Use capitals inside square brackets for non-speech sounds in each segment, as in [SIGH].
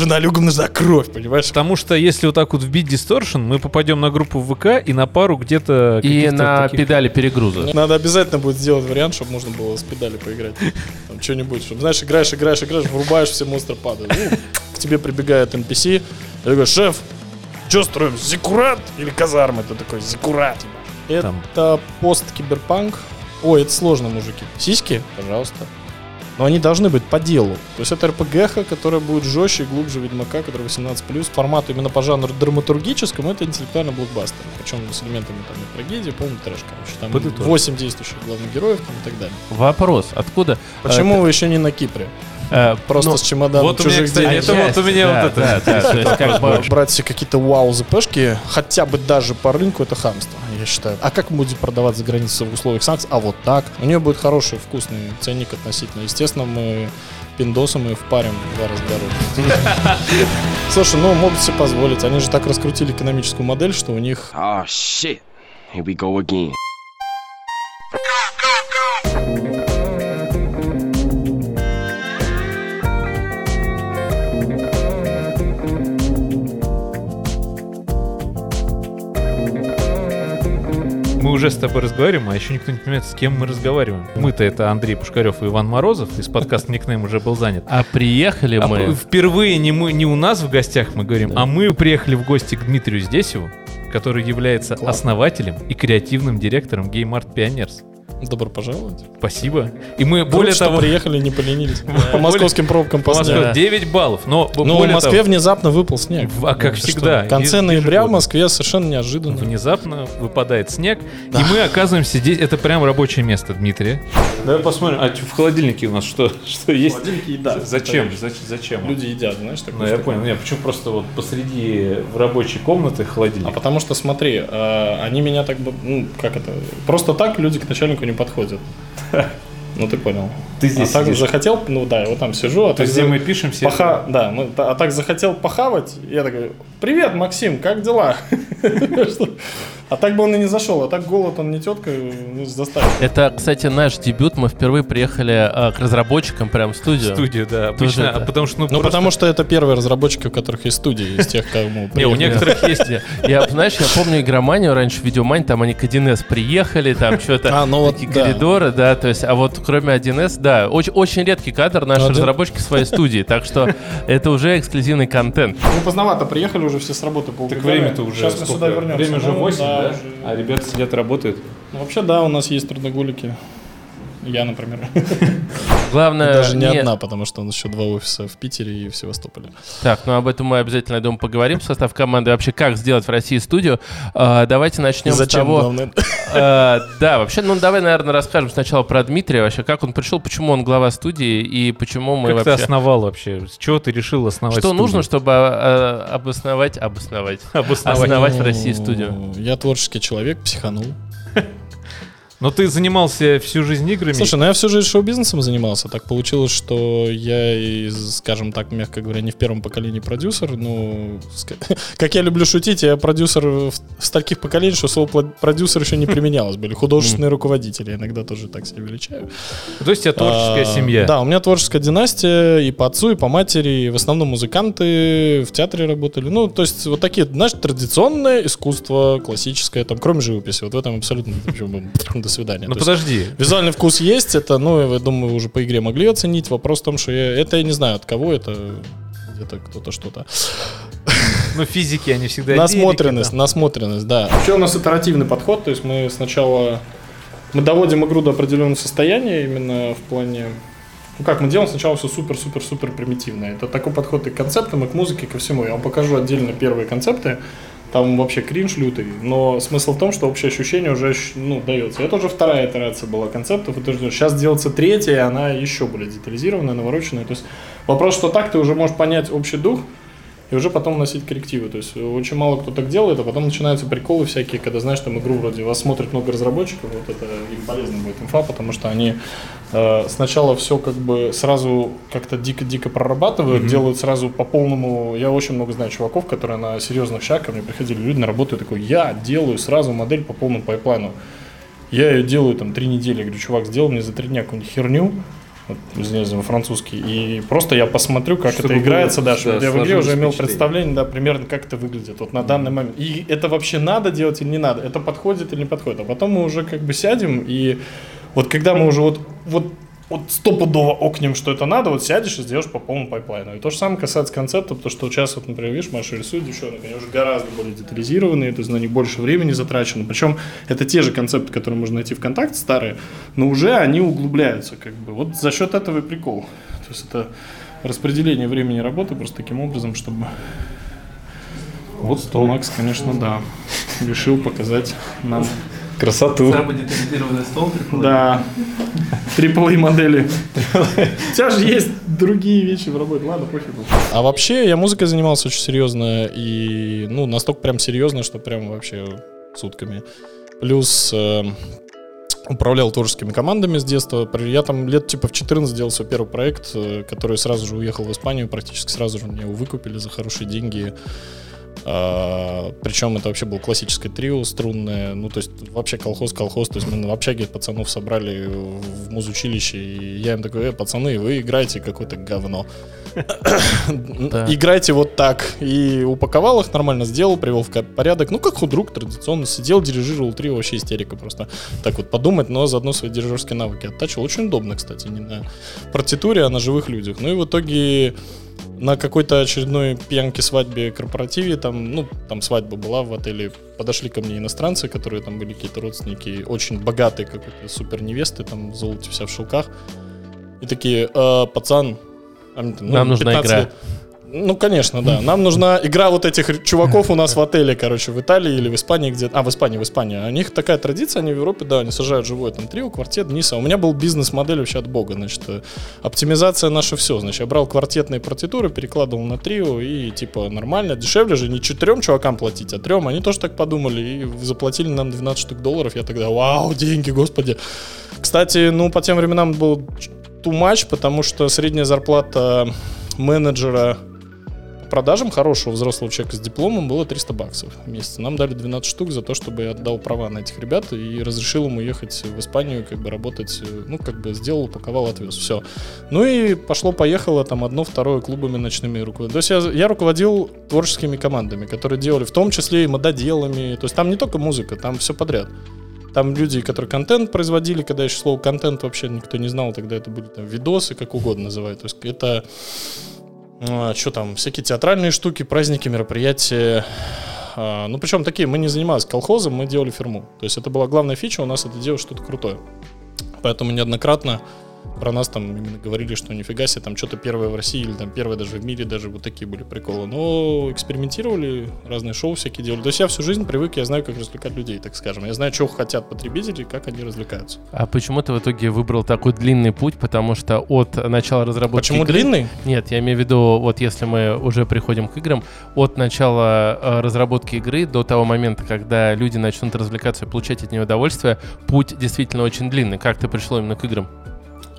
Журналюгам нужна кровь, понимаешь? Потому что если вот так вот вбить Distortion, мы попадем на группу в ВК и на пару где-то... И на таких- педали перегруза. Надо обязательно будет сделать вариант, чтобы можно было с педали поиграть. Там что-нибудь, чтобы, знаешь, играешь, играешь, играешь, врубаешь, все монстры падают. Ну, к тебе прибегает NPC, и такой, шеф, что строим, зиккурат или казармы? Ты такой, зиккурат. ебать». Там. Это пост-киберпанк. Ой, это сложно, мужики. Сиськи? Пожалуйста. Но они должны быть по делу. То есть это РПГ, которая будет жестче и глубже Ведьмака, который 18+. Формат именно по жанру драматургическому это интеллектуальный блокбастер. Причем с элементами там и трагедии, полный трэш, короче. Там Подытожь. 8 действующих главных героев там, и так далее. Вопрос, откуда? Почему вы еще не на Кипре? Э, Просто ну, с чемоданом Вот чужих денег. это вот у меня вот это. Брать себе какие-то вау ЗПшки, хотя бы даже по рынку, это хамство, я считаю. А как будет продавать за границей в условиях санкций? А вот так. У нее будет хороший, вкусный ценник относительно. Естественно, мы пиндосом и впарим в два раза дороже. [LAUGHS] Слушай, ну могут себе позволить. Они же так раскрутили экономическую модель, что у них Oh shit. Here we go again. Уже с тобой разговариваем, а еще никто не понимает, с кем мы разговариваем. Мы-то это Андрей Пушкарев и Иван Морозов, из подкаста «Никнейм» уже был занят. А приехали А мы... впервые не, мы, не у нас в гостях мы говорим, а мы приехали в гости к Дмитрию Здесеву, который является Класс. основателем и креативным директором Game Art Pioneers. Добро пожаловать. Спасибо. И мы Круто, более что того... приехали, не поленились. [LAUGHS] По московским пробкам по посняли. 9 баллов, но Ну, в Москве внезапно выпал снег. В- а как всегда, В конце ноября в. Москве совершенно неожиданно. внезапно выпадает снег, и мы оказываемся здесь. Это прям рабочее место Дмитрия. Давай посмотрим, а в холодильнике у нас что, [LAUGHS] что есть? еда. Зачем? Зач- Зачем? Люди едят, знаешь, такое. Ну, я понял. Нет, почему просто вот посреди в рабочей комнаты холодильник? А потому что, смотри, э, они меня так бы, ну, как это, просто так люди к начальнику не подходят. [LAUGHS] Ну, ты понял. Ты здесь а так сидишь. захотел, ну да, я вот там сижу, а То есть, где мы пишем все... Поха... Да, мы- а так захотел похавать, я такой, привет, Максим, как дела? [LAUGHS] А так бы он и не зашел, а так голод он не тетка ну, заставит. Это, кстати, наш дебют. Мы впервые приехали э, к разработчикам прям в студию. студию, да. Обычно, это. а потому что, ну, Ну, просто- потому что это первые разработчики, у которых есть студии, из тех, кому Не, у некоторых есть... Я, знаешь, я помню игроманию раньше, видеомань, там они к 1С приехали, там что-то, А, ну вот, такие да. коридоры, да, то есть, а вот кроме 1С, да, очень, очень редкий кадр наши Один- разработчики в своей студии, так что это уже эксклюзивный контент. Мы поздновато приехали уже все с работы Так время-то уже Сейчас мы сколько? сюда вернемся. Время уже Ну, 8, да? уже. А ребята сидят, работают. Ну, вообще, да, у нас есть трудоголики. Я, например. [LAUGHS] Главное, Даже не не- одна, потому что у нас еще два офиса в Питере и в Севастополе. Так, ну об этом мы обязательно, я думаю, поговорим. Состав команды вообще, как сделать в России студию. А, давайте начнем с Зачем, того... главное? [LAUGHS] А, да, вообще, ну давай, наверное, расскажем сначала про Дмитрия вообще, как он пришел, почему он глава студии и почему мы Как ты вообще... основал вообще? С чего ты решил основать Что студию? нужно, чтобы а, обосновать, обосновать, Обосновать. основать в России студию? Я творческий человек, психанул. [LAUGHS] Но ты занимался всю жизнь играми. Слушай, ну я всю жизнь шоу-бизнесом занимался. Так получилось, что я, и, скажем так, мягко говоря, не в первом поколении продюсер. Ну, [LAUGHS] как я люблю шутить, я продюсер в, в таких поколениях, что слово продюсер еще не [LAUGHS] применялось. Были художественные руководители, иногда тоже так себя величаю. То есть у тебя творческая А, семья. Да, у меня творческая династия и по отцу, и по матери. И в основном музыканты в театре работали. Ну, то есть вот такие, знаешь, традиционное искусство, классическое, там, кроме живописи. Вот в этом абсолютно свидания. Ну подожди. Визуальный вкус есть, это, ну, я думаю, вы уже по игре могли оценить. Вопрос в том, что я, это я не знаю от кого, это где-то кто-то что-то. Ну физики, они всегда Насмотренность, насмотренность, да. Вообще у нас итеративный подход, то есть мы сначала мы доводим игру до определенного состояния именно в плане ну как, мы делаем сначала все супер-супер-супер примитивно. Это такой подход и к концептам, и к музыке, и ко всему. Я вам покажу отдельно первые концепты. Там вообще кринж лютый. Но смысл в том, что общее ощущение уже ну, дается. Это уже вторая итерация была концептов. И что сейчас делается третья, и она еще более детализированная, навороченная. То есть вопрос, что так ты уже можешь понять общий дух, и уже потом вносить коррективы. То есть очень мало кто так делает, а потом начинаются приколы всякие, когда, знаешь, там игру вроде вас смотрит много разработчиков, вот это им полезно будет инфа, потому что они сначала все как бы сразу как-то дико-дико прорабатывают, делают сразу по полному. Я очень много знаю чуваков, которые на серьезных шаг ко мне приходили люди на работу и такой, я делаю сразу модель по полному пайплайну. Я ее делаю там три недели. Я говорю, чувак, сделал мне за три дня какую-нибудь херню, вот, извиняюсь, французский. И просто я посмотрю, как Чтобы это играется, было, да, чтобы да, я в игре уже имел представление, да, примерно как это выглядит вот на данный момент. И это вообще надо делать или не надо, это подходит или не подходит. А потом мы уже как бы сядем, и вот когда мы уже вот, вот вот стопудово окнем, что это надо, вот сядешь и сделаешь по полному пайплайну. И то же самое касается концепта, потому что сейчас, вот, например, видишь, Маша рисует девчонок, они уже гораздо более детализированные, то есть на них больше времени затрачено. Причем это те же концепты, которые можно найти ВКонтакте, старые, но уже они углубляются, как бы. Вот за счет этого и прикол. То есть это распределение времени работы просто таким образом, чтобы... Вот стол. Макс, конечно, да, решил показать нам [LAUGHS] Красоту. Самый детализированный стол да. Модели. У тебя же есть другие вещи в работе. Ладно, пофигу. А вообще, я музыкой занимался очень серьезно. И, ну, настолько прям серьезно, что прям вообще сутками. Плюс э, управлял творческими командами с детства. Я там лет типа в 14 делал свой первый проект, э, который сразу же уехал в Испанию. Практически сразу же мне его выкупили за хорошие деньги. А, причем это вообще был классическое трио струнное, ну то есть вообще колхоз, колхоз, то есть мы в общаге пацанов собрали в музучилище, и я им такой, э, пацаны, вы играете какое-то говно. [COUGHS] Играйте вот так. И упаковал их нормально, сделал, привел в порядок. Ну, как худрук традиционно сидел, дирижировал трио, вообще истерика просто. Так вот подумать, но заодно свои дирижерские навыки оттачивал. Очень удобно, кстати, не на партитуре, а на живых людях. Ну и в итоге на какой-то очередной пьянке свадьбе корпоративе, там, ну, там свадьба была в отеле, подошли ко мне иностранцы, которые там были какие-то родственники, очень богатые, какой-то супер невесты, там в золоте вся в шелках. И такие, «Э, пацан, а мне там, ну, Нам нужна 15 игра. лет». Ну, конечно, да. Нам нужна игра вот этих чуваков у нас в отеле, короче, в Италии или в Испании где-то. А, в Испании, в Испании. У них такая традиция, они в Европе, да, они сажают живое там трио, квартет, ниса. У меня был бизнес-модель вообще от бога, значит, э, оптимизация наше все. Значит, я брал квартетные партитуры, перекладывал на трио и, типа, нормально, дешевле же не четырем чувакам платить, а трем. Они тоже так подумали и заплатили нам 12 штук долларов. Я тогда, вау, деньги, господи. Кстати, ну, по тем временам был too much, потому что средняя зарплата менеджера по продажам хорошего взрослого человека с дипломом было 300 баксов в месяц. Нам дали 12 штук за то, чтобы я отдал права на этих ребят и разрешил ему ехать в Испанию, как бы работать, э, ну, как бы сделал, упаковал, отвез, все. Ну и пошло-поехало там одно, второе клубами ночными руководил. То есть я, я руководил творческими командами, которые делали в том числе и мододелами, то есть там не только музыка, там все подряд. Там люди, которые контент производили, когда еще слово контент вообще никто не знал, тогда это были там видосы, как угодно называют. То есть это что там, всякие театральные штуки, праздники, мероприятия. А, Ну, причем такие, мы не занимались колхозом, мы делали фирму. То есть это была главная фича, у нас это делать что-то крутое. Поэтому неоднократно про нас там именно говорили, что нифига себе, там что-то первое в России или там первое даже в мире, даже вот такие были приколы. Но экспериментировали, разные шоу всякие делали. То есть я всю жизнь привык, я знаю, как развлекать людей, так скажем. Я знаю, чего хотят потребители, как они развлекаются. А почему ты в итоге выбрал такой длинный путь? Потому что от начала разработки Почему игры- длинный? Нет, я имею в виду, вот если мы уже приходим к играм, от начала э, разработки игры до того момента, когда люди начнут развлекаться и получать от нее удовольствие, путь действительно очень длинный. Как ты пришел именно к играм?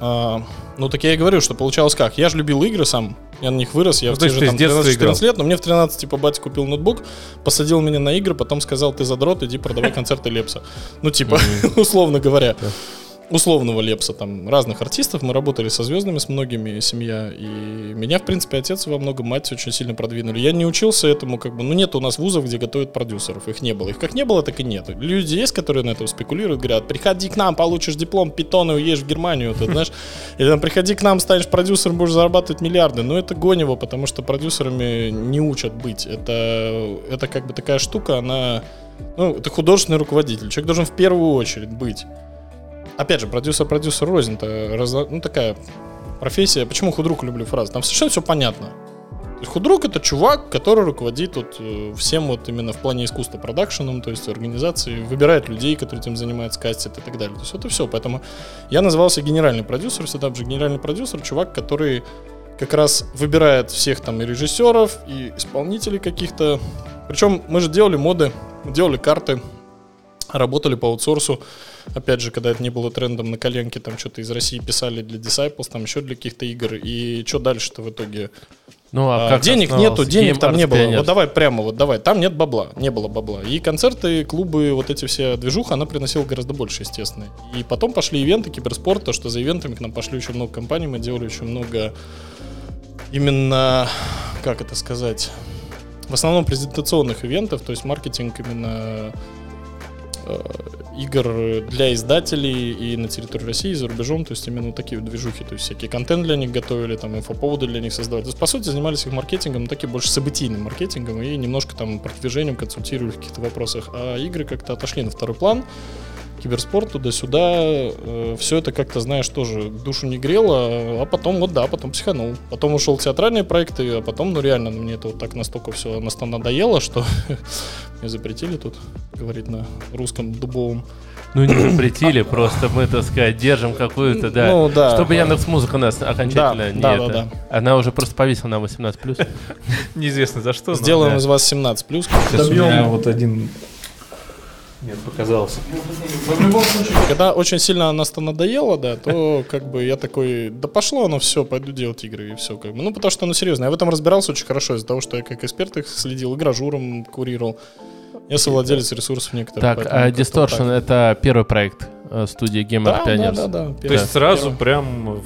А, ну, так я и говорю, что получалось как. Я же любил игры сам, я на них вырос, я Ну, в те же там с детства 13-14 играл? лет, но мне в 13, типа, батя купил ноутбук, посадил меня на игры, потом сказал, ты задрот, иди продавай концерты Лепса. Ну, типа, [LAUGHS] условно говоря. Условного Лепса, там, разных артистов. Мы работали со звездами, с многими, семья. И меня, в принципе, отец во многом, мать очень сильно продвинули. Я не учился этому, как бы, ну, нет у нас вузов, где готовят продюсеров. Их не было. Их как не было, так и нет. Люди есть, которые на этом спекулируют, говорят, приходи к нам, получишь диплом питона и уедешь в Германию, ты знаешь. Или там, приходи к нам, станешь продюсером, будешь зарабатывать миллиарды. Но это гонево, потому что продюсерами не учат быть. Это, это как бы такая штука, она... Ну, это художественный руководитель. Человек должен в первую очередь быть. Опять же, продюсер-продюсер рознь, это разно- ну, такая профессия. Почему худрук люблю фразу? Там совершенно все понятно. Худрук это чувак, который руководит вот э, всем вот именно в плане искусства продакшеном, то есть организации, выбирает людей, которые этим занимаются, кастит и так далее. То есть это все. Поэтому я назывался генеральный продюсер, всегда же генеральный продюсер, чувак, который как раз выбирает всех там и режиссеров, и исполнителей каких-то. Причем мы же делали моды, делали карты, работали по аутсорсу. Опять же, когда это не было трендом на коленке, там что-то из России писали для Disciples, там еще для каких-то игр. И что дальше-то в итоге? Ну, а А, как денег нету, денег Game там не Arts было. Pioneers. Вот давай прямо, вот давай. Там нет бабла, не было бабла. И концерты, клубы, вот эти все движуха, она приносила гораздо больше, естественно. И потом пошли ивенты киберспорта, что за ивентами к нам пошли очень много компаний, мы делали очень много именно, как это сказать, в основном презентационных ивентов, то есть маркетинг именно э, игр для издателей и на территории России, и за рубежом, то есть именно вот такие вот движухи, то есть всякий контент для них готовили, там инфоповоды для них создавали. То есть, по сути, занимались их маркетингом, но такие больше событийным маркетингом и немножко там продвижением, консультировали в каких-то вопросах. А игры как-то отошли на второй план. Киберспорт туда-сюда, все это как-то, знаешь, тоже душу не грело, а потом, вот да, потом психанул. Потом ушел в театральные проекты, а потом, ну реально, мне это вот так настолько все надоело, что [LAUGHS] мне запретили тут говорить на русском дубовом. Ну, не запретили, просто мы, так сказать, держим какую-то, да. Ну, да. Чтобы Яндекс Музыка нас окончательно Да, не да, это. да, да. Она уже просто повесила на 18+. [LAUGHS] Неизвестно за что. Сделаем из вас 17 плюс. Сейчас у меня вот один... Нет, показался. В любом случае, когда очень сильно она надоела, да, то как бы я такой, да пошло оно все, пойду делать игры и все. Как бы. Ну, потому что оно серьезно. Я в этом разбирался очень хорошо из-за того, что я как эксперт их следил, игражуром курировал. Я совладелец ресурсов некоторых. Так, а Distortion это первый проект э, студии Game Да, of да, Pioneers. да, да. То первый- есть сразу первый. прям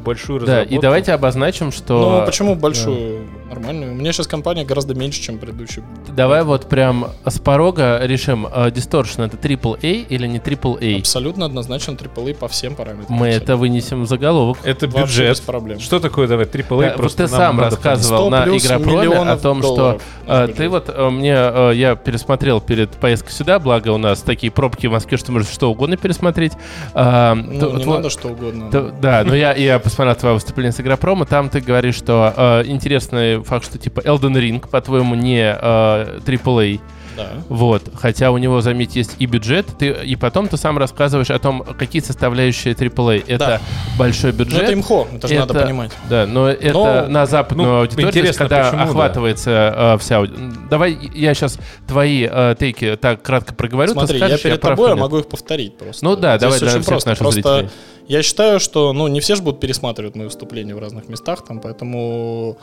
большую Да, разработку. и давайте обозначим, что... Ну, почему большую? Нормальную. У меня сейчас компания гораздо меньше, чем предыдущий. Давай вот прям с порога решим, э, Distortion это AAA или не AAA? Абсолютно однозначно AAA по всем параметрам. Мы Абсолютно. это вынесем в заголовок. Это Вообще бюджет. без проблем. Что такое, давай, AAA? Да, вот просто ты нам сам рассказывал 100 на Игропроме о том, что э, наш ты вот э, мне э, я пересмотрел перед поездкой сюда, благо у нас такие пробки в Москве, что можно что угодно пересмотреть. А, Ну, то- не тво- надо что угодно. то- да, но я, я посмотрел твое выступление с Игропрома, там ты говоришь, что э, интересный факт, что типа Elden Ring, по-твоему, не э, AAA. Да. Вот, хотя у него, заметь, есть и бюджет, ты, и потом ты сам рассказываешь о том, какие составляющие AAA. Это Да. большой Ну, бюджет. это имхо, это же надо это- понимать. Да, но это Но, на западную ну, аудиторию, интересно, когда почему, да. охватывается э, вся аудитория. Давай я сейчас твои э, тейки так кратко проговорю. Смотри, я скажешь, перед прав тобой я нет. могу их повторить просто. Ну да, Здесь давай для всех просто. наших Просто зрителей. я считаю, что ну не все же будут пересматривать мои выступления в разных местах, там, поэтому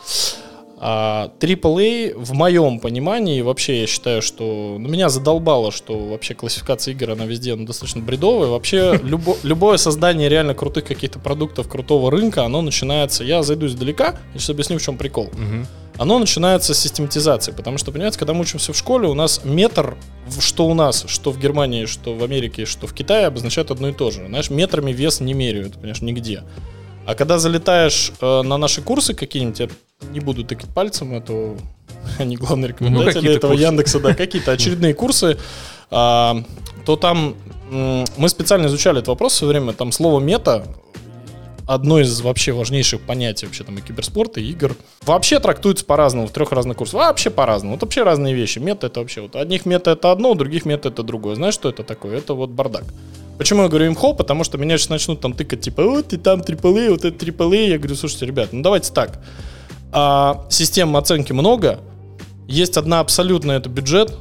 а, AAA в моем понимании вообще я считаю, что ну, меня задолбало, что вообще классификация игр она везде ну, достаточно бредовая. Вообще [LAUGHS] любо- любое создание реально крутых каких-то продуктов, крутого рынка, оно начинается. Я зайду издалека, и сейчас объясню, в чем прикол. Мгм. Оно начинается с систематизации, потому что, понимаете, когда мы учимся в школе, у нас метр, что у нас, что в Германии, что в Америке, что в Китае, обозначает одно и то же. Знаешь, метрами вес не меряют, понимаешь, нигде. А когда залетаешь э, на наши курсы какие-нибудь, я не буду тыкать пальцем, это [LAUGHS] они главные рекомендатели какие-то этого курсы. Яндекса, да, какие-то [LAUGHS] очередные курсы, а, то там мы специально изучали этот вопрос в свое время, там слово мета одно из вообще важнейших понятий вообще там и киберспорта, и игр. Вообще трактуется по-разному в трех разных курсах. Вообще по-разному. Вот вообще разные вещи. Мета это вообще вот. Одних мета это одно, у других мета это другое. Знаешь, что это такое? Это вот бардак. Почему я говорю имхо? Потому что меня сейчас начнут там тыкать, типа, вот ты там AAA, вот это AAA. Я говорю, слушайте, ребят, ну давайте так. А, систем оценки много. Есть одна абсолютная, это бюджет.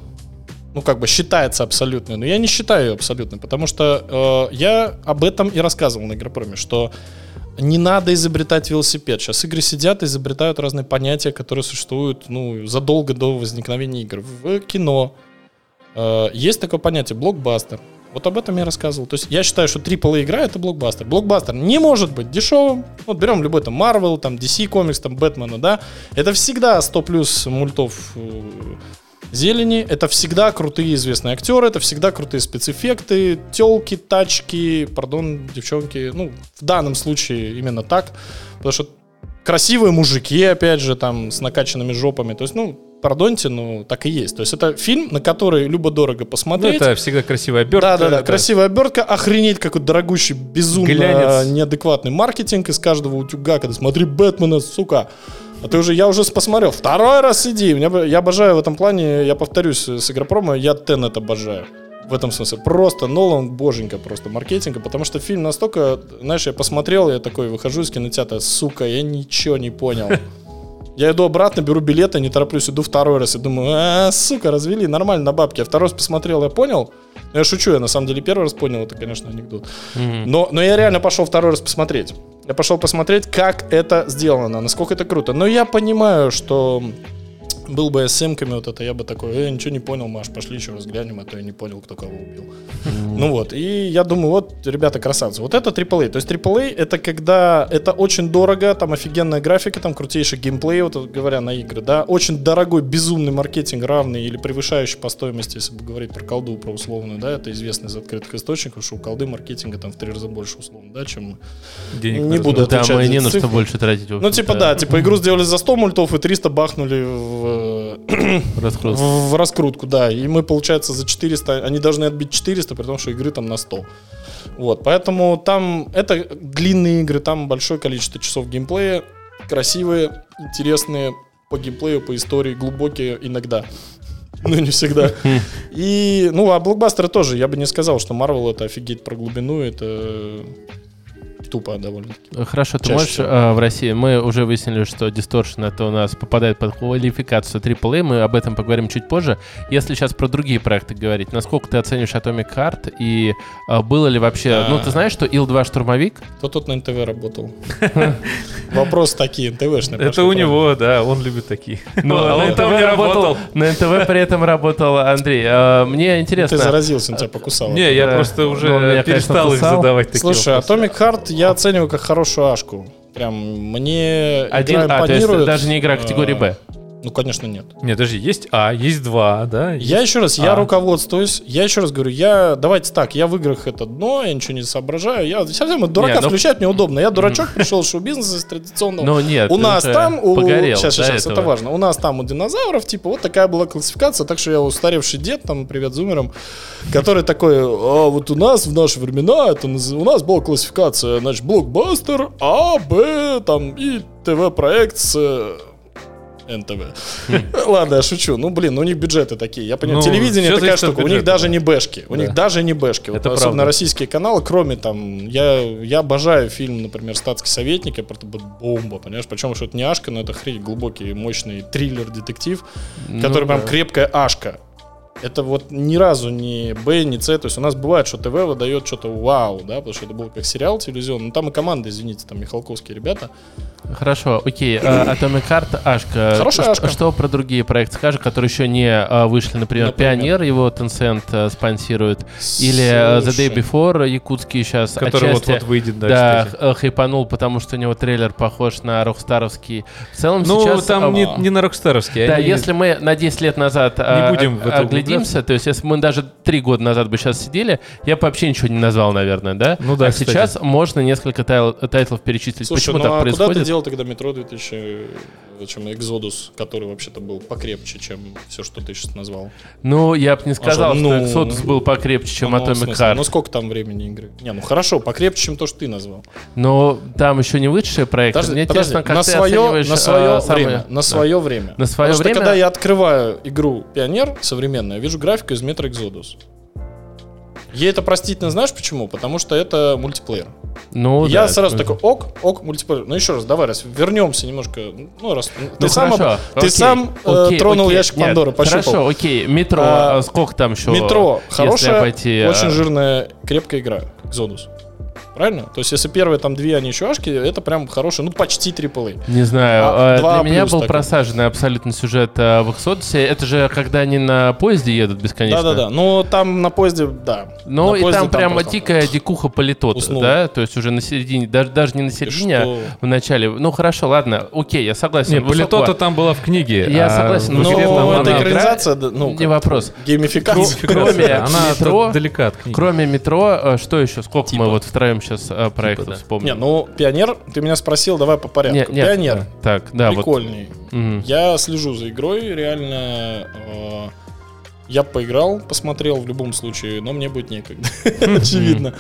Ну, как бы считается абсолютной, но я не считаю ее абсолютной, потому что э, я об этом и рассказывал на Игропроме, что не надо изобретать велосипед. Сейчас игры сидят и изобретают разные понятия, которые существуют ну, задолго до возникновения игр. В кино э, есть такое понятие блокбастер. Вот об этом я рассказывал. То есть я считаю, что AAA игра это блокбастер. Блокбастер не может быть дешевым. Вот берем любой там Marvel, там DC комикс, там Бэтмена, да. Это всегда 100 плюс мультов э, зелени. Это всегда крутые известные актеры, это всегда крутые спецэффекты, телки, тачки, пардон, девчонки. Ну, в данном случае именно так. Потому что красивые мужики, опять же, там, с накачанными жопами. То есть, ну, пардоньте, ну, так и есть. То есть это фильм, на который любо-дорого Ну, посмотреть. это всегда красивая обертка. Да, да, да. это- Красивая обертка, охренеть какой дорогущий, безумно Глянец. неадекватный маркетинг из каждого утюга, когда смотри Бэтмена, сука. А ты уже, я уже посмотрел. Второй раз иди. Меня, я обожаю в этом плане, я повторюсь с Игропрома, я Теннет обожаю. В этом смысле. Просто Нолан боженька просто маркетинга, потому что фильм настолько, знаешь, я посмотрел, я такой выхожу из кинотеатра, сука, я ничего не понял. [LAUGHS] Я иду обратно, беру билеты, не тороплюсь, иду второй раз и думаю, а, сука, развели, нормально на бабки. Я второй раз посмотрел, я понял. Ну, я шучу, я на самом деле первый раз понял, это, конечно, анекдот. Но, но я реально пошел второй раз посмотреть. Я пошел посмотреть, как это сделано, насколько это круто. Но я понимаю, что был бы я с сымками вот это, я бы такой, э, ничего не понял, Маш, пошли еще раз глянем, а то я не понял, кто кого убил. Ну вот, и я думаю, вот, ребята, красавцы. Вот это AAA. То есть AAA это когда это очень дорого, там офигенная графика, там крутейший геймплей, вот говоря на игры, да, очень дорогой, безумный маркетинг, равный или превышающий по стоимости, если бы говорить про колду, про условную, да, это известно из открытых источников, что у колды маркетинга там в три раза больше условно, да, чем... Денег Не буду. Там отвечать и за не на что больше тратить. Ну, типа, да, типа игру сделали за 100 мультов и 300 бахнули в, э, раскрутку. в, в раскрутку, да. И мы, получается, за 400, они должны отбить 400, при том, что игры там на 100. Вот, поэтому там, это длинные игры, там большое количество часов геймплея, красивые, интересные по геймплею, по истории, глубокие иногда. [LAUGHS] Ну, не всегда. [LAUGHS] И, ну, а блокбастеры тоже. Я бы не сказал, что Marvel это офигеть про глубину, это тупо довольно. Хорошо, ты Чаще можешь всего. э, в России, мы уже выяснили, что Distortion это у нас попадает под квалификацию AAA, мы об этом поговорим чуть позже. Если сейчас про другие проекты говорить, насколько ты оценишь Atomic Heart и э, было ли вообще... Ну, ты знаешь, что Ил-2 штурмовик? Кто тут на НТВ работал? [LAUGHS] Вопрос такие, НТВшные. Это у него, да, он любит такие. [LAUGHS] Ну, а он там не работал. На НТВ при этом работал Андрей. Э, Мне Ты интересно... заразился, он тебя покусал. Не, я просто Ну, уже конечно, перестал их задавать такие Слушай. Atomic Heart я оцениваю как хорошую ашку. Прям мне Один, игра а, то есть даже не игра категории А, Б. Ну, конечно, нет. Нет, подожди, есть А, есть два, да? Я еще раз, я А. руководствуюсь, я еще раз говорю, я, давайте так, я в играх это дно, я ничего не соображаю, я совсем от дурака Не, ну- включать мне удобно, я дурачок, пришел в шоу-бизнес из традиционного. Но нет, у нас там, у... погорел сейчас, сейчас, это этого. важно, у нас там у динозавров, типа, вот такая была классификация, так что я устаревший дед, там, привет зумерам, который такой, а вот у нас в наши времена, это, у нас была классификация, значит, блокбастер, А, Б, там, и ТВ-проект с НТВ. Ладно, я шучу. Ну, блин, ну у них бюджеты такие. Я понимаю, Ну, телевидение такая штука. У них даже да. не бэшки. У Да. них даже не бэшки. Вот особенно правда. российские каналы, кроме там, я, я обожаю фильм, например, «Статский советник», это бомба, понимаешь? Причем, что это не ашка, но это хрень, глубокий, мощный триллер-детектив, который Ну прям да. крепкая ашка. Это вот ни разу не Б, не С. То есть у нас бывает, что ТВ выдает что-то вау, да, потому что это был как сериал телевизионный. Ну там и команда, извините, там Михалковские ребята. Хорошо, окей. А, Atomic Heart, Ашка. Хорошая Ашка. Что про другие проекты скажешь, которые еще не а, вышли? Например, Например? Пионер, его Tencent а, спонсирует. Или а, The Day. Before, якутский сейчас Который вот-вот выйдет, да, да, хайпанул, потому что у него трейлер похож на рокстаровский. В целом Ну, сейчас... там а, не, не на рокстаровский. Да, если мы на 10 лет назад а, будем в это оглядимся, то есть если мы даже 3 года назад бы сейчас сидели, я бы вообще ничего не назвал, наверное, да? Ну да, А кстати. сейчас можно несколько тайл- тайтлов перечислить. Слушай, Почему ну так а куда ты происходит? делал тогда метро 2000, чем Exodus, который вообще-то был покрепче, чем все, что ты сейчас назвал? Ну, я бы не сказал, что, что ну, Exodus был покрепче, чем Ну, в Atomic смысле, Heart. Ну сколько там времени игры? Не, ну хорошо, покрепче, чем то, что ты назвал. Но там еще не высшие проекты. Подожди, Мне подожди, интересно, как на ты свое, оцениваешь на свое а, самые- время. На Да. свое время. На свое Потому время? что когда я открываю игру Пионер современную, я вижу графику из Metro Exodus. Ей это простительно, знаешь почему? Потому что это мультиплеер. Ну, я да, сразу это- такой, ок, ок, мультиплеер. Ну еще раз, давай раз вернемся немножко. Ну раз, ты Ну, сам, хорошо, ты окей, сам э, окей, тронул окей. ящик Нет, Пандоры, пощупал. Хорошо, окей. Метро, А, а, сколько там еще? Метро хорошая, обойти, а, очень жирная, крепкая игра. Exodus. Правильно? То есть, если первые там две, они еще ашки, это прям хороший, ну, почти AAA. Не знаю. А, два Для меня был такой. просаженный абсолютно сюжет а, в Exodus. Это же когда они на поезде едут бесконечно. Да-да-да. Но там на поезде, да. Ну и поезде там прямо просто- дикая дикуха полетота, Уснул. да? То есть уже на середине, даже, даже не на середине, а в начале. Ну хорошо, ладно, окей, я согласен. Не, Высокого- Политота там была в книге. Я а согласен, но Ну, там это экранизация, ну, Не вопрос. геймификация. Кроме Она метро- далека от книги. Кроме метро, э, что еще? Сколько Типа. мы вот втроем сейчас проектов да. вспомним? Не, ну, Пионер, ты меня спросил, давай по порядку. Нет, нет, Пионер, да. Так, да, вот. прикольный. Мгм. Я слежу за игрой, реально. э, я поиграл, посмотрел в любом случае, но мне будет некогда, [LAUGHS] очевидно.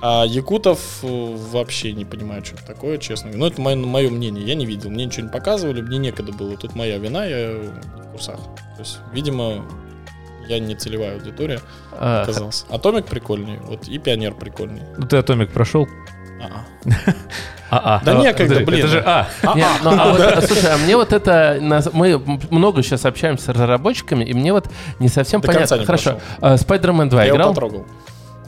А Якутов э, вообще не понимаю, что это такое, честно. Ну, это мое, мнение. Я не видел, мне ничего не показывали, мне некогда было. Тут моя вина, я не в курсах. То есть, видимо, я не целевая аудитория А, оказался. Атомик прикольный, вот и Пионер прикольный. Ну, ты Атомик прошел? А-а. [LAUGHS] А, а, Да а, некогда, блин. Это же А. Ну, а [LAUGHS] а, слушай, а мне вот это... Мы много сейчас общаемся с разработчиками, и мне вот не совсем понятно. Хорошо, а, Spider-Man 2 Я его играл? потрогал.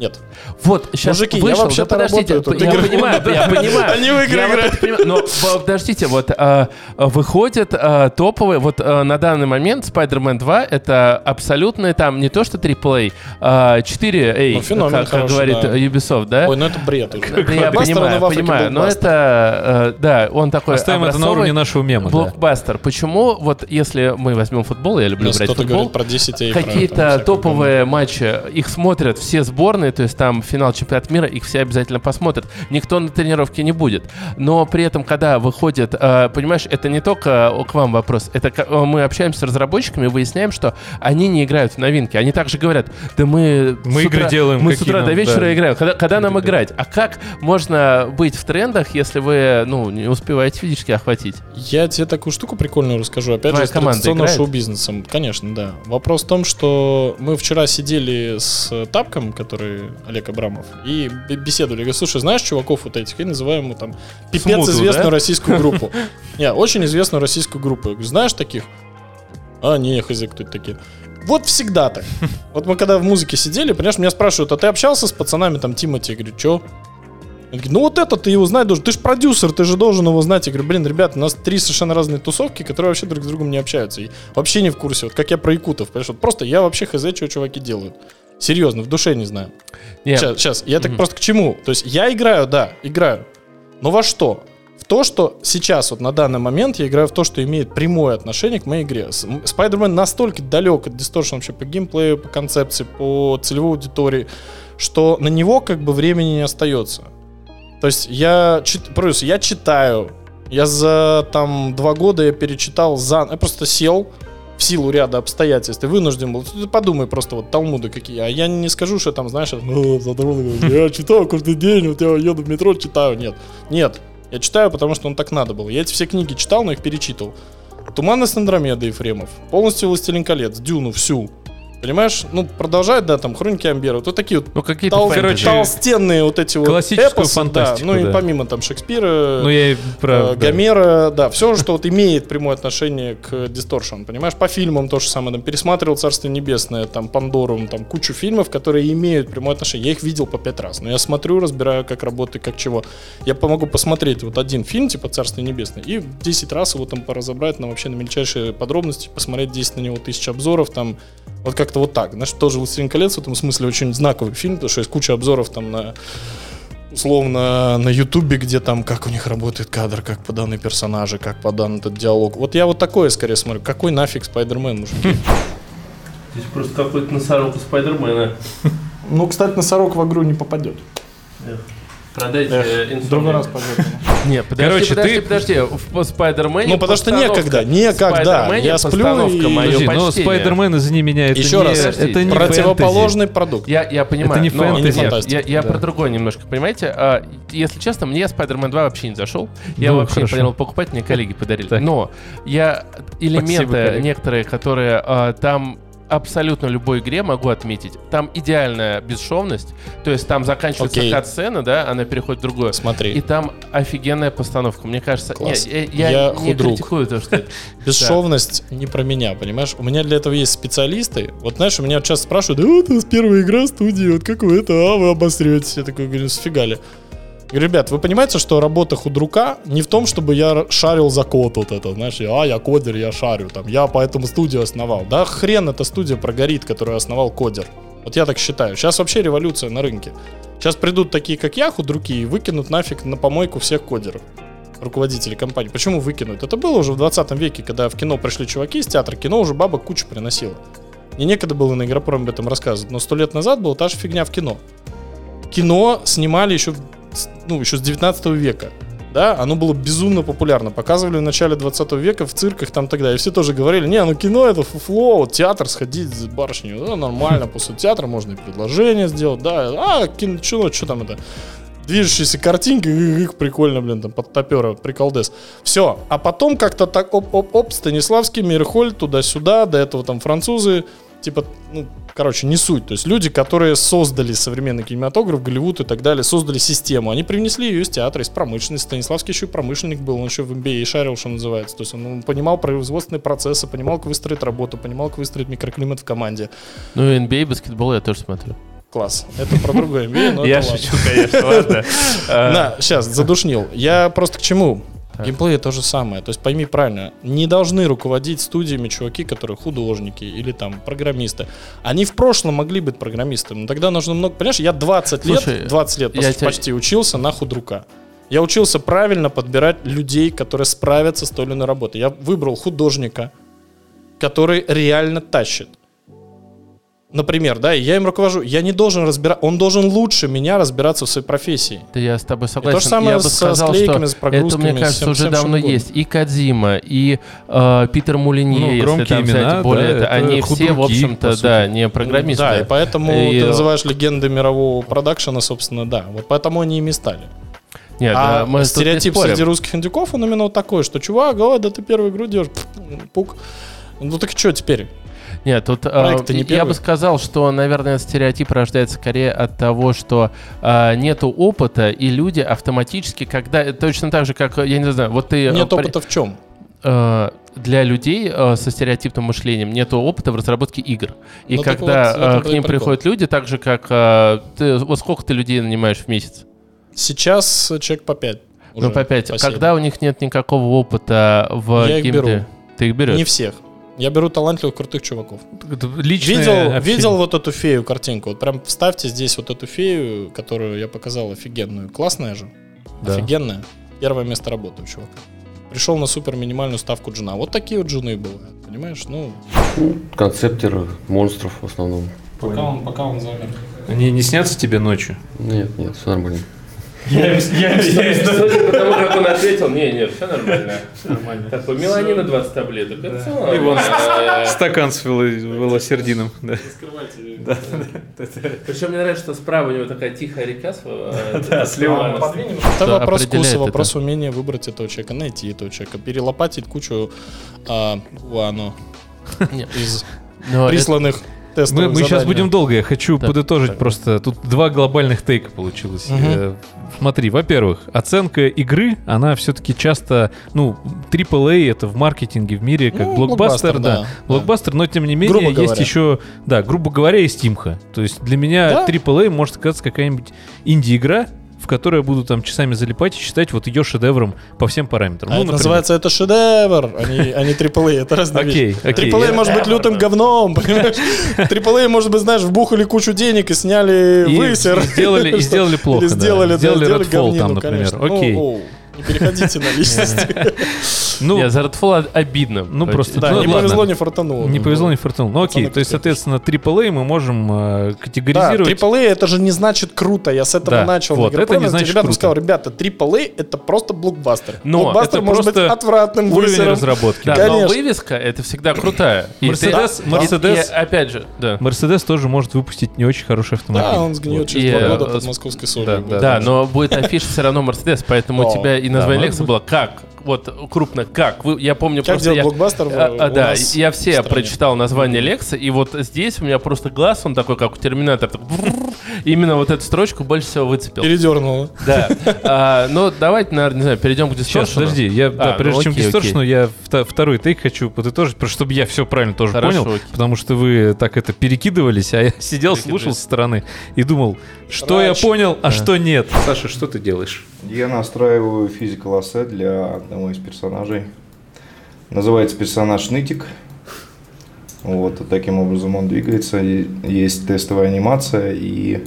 Нет. Вот, сейчас Мужики, я вышел, вообще-то да подождите, работаю я игры. понимаю, я понимаю. Они в игры Я играют. Но подождите, вот а, выходит а, топовый, вот а, на данный момент Spider-Man 2 это абсолютно там не то что AAA, а 4A, Ну, феномен как, говорит. Ubisoft, да? Ой, ну это бред я понимаю, понимаю, но это, э, да, он такой Оставим это на уровне нашего мема. блокбастер. Почему, вот если мы возьмем футбол, я люблю брать кто-то футбол, говорит про 10 и про там какие-то топовые матчи, их смотрят все сборные, то есть там финал чемпионата мира, их все обязательно посмотрят. Никто на тренировке не будет. Но при этом, когда выходит, э, понимаешь, это не только к вам вопрос, это э, мы общаемся с разработчиками, выясняем, что они не играют в новинки. Они также говорят, да мы... Мы с игры утра- делаем, Мы с утра до нам, вечера да. играем. Когда, когда нам играть? А как можно быть в трендах, если вы, ну, не успеваете физически охватить? Я тебе такую штуку прикольную расскажу. Опять Твоя же, традиционного играет? шоу-бизнеса. Конечно, да. Вопрос в том, что мы вчера сидели с Тапком, который Олег Абрамов, и беседовали. Я говорю, слушай, знаешь чуваков вот этих? Я называю ему там пипец Смуту, известную да? российскую [LAUGHS] группу. Не, очень известную российскую группу. Я говорю, знаешь таких? А, не, хз, кто это такие. Вот всегда так. Вот мы когда в музыке сидели, понимаешь, меня спрашивают, а ты общался с пацанами там Тимати? Я говорю, чё? Ну вот это ты его знать должен. Ты же продюсер, ты же должен его знать. Я говорю, блин, ребята, у нас три совершенно разные тусовки, которые вообще друг с другом не общаются. И вообще не в курсе. Вот как я про якутов. Понимаешь, вот просто я вообще хз, что чуваки делают. Серьезно, в душе не знаю. Не, Сейчас, сейчас. Я так Мгм. просто к чему? То есть я играю, да, играю. Но во что? В то, что сейчас, вот на данный момент, я играю в то, что имеет прямое отношение к моей игре. Spider-Man настолько далек от Distortion вообще по геймплею, по концепции, по целевой аудитории, что на него как бы времени не остается. То есть я, чит- плюс я читаю, я за там два года я перечитал за, я просто сел в силу ряда обстоятельств и вынужден был. Ты подумай просто вот талмуды какие. А я не скажу, что там, знаешь, ну, я [LAUGHS] читаю каждый день, вот я еду в метро, читаю. Нет, нет. Я читаю, потому что он так надо было. Я эти все книги читал, но их перечитывал. Туманность Андромеды Ефремов. Полностью Властелин колец. Дюну всю. Понимаешь? Ну, продолжает, да, там, Хроники Амбера. Вот такие вот ну какие-то тол- короче, толстенные вот эти вот классическую эпосы, фантастику, Да, ну и да. помимо там Шекспира, Ну, я и про... э, да. Гомера, да, все, что вот имеет прямое отношение к Distortion, понимаешь? По фильмам то же самое, там, пересматривал «Царство небесное», там, Пандору, там, кучу фильмов, которые имеют прямое отношение. Я их видел по пять раз, но я смотрю, разбираю, как работает, как чего. Я помогу посмотреть вот один фильм, типа «Царство небесное», и 10 раз его там поразобрать, на вообще на мельчайшие подробности, посмотреть 10 на него тысяч обзоров, там, вот как-то вот так. Знаешь, тоже «Властелин колец» в этом смысле очень знаковый фильм, потому что есть куча обзоров там на условно на Ютубе, где там как у них работает кадр, как поданы персонажи, как подан этот диалог. Вот я вот такое скорее смотрю. Какой нафиг Спайдермен, мужики? [LAUGHS] Здесь просто какой-то носорог у Спайдермена. Ну, кстати, носорог в игру не попадет. Продайте Эх, другой раз пойдет. Не, подожди, Короче, подожди, ты- подожди. В Спайдермене Ну, потому что некогда, некогда. Спайдермене Я сплю и- Подожди, но. Спайдермен, извини меня, это Еще не, раз, это не Противоположный продукт. Я, я понимаю. не но фэнтези. нет. Я, я Да. про другое немножко, понимаете? А, если честно, мне Spider-Man 2 вообще не зашел. Я Ну, вообще хорошо. не планировал покупать, мне коллеги подарили. Так. Но я элементы коллега. некоторые, которые а, там абсолютно любой игре могу отметить. Там идеальная бесшовность, то есть там заканчивается Окей. кат-сцена, да, она переходит в другое. И Смотри, там офигенная постановка. Мне кажется, Класс. не, я, Я не худрук. критикую то, что [LAUGHS] бесшовность не про меня, понимаешь? У меня для этого есть специалисты. Вот знаешь, у меня часто спрашивают, да вот у нас первая игра студии, вот как вы это, а вы обосретесь? Я такой говорю, сфига ли? Говорю, ребят, вы понимаете, что работа худрука не в том, чтобы я шарил за код вот это, знаешь, я, а, я кодер, я шарю, там, я поэтому студию основал. Да хрен эта студия прогорит, которую основал кодер. Вот я так считаю. Сейчас вообще революция на рынке. Сейчас придут такие, как я, худруки, и выкинут нафиг на помойку всех кодеров руководители компании. Почему выкинуть? Это было уже в 20 веке, когда в кино пришли чуваки из театра, кино уже бабок кучу приносило. Мне некогда было на Игропроме об этом рассказывать, но сто лет назад была та же фигня в кино. Кино снимали еще, ну, еще с 19 века. Да, оно было безумно популярно. Показывали в начале 20 века в цирках там тогда. И все тоже говорили, не, ну кино это фуфло, вот театр сходить с барышней, ну, нормально, [LAUGHS] после театра можно и предложение сделать, да, а, кино, что, что там это, движущиеся картинки, их прикольно, блин, там, под топера, приколдес. Все, а потом как-то так, оп-оп-оп, Станиславский, Мирхоль, туда-сюда, до этого там французы, типа, ну, короче, не суть. То есть люди, которые создали современный кинематограф, Голливуд и так далее, создали систему. Они привнесли ее из театра, из промышленности. Станиславский еще и промышленник был, он еще в MBA шарил, что называется. То есть он, он понимал производственные процессы, понимал, как выстроить работу, понимал, как выстроить микроклимат в команде. Ну, и NBA баскетбол я тоже смотрю. Класс. Это про другое MBA, но Я это ладно. шучу, конечно, ладно. А, На, сейчас, задушнил. Я просто к чему? Геймплей то же самое. То есть пойми правильно, не должны руководить студиями чуваки, которые художники или там программисты. Они в прошлом могли быть программистами, но тогда нужно много... Понимаешь, я 20 Слушай, лет, 20 лет я тебя- почти учился на худрука. Я учился правильно подбирать людей, которые справятся с той или иной работой. Я выбрал художника, который реально тащит. Например, да, и я им руковожу. Я не должен разбирать, он должен лучше меня разбираться в своей профессии. Да я с тобой согласен. то же самое я бы со сказал, склейками, что с прогрузками, Это, мне кажется, всем- уже всем, давно есть. И Кадзима, и э, Питер Мулинье, Ну, если громкие там взять имена, более... да, это, это они все, в худруки, общем-то, да, не программисты. Да, и поэтому И- ты называешь легенды мирового продакшена, собственно, да. Вот поэтому они ими стали. Нет, а да, мы не стереотип спорим. среди русских индюков, он именно вот такой, что чувак, ой, да ты делаешь, пф, пук. Ну так что теперь? Нет, тут э, не я первый. бы сказал, что, наверное, стереотип рождается скорее от того, что э, нету опыта, и люди автоматически, когда точно так же, как я не знаю, вот ты э, Нет при- опыта в чем? э, для людей э, со стереотипным мышлением нет опыта в разработке игр. И Ну, так когда вот, э, к ним приходят люди, так же как э, ты, вот сколько ты людей нанимаешь в месяц? Сейчас человек по 5. ну, по пять. Когда у них нет никакого опыта в Я их геймде- беру. Ты их берешь? Не всех. Я беру талантливых, крутых чуваков. Это Личное Видел, общение. видел вот эту фею картинку? Вот прям вставьте здесь вот эту фею, которую я показал офигенную. Классная же? Да. Офигенная. Первое место работы у чувака. Пришел на супер минимальную ставку джуна. Вот такие вот джуны бывают, понимаешь? Ну, Концептер монстров в основном. пока он, пока он замер. Они не снятся тебе ночью? Нет, нет, все нормально. Судя по тому, как он ответил, не, нет, все нормально. Такой, меланина 20 таблеток. И вон стакан с вело- велосердином. Да. Причем мне нравится, что справа у него такая тихая река. Да, слева. Это вопрос вкуса, вопрос умения выбрать этого человека, найти этого человека, перелопатить кучу гуано из присланных тестовых мы сейчас заданий. будем долго. Я хочу Так, подытожить просто. Тут два глобальных тейка получилось. Э, Смотри, во-первых, оценка игры, она все-таки часто, ну, AAA это в маркетинге в мире как Ну, блокбастер, да. да. Блокбастер, но тем не менее Грубо есть говоря. еще, да, грубо говоря, и Стимха. То есть для меня Да. AAA может оказаться какая-нибудь инди-игра, которой я буду там часами залипать и считать вот ее шедевром по всем параметрам. А Ну, это например. называется это шедевр, а не, а не AAA, это разные Окей, вещи. окей. AAA может быть лютым говном, [LAUGHS] понимаешь? AAA может быть, знаешь, вбухали кучу денег и сняли высер. сделали- и сделали [LAUGHS] плохо, Или сделали, Сделали Redfall там, например. Ну, Окей. Не переходите на личности. [LAUGHS] Ну, Не, за Redfall обидно. Ну, просто- Да, Ну, не повезло, не фартануло. не повезло, не фартануло. Ну окей, то есть, соответственно, AAA мы можем э, Да, категоризировать. AAA это же не значит круто. Я с этого Да, начал. вот, это не значит Ребятам круто. сказал, ребята, AAA это просто блокбастер. Но блокбастер может быть отвратным Уровень разработки. Да, но вывеска это всегда крутая. Мерседес- Мерседес- опять же, да. Мерседес тоже может выпустить не очень хороший автомобиль. Да, он сгниет через два э, года под с- московской солью. да. Да, но будет афиша все равно Мерседес, поэтому тебя и да, название может Лекса было как? Вот крупно как? Вы- Я помню Как просто... я- блокбастер в- А, а, у да, нас я все прочитал название Лекса, и вот здесь у меня просто глаз, он такой, как у Терминатора, так именно вот эту строчку больше всего выцепил. Передернуло. Да. А, ну, давайте, наверное, не знаю, перейдем к Сейчас, дисторшену. подожди, я, да, А, прежде ну чем окей, дисторшну, я второй тейк хочу подытожить, просто чтобы я все правильно тоже Хорошо, понял, окей. потому что вы так это перекидывались, а я [LAUGHS] сидел, слушал со стороны и думал, что я Рач. понял, а что нет. Саша, что ты делаешь? Я настраиваю physical asset для одного из персонажей. Называется персонаж Нытик. Вот, таким образом он двигается. Есть тестовая анимация, и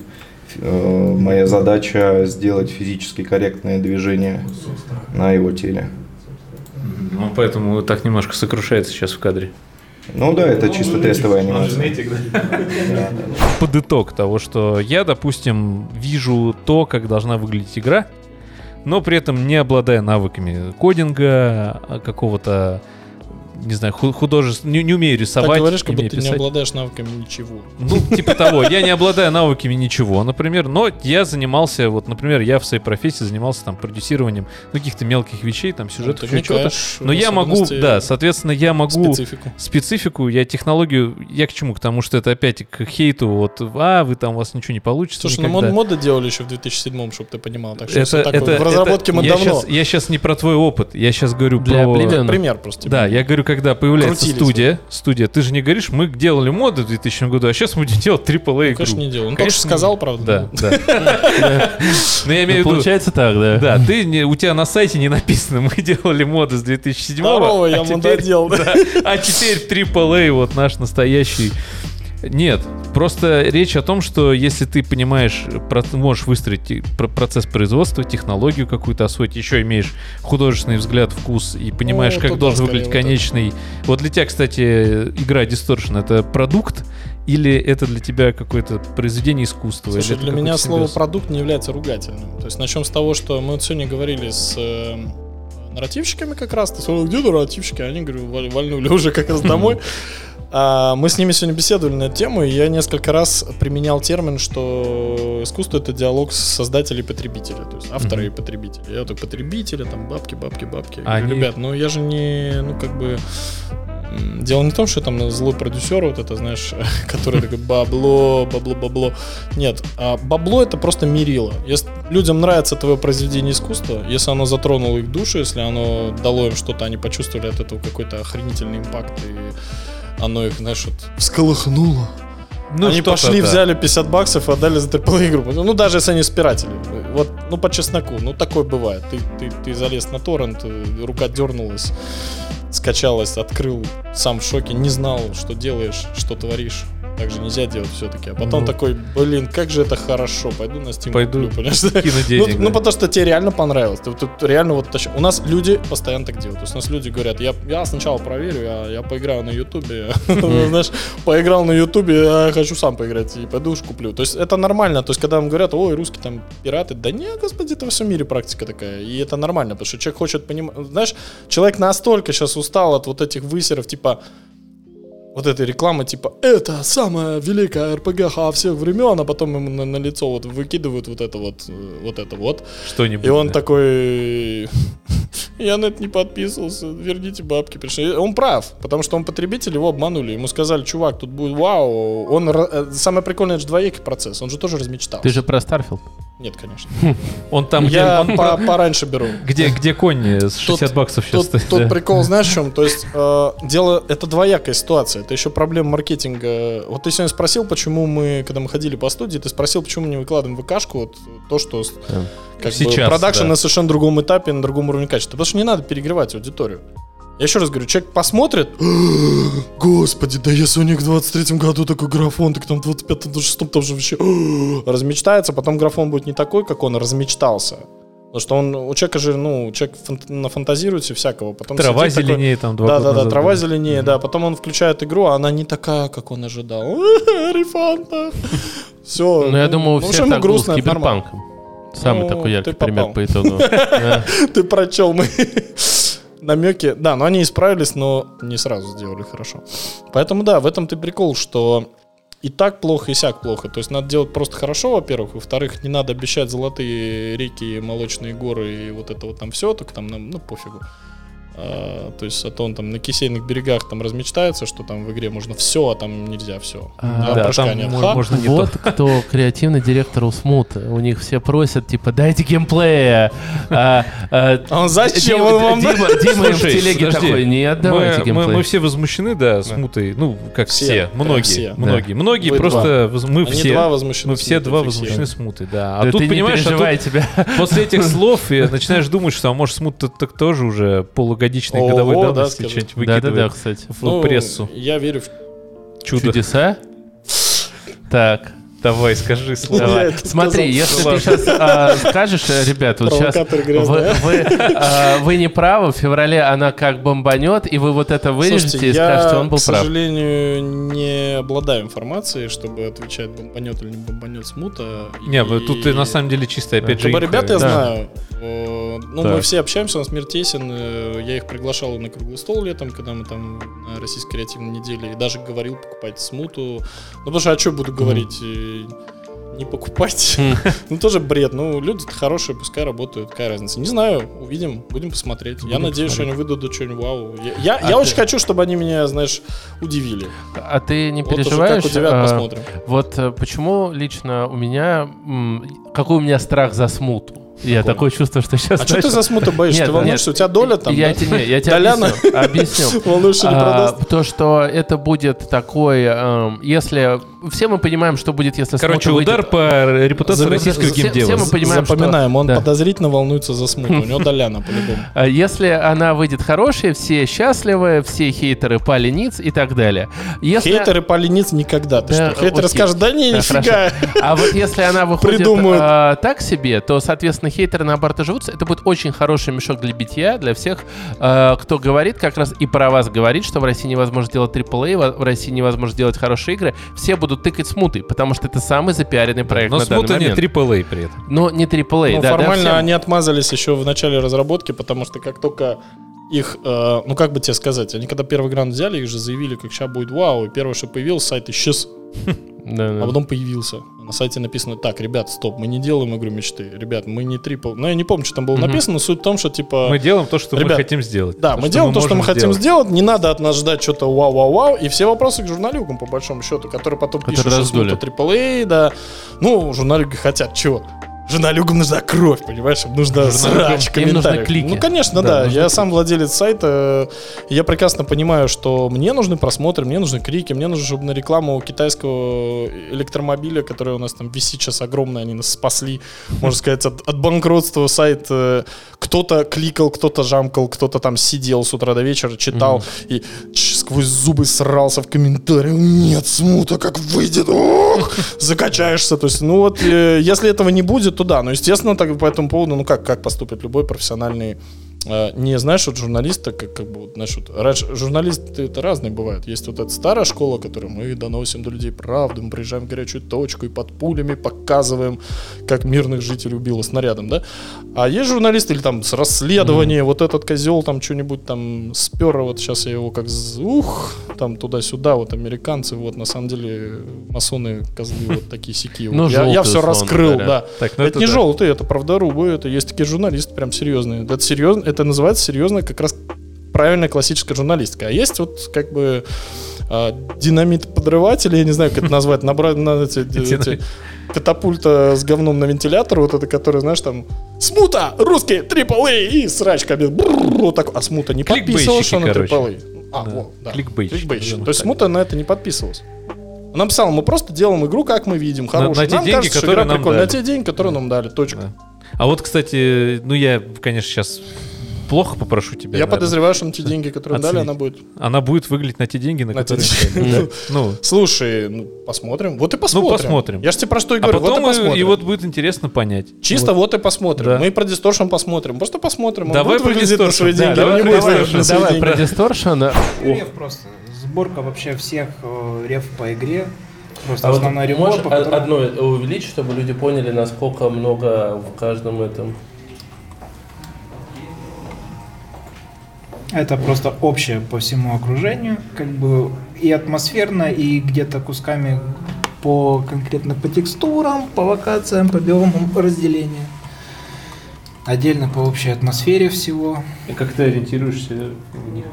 э, моя задача сделать физически корректные движения на его теле. Ну, поэтому так немножко сокрушается сейчас в кадре. Ну да, это чисто тестовая анимация. [LAUGHS] Под итог того, что я, допустим, вижу то, как должна выглядеть игра, но при этом не обладая навыками кодинга, а, какого-то не знаю, художеств, не, не умею рисовать. Так говоришь, как будто умею ты не писать. обладаешь навыками ничего. Ну, типа того, я не обладаю навыками ничего, например, но я занимался, вот, например, я в своей профессии занимался там продюсированием ну, каких-то мелких вещей, там, сюжетов, Ты еще чего-то. Но я могу, да, соответственно, я могу специфику. специфику, я технологию, я к чему? К тому, что это опять к хейту, вот, а, вы там, у вас ничего не получится Слушай, ну никогда. мод, моды делали еще в 2007 чтобы ты понимал. Так что это, всё такое. это, в разработке это- мы я давно. Щас, я сейчас не про твой опыт, я сейчас говорю Для про... Пример просто. Да, я говорю, когда появляется Крутились студия, студия, ты же не говоришь, мы делали моды в 2000 году, а сейчас мы будем делать AAA Ну, игру. конечно, не делал. Он только Конечно, сказал, правда. Да, ну. да. [LAUGHS] Но я имею в виду, Получается так, да. да, ты не- у тебя на сайте не написано, мы делали моды с 2007 Здорово, а я да. [LAUGHS] да, а теперь AAA, вот наш настоящий. Нет, просто речь о том, что если ты понимаешь, можешь выстроить процесс производства, технологию какую-то освоить, еще имеешь художественный взгляд, вкус и понимаешь, Ну, как должен выглядеть вот конечный. Вот для тебя, кстати, игра Distortion это продукт или это для тебя какое-то произведение искусства? Слушай, это для меня слово симбиоз? продукт не является ругательным. То есть начнем с того, что мы вот сегодня говорили с э, нарративщиками как раз. Ты сказал, где нарративщики? Они, говорю, валь- вальнули уже как раз [LAUGHS] домой. А, мы с ними сегодня беседовали на эту тему, и я несколько раз применял термин, что искусство это диалог с создателем и потребителем, то есть автора Мгм. и потребителя. Я вот потребители, там бабки, бабки, бабки. Они- говорю, Ребят, ну я же не, ну как бы Дело не в том, что там злой продюсер, вот это, знаешь, [LAUGHS] который такой бабло, бабло, бабло. Нет, а бабло это просто мерило. Если людям нравится твое произведение искусства, если оно затронуло их душу, если оно дало им что-то, они почувствовали от этого какой-то охренительный импакт, и оно их, знаешь, вот всколыхнуло. Ну, они пошли, да. взяли 50 баксов и отдали за AAA игру. Ну, даже если они спиратели. Вот, ну, по чесноку. Ну, такое бывает. Ты, ты, ты залез на торрент, э, рука дернулась, скачалась, открыл, сам в шоке, не знал, что делаешь, что творишь. Так же нельзя делать все-таки. А потом Ну. такой, блин, как же это хорошо. Пойду на Steam Пойду куплю? [LAUGHS] Кину Ну, денег. ну, да. потому что тебе реально понравилось. Ты, тут реально вот У нас люди постоянно так делают. То есть у нас люди говорят, я, я сначала проверю, я, я поиграю на Ютубе. [LAUGHS] Знаешь, поиграл на Ютубе, я хочу сам поиграть и пойду уж куплю. То есть это нормально. То есть когда вам говорят, ой, русские там пираты, да не, господи, это во всем мире практика такая. И это нормально, потому что человек хочет понимать. Знаешь, человек настолько сейчас устал от вот этих высеров, типа, вот этой рекламы, типа, это самая великая РПГ всех времен, а потом ему на, на лицо вот выкидывают вот это вот, э, вот это вот. Что-нибудь. И он да. такой, я на это не подписывался, верните бабки. пришли». Он прав, потому что он потребитель, его обманули. Ему сказали, чувак, тут будет вау. Он, э, самое прикольное, это же двоякий процесс, он же тоже размечтался. Ты же про Starfield. Нет, конечно. Он там, где, я он по- пораньше беру. где, где конь с 60 Тут- баксов сейчас Тут, стоит. тут да. прикол, знаешь, в чем? То есть э, дело это двоякая ситуация. Это еще проблема маркетинга. Вот ты сегодня спросил, почему мы, когда мы ходили по студии, ты спросил, почему мы не выкладываем в ВКшку вот то, что как Сейчас, бы продакшн да. на совершенно другом этапе, на другом уровне качества. Потому что не надо перегревать аудиторию. Я еще раз говорю, человек посмотрит, господи, да если у них в 23-м году такой графон, так там в 25-м, 26-м там же вообще размечтается, потом графон будет не такой, как он размечтался. Потому что он, у человека же, ну, человек фант- нафантазируется всякого. Потом Трава сидит такой, зеленее там два да, да, да, назад трава была. зеленее, да. Потом он включает игру, а она не такая, как он ожидал. [LAUGHS] Рефанда. Все. Ну, я думаю, у всех так было с. Киберпанком. Самый Ну, такой яркий пример по итогу. [LAUGHS] Да. Ты прочел мы намеки. Да, но они исправились, но не сразу сделали хорошо. Поэтому да, в этом ты прикол, что и так плохо, и сяк плохо. То есть надо делать просто хорошо, во-первых. Во-вторых, не надо обещать золотые реки, молочные горы и вот это вот там все, только там ну, пофигу. А, то есть, а то он там на кисейных берегах там размечтается, что там в игре можно все, а там нельзя все. А, Да, там Ха. можно не Вот то. кто креативный директор у Смута. У них все просят, типа, дайте геймплея. А, а, А он зачем Дима, он вам? Дима, Дима им в телеге подожди. такой, нет, давайте мы, геймплей. мы все возмущены, да, смутой. Ну, как Все, Многие. все. Многие. Многие Вы просто... Мы Они все... два возмущены. мы все два возмущены смутой, да. А Да тут, ты не понимаешь, а тут переживай тебя. после этих слов и начинаешь думать, что, а может, смут так тоже уже полугодичной Ого, годовой да, давности скажи. что-нибудь Да-да-да, выкидывает кстати. в Ну, прессу. Я верю в Чудо. Чудеса? [LAUGHS] Так. Давай, скажи слово. Смотри, если ты сейчас скажешь, э, ребят, вот сейчас вы, а, вы не правы, в феврале она как бомбанет, и вы вот это вырежете и скажете, он был к прав. сожалению, не обладаю информацией, чтобы отвечать, бомбанет или не бомбанет смута. Не, тут ты на самом деле чисто опять же... Ребят я знаю. Э, Ну, мы все общаемся, у нас мир тесен. э, Я их приглашал на круглый стол летом, когда мы там на российской креативной неделе. И даже говорил, покупайте смуту. Ну, потому что, а что буду говорить? Э, Не покупайте. Хм. [LAUGHS] Ну, тоже бред. Ну, люди хорошие, пускай работают. Какая разница? Не знаю, увидим, будем посмотреть. Я надеюсь, что они выдадут что-нибудь вау. Я, я, А я ты- очень хочу, чтобы они меня, знаешь, удивили. А ты не Вот уже переживаешь? как удивят, а, посмотрим. Вот э, почему лично у меня... Какой у меня страх за смуту? Я такое чувство, что сейчас... А что ты за смуту боишься? Нет, Ты волнуешься? У тебя доля там? Я да? тебе, не, я тебе Доляна? объясню. объясню. [LAUGHS] Волнуешься, не А, то, что это будет такой, эм, если все мы понимаем, что будет, если Короче, смута выйдет- удар по репутации За- российского все- геймдева. все мы понимаем, что- Запоминаем, он да. подозрительно волнуется за смуту. У [LAUGHS] него доляна по-любому. А Если она выйдет хорошей, все счастливы, все хейтеры пали ниц и так далее. Если... Хейтеры полениц никогда. Ты Да, что? Хейтеры окей. скажут, да не, Да, нифига. А вот если она [LAUGHS] выходит Придумают. а, так себе, то, соответственно, хейтеры наоборот оживутся. Это будет очень хороший мешок для битья, для всех, а, кто говорит как раз и про вас говорит, что в России невозможно делать AAA, в России невозможно делать хорошие игры. Все будут тыкать смуты, потому что это самый запиаренный проект Но на данный смута не момент. AAA при этом. Но не AAA, Ну, да, да, формально всем. они отмазались еще в начале разработки, потому что как только их, э, ну как бы тебе сказать, они когда первый грант взяли, их же заявили, как сейчас будет вау, и первое, что появилось, сайт исчез, Да, да. а потом появился. На сайте написано, так, ребят, стоп, мы не делаем игру мечты, ребят, мы не трипл. Ну, я не помню, что там было Мгм. написано, но суть в том, что типа... Мы делаем то, что мы Ребят, хотим сделать. Да, мы делаем то, что мы хотим сделать. сделать. Не надо от нас ждать что-то вау-вау-вау. И все вопросы к журналюгам, по большому счету, которые потом Которые пишут, что смута AAA, да. Ну, журналюги хотят чего? Журналюгам нужна кровь, понимаешь? Им нужна срач, комментариев. клики. Ну, конечно, Да, да. Я клики. сам владелец сайта. Я прекрасно понимаю, что мне нужны просмотры, мне нужны крики, мне нужно, чтобы на рекламу китайского электромобиля, который у нас там висит сейчас огромный, они нас спасли, можно [LAUGHS] сказать, от, от банкротства сайт. Кто-то кликал, кто-то жамкал, кто-то там сидел с утра до вечера, читал и ч- сквозь зубы срался в комментариях. Нет, смута, как выйдет. Ох! [LAUGHS] Закачаешься. То есть, ну вот, э, если этого не будет, то да. Но, естественно, так, по этому поводу, ну как, как поступит любой профессиональный не знаешь, вот журналиста, как, как бы, вот, знаешь, вот, раньше журналисты это разные бывают. Есть вот эта старая школа, которую мы доносим до людей правду, мы приезжаем в горячую точку и под пулями показываем, как мирных жителей убило снарядом, да? А есть журналисты или там с расследования, вот этот козел там что-нибудь там спер, вот сейчас я его как ух, там туда-сюда, вот американцы, вот на самом деле масоны, козлы, вот такие сики. Ну, я, я все раскрыл, да. Так, ну это, это не да. желтые, это правдорубы, это есть такие журналисты прям серьезные. Это серьезно, это называется серьезная как раз правильная классическая журналистика. А есть вот как бы а, динамит-подрыватель, я не знаю, как это назвать, [LAUGHS] набрать на эти, эти катапульта с говном на вентилятор, вот это, который, знаешь, там смута, русский, AAA и срачками. Бррр, Вот так. А смута не подписывалась, что она Кликбейщики, AAA. А, Да. вот, да. То есть смута на это не подписывалась. Он написал, мы просто делаем игру, как мы видим, хорошую. на те нам деньги, кажется, которые нам прикольная. На дали. те деньги, которые нам дали, точка. Да. А вот, кстати, ну я, конечно, сейчас плохо попрошу тебя. Я наверное. подозреваю, что на те деньги, которые дали, она будет. Она будет выглядеть на те деньги, на, На которые... деньги. Ну, Слушай, ну посмотрим. Вот и посмотрим. посмотрим. Я же тебе про что и а говорю. вот и потом и, посмотрим. и вот будет интересно понять. Чисто вот, и посмотрим. Да. Мы и про Distortion посмотрим. Просто посмотрим. Он Давай будет про свои Да, давай про свои Давай про. Реф просто. Сборка вообще всех э, реф по игре. Просто А вот основной реф, можешь по которому- одно увеличить, чтобы люди поняли, насколько много в каждом этом. Это просто общее по всему окружению, как бы и атмосферно, и где-то кусками по конкретно по текстурам, по локациям, по биомам разделения. Отдельно по общей атмосфере всего. И как ты ориентируешься в них?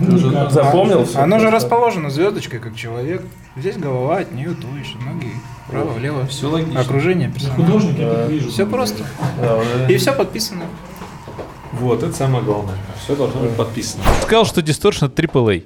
Никак. запомнил А- всё Оно же расположено звездочкой, как человек. Здесь голова, от нее туловище, ноги, право, влево. Все логично. Окружение персонажа. Все просто. И все подписано. Вот, это самое главное. Все должно быть подписано. Сказал, что Distortion это AAA.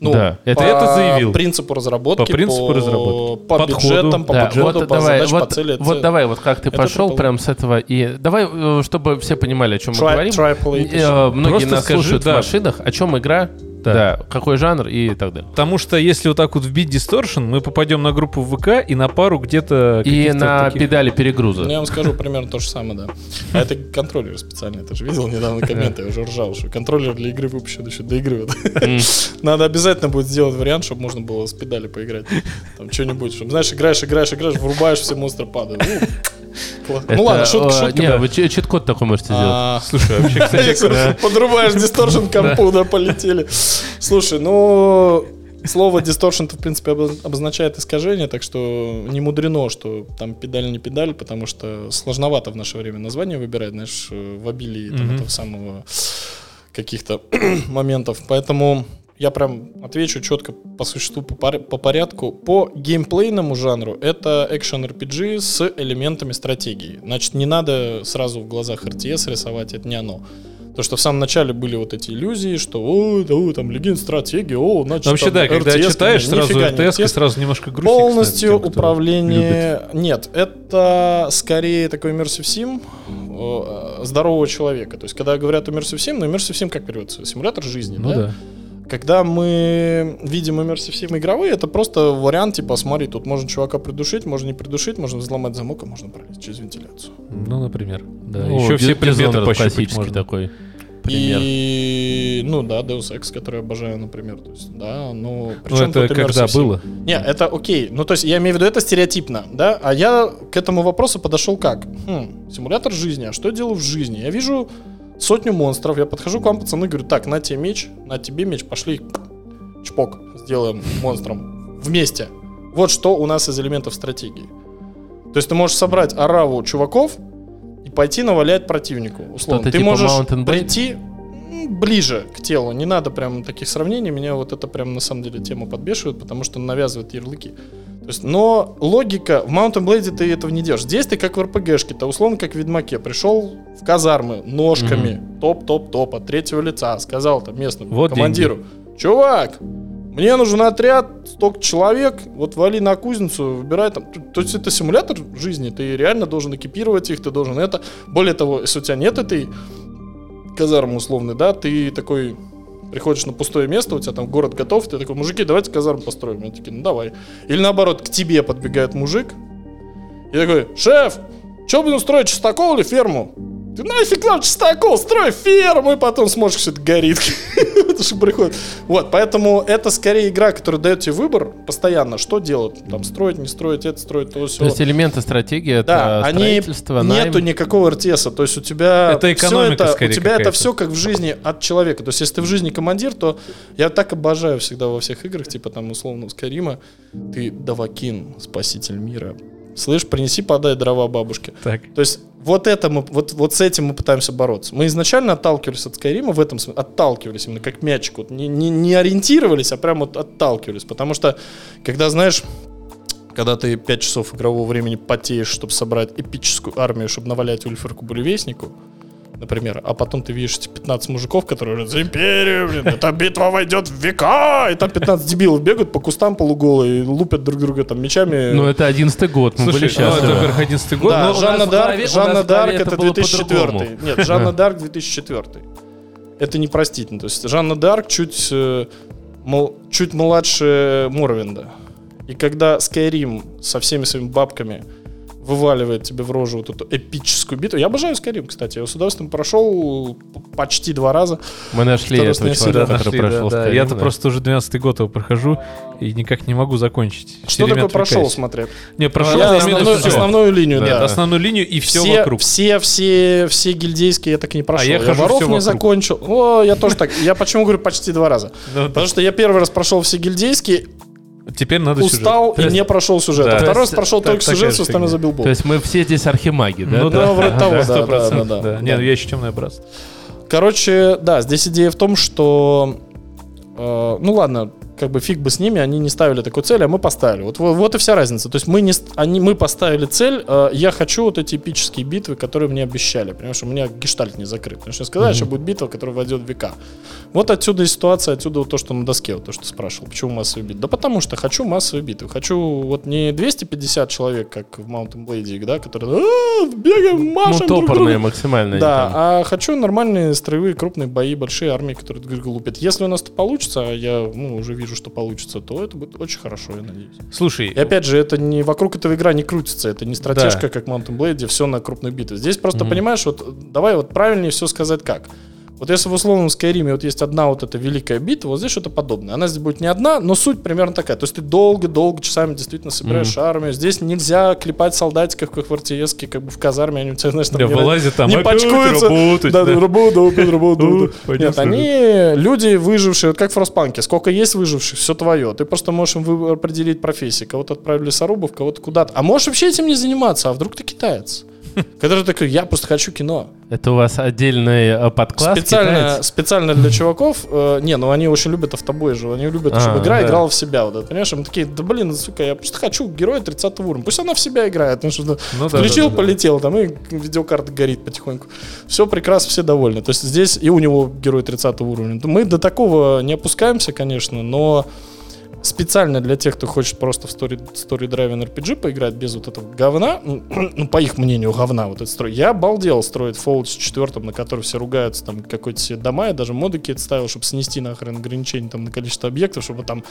Ну, Да, это- по это заявил. принципу разработки, По принципу разработки. по Подходу. бюджетам, по Да, подходу, вот по давай, задачам, вот, по цели. вот это давай, вот как ты это пошел AAA. прям с этого и давай, э, чтобы все понимали, о чем мы Tri- говорим. AAA Э, Многие Просто нас слушают да. в машинах. О чем игра? Да. Да. Какой жанр и так далее. Потому что если вот так вот вбить Distortion, мы попадем на группу в ВК и на пару где-то... И на таких- педали Ну, перегруза. я вам скажу примерно то же самое, да. А это контроллер специальный. Ты же видел недавно комменты, я уже ржал, что контроллер для игры выпущен еще до игры. Надо обязательно будет сделать вариант, чтобы можно было с педали поиграть. Там что-нибудь, чтобы, знаешь, играешь, играешь, играешь, врубаешь, все монстры падают. Ну. Ну ладно, шутка, э, шутка. Не, вы чит-код такой можете сделать. А, Слушай, вообще, [LAUGHS] кстати, Подрубаешь дисторшн компу, да, полетели. Слушай, ну, слово distortion в принципе, обоз- обозначает искажение, так что не мудрено, что там педаль не педаль, потому что сложновато в наше время название выбирать, знаешь, э, в обилии этого самого каких-то [CLEARS THROAT] моментов. Поэтому я прям отвечу четко по существу, по, пор- по порядку. По геймплейному жанру это экшен RPG с элементами стратегии. Значит, не надо сразу в глазах RTS рисовать, это не оно. То, что в самом начале были вот эти иллюзии, что о, да, о, там легенд стратегии, о, значит, Вообще, там да, когда RTS, читаешь, нифига сразу РТС, RTS. сразу немножко грустно. Полностью управление... Нет, это скорее такой Immersive Sim э, здорового человека. То есть, когда говорят Immersive Sim, ну, Immersive Sim как переводится? Симулятор жизни, Ну да? да. Когда мы видим Sim игровые, это просто вариант, типа, смотри, тут можно чувака придушить, можно не придушить, можно взломать замок, а можно пролезть через вентиляцию. Ну, например. Да. Ну, Еще все предметы пощупать можно. такой пример. И, ну да, Deus Ex, который я обожаю, например. То есть, да, ну... Ну, причем это тут когда Sim? было? Не, это окей. Ну, то есть, я имею в виду, это стереотипно, да? А я к этому вопросу подошел как? Хм, симулятор жизни. А что я делаю в жизни? Я вижу сотню монстров. Я подхожу к вам, пацаны, говорю, так, на тебе меч, на тебе меч, пошли чпок сделаем монстром вместе. Вот что у нас из элементов стратегии. То есть ты можешь собрать ораву чуваков и пойти навалять противнику. Условно. Ты типа можешь прийти ближе к телу. Не надо прям таких сравнений. Меня вот это прям на самом деле тему подбешивает, потому что навязывает ярлыки. То есть, но логика, в Mountain Blade ты этого не делаешь. Здесь ты как в РПГшке, то условно как в Ведьмаке. Пришел в казармы ножками, топ-топ-топ от третьего лица, сказал там местному Вот командиру, чувак, мне нужен отряд, столько человек, вот вали на кузницу, выбирай там. То есть это симулятор жизни, ты реально должен экипировать их, ты должен это. Более того, если у тебя нет этой казармы условной, да, ты такой приходишь на пустое место, у тебя там город готов, ты такой, мужики, давайте казарму построим. Они такие, ну давай. Или наоборот, к тебе подбегает мужик и такой, шеф, что будем строить, частокол или ферму? Ты нафиг нам частокол, строй ферму, и потом смотришь, что это горит. [LAUGHS] Это же приходит. Вот, поэтому это скорее игра, которая дает тебе выбор постоянно, что делать. Там строить, не строить, это строить, то все. То есть элементы стратегии это Да, они строительство, найм. нету никакого РТСа. То есть у тебя Это экономика это, скорее у тебя это все как в жизни от человека. То есть если ты в жизни командир, то я так обожаю всегда во всех играх, типа там условно Скарима, ты Давакин, спаситель мира. Слышь, принеси, подай дрова бабушке. Так. То есть вот это мы, вот, вот с этим мы пытаемся бороться. Мы изначально отталкивались от Скайрима в этом смысле, отталкивались именно как мячик, вот, не, не, не ориентировались, а прям вот отталкивались. Потому что, когда, знаешь, когда ты 5 часов игрового времени потеешь, чтобы собрать эпическую армию, чтобы навалять Ульферку Буревестнику, например, а потом ты видишь эти 15 мужиков, которые говорят, за империю, блин, эта битва войдет в века, и там 15 дебилов бегают по кустам полуголые, и лупят друг друга там мечами. Ну, это одиннадцатый год, мы Слушай, были ну, счастливы. это, во-первых, 11 год. Да, Жанна Дарк, Жанна Дарк это это было 2004. по-другому. Нет, Жанна Дарк 2004. Это непростительно. То есть Жанна Дарк чуть, э, мол- чуть младше Морвинда. И когда Skyrim со всеми своими бабками вываливает тебе в рожу вот эту эпическую битву. Я обожаю Skyrim, кстати. Я с удовольствием прошел почти два раза. Мы нашли этого человека, Да, который нашли, прошел да, да. Skyrim, Я-то да. просто уже 12 год его прохожу и никак не могу закончить. Что такое прошел, смотри? Не, прошел Я основную, всё. основную линию, Да, да. Основную линию и все, все, вокруг. все, все, все гильдейские я так не прошел. я хожу воров не вокруг. закончил. О, я тоже так. Я почему говорю почти два раза? Ну, Потому что я первый раз прошел все гильдейские, Теперь надо сюжет. устал То и есть- не прошел сюжет. Да. А То второй раз прошел так- только сюжет, же все остальное забил бол. То есть мы все здесь архимаги, да? Ну Да, да, вроде [LAUGHS] того, да, да, процентов, да, да. Не, ну я еще темное братство. Короче, да, здесь идея в том, что... э, ну ладно, как бы фиг бы с ними, они не ставили такую цель, а мы поставили. Вот, вот, вот и вся разница. То есть мы, не, они, мы поставили цель, э, я хочу вот эти эпические битвы, которые мне обещали. Понимаешь, у меня гештальт не закрыт. Потому что сказали, что будет битва, которая войдет в века. Вот отсюда и ситуация, отсюда вот то, что на доске, вот то, что ты спрашивал. Почему массовые битвы? Да потому что хочу массовые битвы. Хочу вот не 250 человек, как в Mountain Blade, да, которые «А, бегаем, Ну, машем друг топорные другу». максимально. Да, а хочу нормальные строевые крупные бои, большие армии, которые лупят. Если у нас это получится, а я ну, уже вижу, что получится, то это будет очень хорошо, я надеюсь. Слушай, И опять же, это не вокруг этого игра не крутится, это не стратежка, как в Mountain Blade, где все на крупные битвы. Здесь просто, понимаешь, вот давай вот правильнее все сказать как. Вот если в условном Скайриме вот есть одна вот эта великая битва, вот здесь что-то подобное. Она здесь будет не одна, но суть примерно такая. То есть ты долго-долго часами действительно собираешь армию. Здесь нельзя клепать солдатиков, как в РТС, как бы в казарме, они у [LAUGHS] тебя, знаешь, там Да, не, вылазят там, не опять почкуются. работать, да, да. работают, опять пойдем Нет, они люди выжившие, вот как в Фростпанке. Сколько есть выживших, все твое. Ты просто можешь им определить профессии. Кого-то отправили лесорубов, кого-то куда-то. А можешь вообще этим не заниматься, а вдруг ты китаец? [LAUGHS] Который такой, я просто хочу кино. Это у вас отдельный э, подкласс Специально, китаец? специально для чуваков, э, не, ну они очень любят автобой же, они любят, А, чтобы игра да. играла в себя, вот это, понимаешь, мы такие, да блин, сука, я просто хочу героя 30 уровня, пусть она в себя играет, потому что Ну включил, да, да, да. полетел, там и видеокарта горит потихоньку, все прекрасно, все довольны, то есть здесь и у него герой 30 уровня, мы до такого не опускаемся, конечно, но специально для тех, кто хочет просто в story, story driven RPG поиграть без вот этого говна, ну, [CLEARS THROAT] ну, по их мнению, говна вот этот строй. Я обалдел строить Fallout 4, на который все ругаются, там какой-то себе дома, я даже моды какие-то ставил, чтобы снести нахрен ограничения там на количество объектов, чтобы там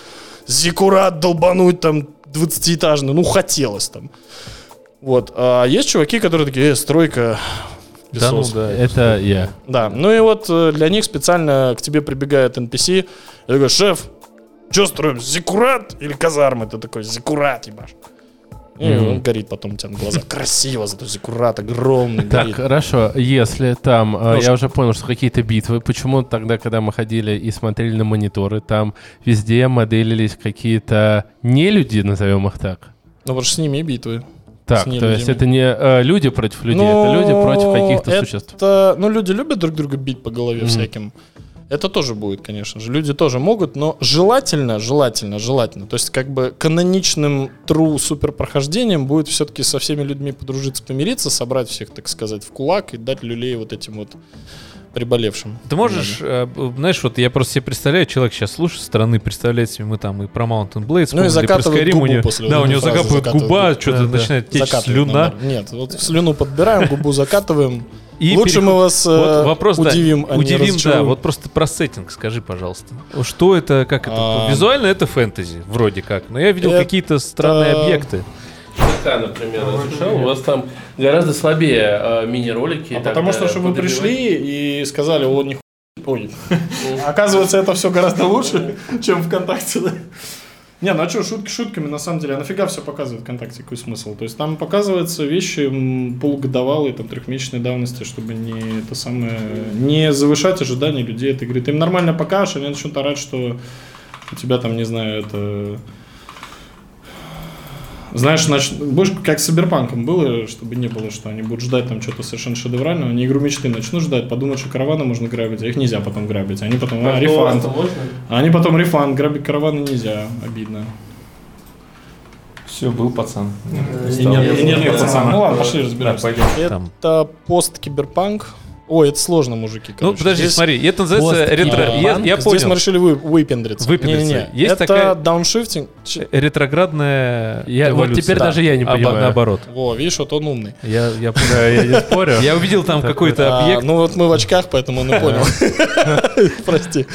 зиккурат долбануть там 20-этажный, ну хотелось там. Вот. А есть чуваки, которые такие, э, стройка, Да, ну песос». да. Это я. Да, ну и вот э, для них специально к тебе прибегает NPC, и такой, шеф, что строим, зиккурат или казармы? Ты такой, зиккурат, ебаш. И Мгм. он горит потом у тебя на глазах. Красиво, зато зиккурат огромный Так, горит. хорошо, если там, э, Ну, я уже понял, что какие-то битвы, почему тогда, когда мы ходили и смотрели на мониторы, там везде моделились какие-то не люди, назовем их так? Ну, что с ними битвы. Так, то есть это не э, люди против людей, Ну, это люди против каких-то это- существ. Ну, люди любят друг друга бить по голове Мгм. всяким. Это тоже будет, конечно же. Люди тоже могут, но желательно, желательно, желательно. То есть, как бы каноничным true супер прохождением будет все-таки со всеми людьми подружиться, помириться, собрать всех, так сказать, в кулак и дать люлей вот этим вот приболевшим. Ты можешь, э, знаешь, вот я просто себе представляю, человек сейчас слушает стороны, представляет себе, мы там и про Mountain Blade Ну и закатывает губу у него, после да, у него закапывает губа, что-то Да, да. начинает течь Закатывает слюна. надо. Нет, вот слюну подбираем, губу закатываем. И Лучше переход- мы вас э, Вот вопрос, да, удивим, а не удивим, да, вот просто про сеттинг скажи, пожалуйста. Что это, как это? А. Визуально это фэнтези, вроде как, но я видел Это- какие-то странные объекты. ЖК, например, изучал, у вас там гораздо слабее э, мини-ролики. А потому что, что вы пришли и сказали, о, нихуя. Ой. [LAUGHS] Оказывается, это все гораздо лучше, чем ВКонтакте, да? Не, ну а что, шутки шутками, на самом деле, а нафига все показывает ВКонтакте, какой смысл? То есть там показываются вещи полугодовалые, там, трехмесячной давности, чтобы не это самое, не завышать ожидания людей от игры. Ты им нормально покажешь, они начнут орать, что у тебя там, не знаю, это... Знаешь, нач... будешь как с Сиберпанком было, чтобы не было, что они будут ждать там что-то совершенно шедеврального, они игру мечты начнут ждать, подумают, что караваны можно грабить, а их нельзя потом грабить. Они потом, а, рефанд. А они потом рефанд, грабить караваны нельзя, обидно. Все, был пацан. И нет, и нет пацана. Ну ладно, пошли разбираемся. Да, пойдем. Там. Ой, это сложно, мужики. Ну, короче. подожди, Здесь- смотри, это называется Пост- ретро... а, Я, я Здесь понял. мы решили вы, выпендриться. Выпендриться. Не-не-не. Есть это такая- дауншифтинг. Ч- Ретроградная Я, вот теперь Да. даже я не Оба- понимаю. наоборот. Во, видишь, вот он умный. Я, я, Да, я не спорю. [LAUGHS] я увидел там какой-то А, объект. ну вот мы в очках, поэтому он и понял. [LAUGHS] Прости.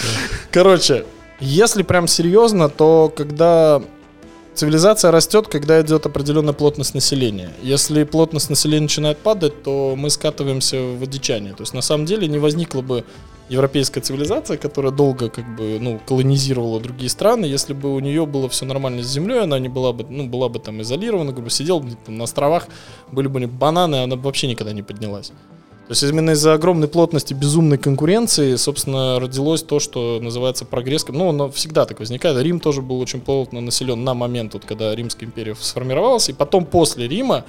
Короче, если прям серьезно, то когда цивилизация растет, когда идет определенная плотность населения. Если плотность населения начинает падать, то мы скатываемся в одичание. То есть на самом деле не возникла бы европейская цивилизация, которая долго как бы ну колонизировала другие страны, если бы у нее было все нормально с землей, она не была бы ну была бы там изолирована, грубо сидела бы на островах, были бы бананы, она бы вообще никогда не поднялась. То есть именно из-за огромной плотности, безумной конкуренции, собственно, родилось то, что называется прогресс. Ну, оно всегда так возникает. Рим тоже был очень плотно населен на момент, вот, когда Римская империя сформировалась. И потом, после Рима,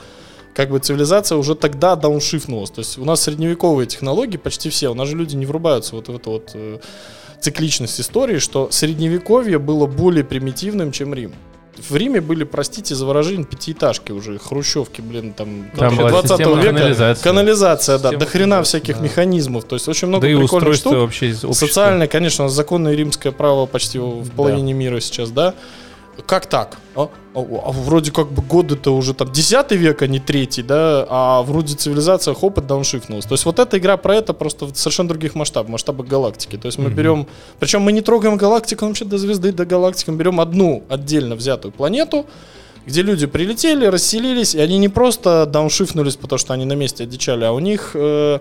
как бы цивилизация уже тогда дауншифнулась. То есть у нас средневековые технологии почти все. У нас же люди не врубаются вот в это вот э, цикличность истории, что средневековье было более примитивным, чем Рим. В Риме были, простите за выражение, пятиэтажки уже, хрущевки, блин, там, Там вообще была 20 система века. канализации. Канализация, да, Система до хрена всяких да. механизмов. То есть очень много Да прикольных штук. вообще. Социальное, конечно, у нас законное римское право почти в половине мира сейчас, да? Как так? А, А- а вроде как бы годы-то уже там 10 век, а не третий, да? А вроде цивилизация хоп, и дауншифтнулась. То есть вот эта игра про это просто в совершенно других масштабах, масштабах галактики. То есть мы берем... Причем мы не трогаем галактику вообще до звезды, до галактики. Мы берем одну отдельно взятую планету, где люди прилетели, расселились, и они не просто дауншифтнулись, потому что они на месте одичали, а у них э,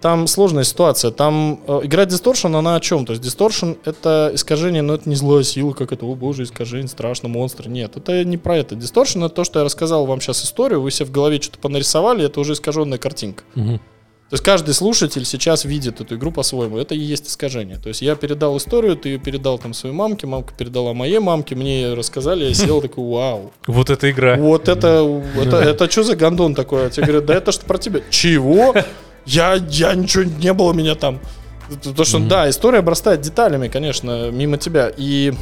там сложная ситуация. Там э, игра Distortion, она о чем? То есть Distortion это искажение, но это не злая сила, как это, о боже, искажение, страшно, монстры. Нет, это не про это. Distortion это то, что я рассказал вам сейчас историю, вы себе в голове что-то понарисовали, это уже искаженная картинка. Мгм. То есть каждый слушатель сейчас видит эту игру по-своему. Это и есть искажение. То есть я передал историю, ты ее передал там своей мамке, мамка передала моей мамке, мне рассказали, я сел такой, вау. Вот эта игра. Вот это, это, это что за гондон такой? А тебе говорят, да это что про тебя. Чего? Я, я ничего не было у меня там. Потому что, да, история обрастает деталями, конечно, мимо тебя. И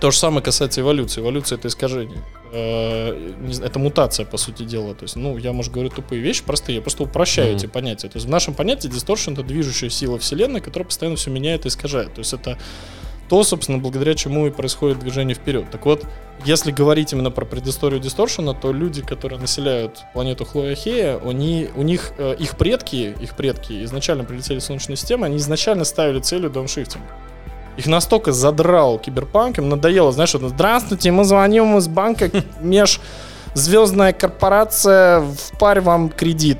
то же самое касается эволюции. Эволюция это искажение. Э, Это мутация, по сути дела. То есть, ну, я, может, говорю тупые вещи простые, я просто упрощаю Мгм. эти понятия. То есть в нашем понятии дисторшн это движущая сила Вселенной, которая постоянно все меняет и искажает. То есть это то, собственно, благодаря чему и происходит движение вперед. Так вот, если говорить именно про предысторию Дисторшена, то люди, которые населяют планету Хлояхея, они, у них, э, их предки, их предки изначально прилетели в Солнечную систему, они изначально ставили целью дауншифтинг. Их настолько задрал киберпанк, им надоело, знаешь, вот, здравствуйте, мы звоним из банка [LAUGHS] межзвездная корпорация, впарь вам кредит.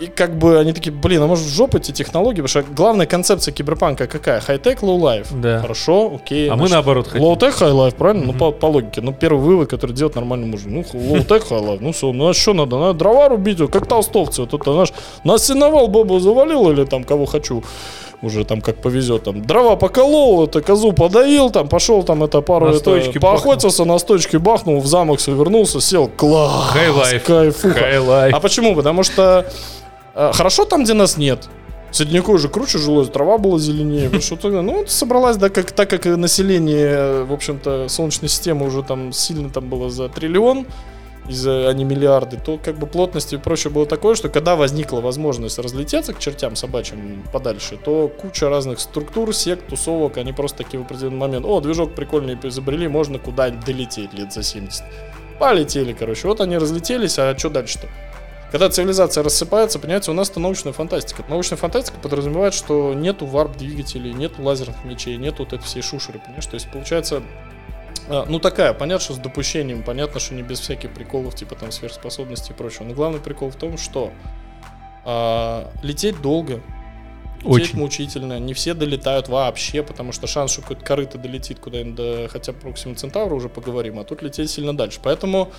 И как бы они такие, блин, а может в жопу эти технологии, потому что главная концепция киберпанка какая? High-tech, low-life. Да. Хорошо, окей. А мы значит, наоборот хотим. Low-tech, high-life, правильно? Ну, Мгм. по, по логике. Ну, первый вывод, который делать нормальный мужик. Ну, [LAUGHS] low-tech, high-life. Ну, все, ну, а что надо? Надо дрова рубить, как толстовцы. Вот это, знаешь, на сеновал бабу завалил или там кого хочу. Уже там как повезет. Там дрова поколол, это козу подоил, там пошел там это пару На это, поохотился, на стойчке бахнул, в замок все вернулся, сел. Класс! High-life. А почему? Потому что хорошо там, где нас нет. Средневековье же круче жилось, трава была зеленее. потому что тогда, ну, вот собралась, да, как, так как население, э, в общем-то, Солнечной системы уже там сильно там было за триллион, из-за, а не миллиарды, то как бы плотность и прочее было такое, что когда возникла возможность разлететься к чертям собачьим подальше, то куча разных структур, сект, тусовок, они просто такие в определенный момент, о, движок прикольный изобрели, можно куда-нибудь долететь лет за 70. Полетели, короче. Вот они разлетелись, а что дальше-то? Когда цивилизация рассыпается, понимаете, у нас это научная фантастика. Научная фантастика подразумевает, что нету варп-двигателей, нету лазерных мечей, нету вот этой всей шушеры, понимаешь? То есть получается, а, ну такая, понятно, что с допущением, понятно, что не без всяких приколов, типа там сверхспособностей и прочего. Но главный прикол в том, что а, лететь долго, лететь Очень. мучительно, не все долетают вообще, потому что шанс, что какой-то корыто долетит куда-нибудь до хотя бы Проксима Центавра, уже поговорим, а тут лететь сильно дальше. Поэтому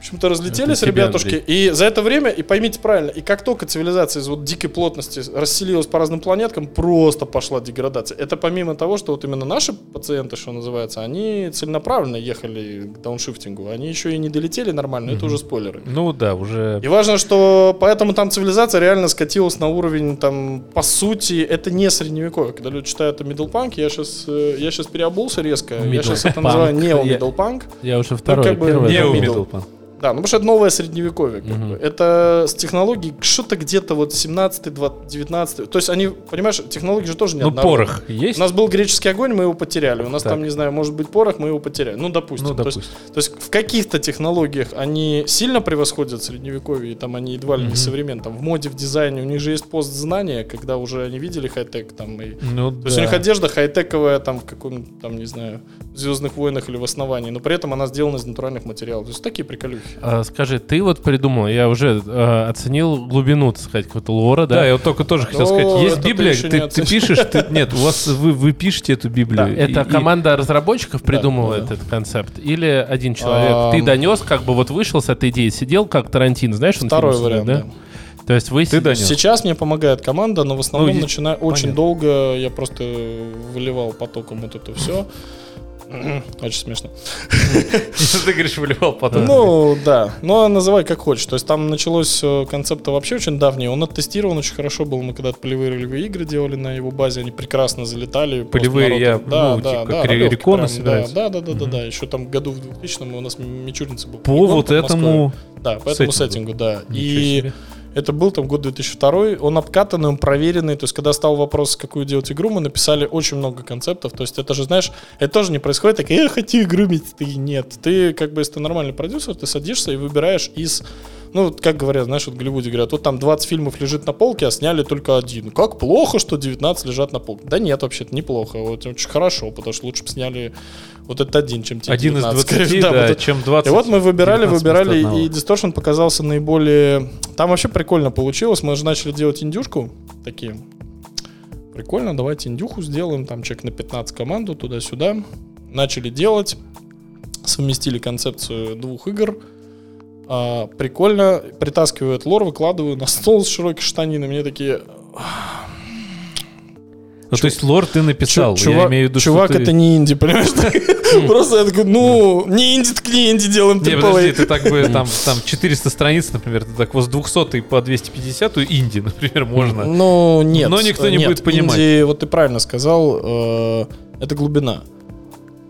почему-то разлетелись ребятушки, Андрей. и за это время, и поймите правильно, и как только цивилизация из вот дикой плотности расселилась по разным планеткам, просто пошла деградация. Это помимо того, что вот именно наши пациенты, что называется, они целенаправленно ехали к дауншифтингу, они еще и не долетели нормально, это уже спойлеры. Ну да, уже... И важно, что поэтому там цивилизация реально скатилась на уровень, там, по сути, это не средневековье. Когда люди читают о миддлпанк, я сейчас, я сейчас переобулся резко, я сейчас это называю Я- нео-миддлпанк. Я уже второй, как бы первый. не Да, ну потому что это новое средневековье. как Мгм. бы. Это с технологией что-то где-то вот 17 20, 19 То есть они, понимаешь, технологии же тоже не Ну, порох есть? У нас был греческий огонь, мы его потеряли. У нас Так. там, не знаю, может быть порох, мы его потеряли. Ну, допустим. Ну, То есть- допустим. то есть в каких-то технологиях они сильно превосходят средневековье, и там они едва ли не современные. Там в моде, в дизайне у них же есть постзнание, когда уже они видели хай-тек там и... Ну То есть у них да. одежда хай-тековая там в каком там, не знаю, в Звездных войнах или в основании, но при этом она сделана из натуральных материалов. То есть такие приколюхи. А, скажи, ты вот придумал, я уже э, оценил глубину, так сказать, какого-то лора, да? Да, я вот только тоже хотел О, сказать. Есть это ты Библия, ты, ты оценил. пишешь, ты, [LAUGHS] нет, у вас вы, вы пишете эту Библию. Это и- и- команда разработчиков придумала да, да. этот концепт? Или один человек? Ам. Ты донес, как бы вот вышел с этой идеей, сидел как Тарантино, знаешь, он Второй фильм вариант, да? да. То есть вы... Ты донес. Сейчас мне помогает команда, но в основном Ну, начинаю очень долго, я просто выливал потоком вот это все. Очень смешно. Ты говоришь, выливал потом. Ну, да. Ну, а называй как хочешь. То есть там началось э, концепта вообще очень давний. Он оттестирован очень хорошо был. Мы когда-то полевые ролевые игры делали на его базе, они прекрасно залетали. Полевые, я, да, ну, да, типа, да, реконы собираются. Да, да, да, да, да. Еще там году в 2000 у нас Мичуринцы был. По вот этому... Да, по этому сеттингу. да. И себе. Это был там год 2002, он обкатанный, он проверенный, то есть когда стал вопрос, какую делать игру, мы написали очень много концептов, то есть это же, знаешь, это тоже не происходит так, я хочу игру ты нет. Ты, как бы, если ты нормальный продюсер, ты садишься и выбираешь из, ну, вот как говорят, знаешь, вот в Голливуде говорят, вот там 20 фильмов лежит на полке, а сняли только один. Как плохо, что 19 лежат на полке. Да нет, вообще-то неплохо, вот очень хорошо, потому что лучше бы сняли вот этот один, чем те Один из 19. 20, [LAUGHS] Да, да, вот чем 20. и вот мы выбирали, 19 выбирали, и Distortion показался наиболее... Там вообще прикольно получилось. Мы же начали делать индюшку такие. Прикольно, давайте индюху сделаем. Там человек на 15 команду, туда-сюда. Начали делать. Совместили концепцию двух игр. А, прикольно. Притаскиваю этот лор, выкладываю на стол с широкой штаниной. Мне такие... Ну, то есть лор ты написал, Чу- я чувак, имею в виду, чувак ты... это не инди, понимаешь? [LAUGHS] [LAUGHS] Просто я такой, ну, не инди, так не инди, делаем Не, AAA. подожди, ты так бы [LAUGHS] там, там 400 страниц, например, ты так вот с 200 по 250 инди, например, можно. Ну, нет. Но никто не будет понимать. Инди, вот ты правильно сказал, э, это глубина.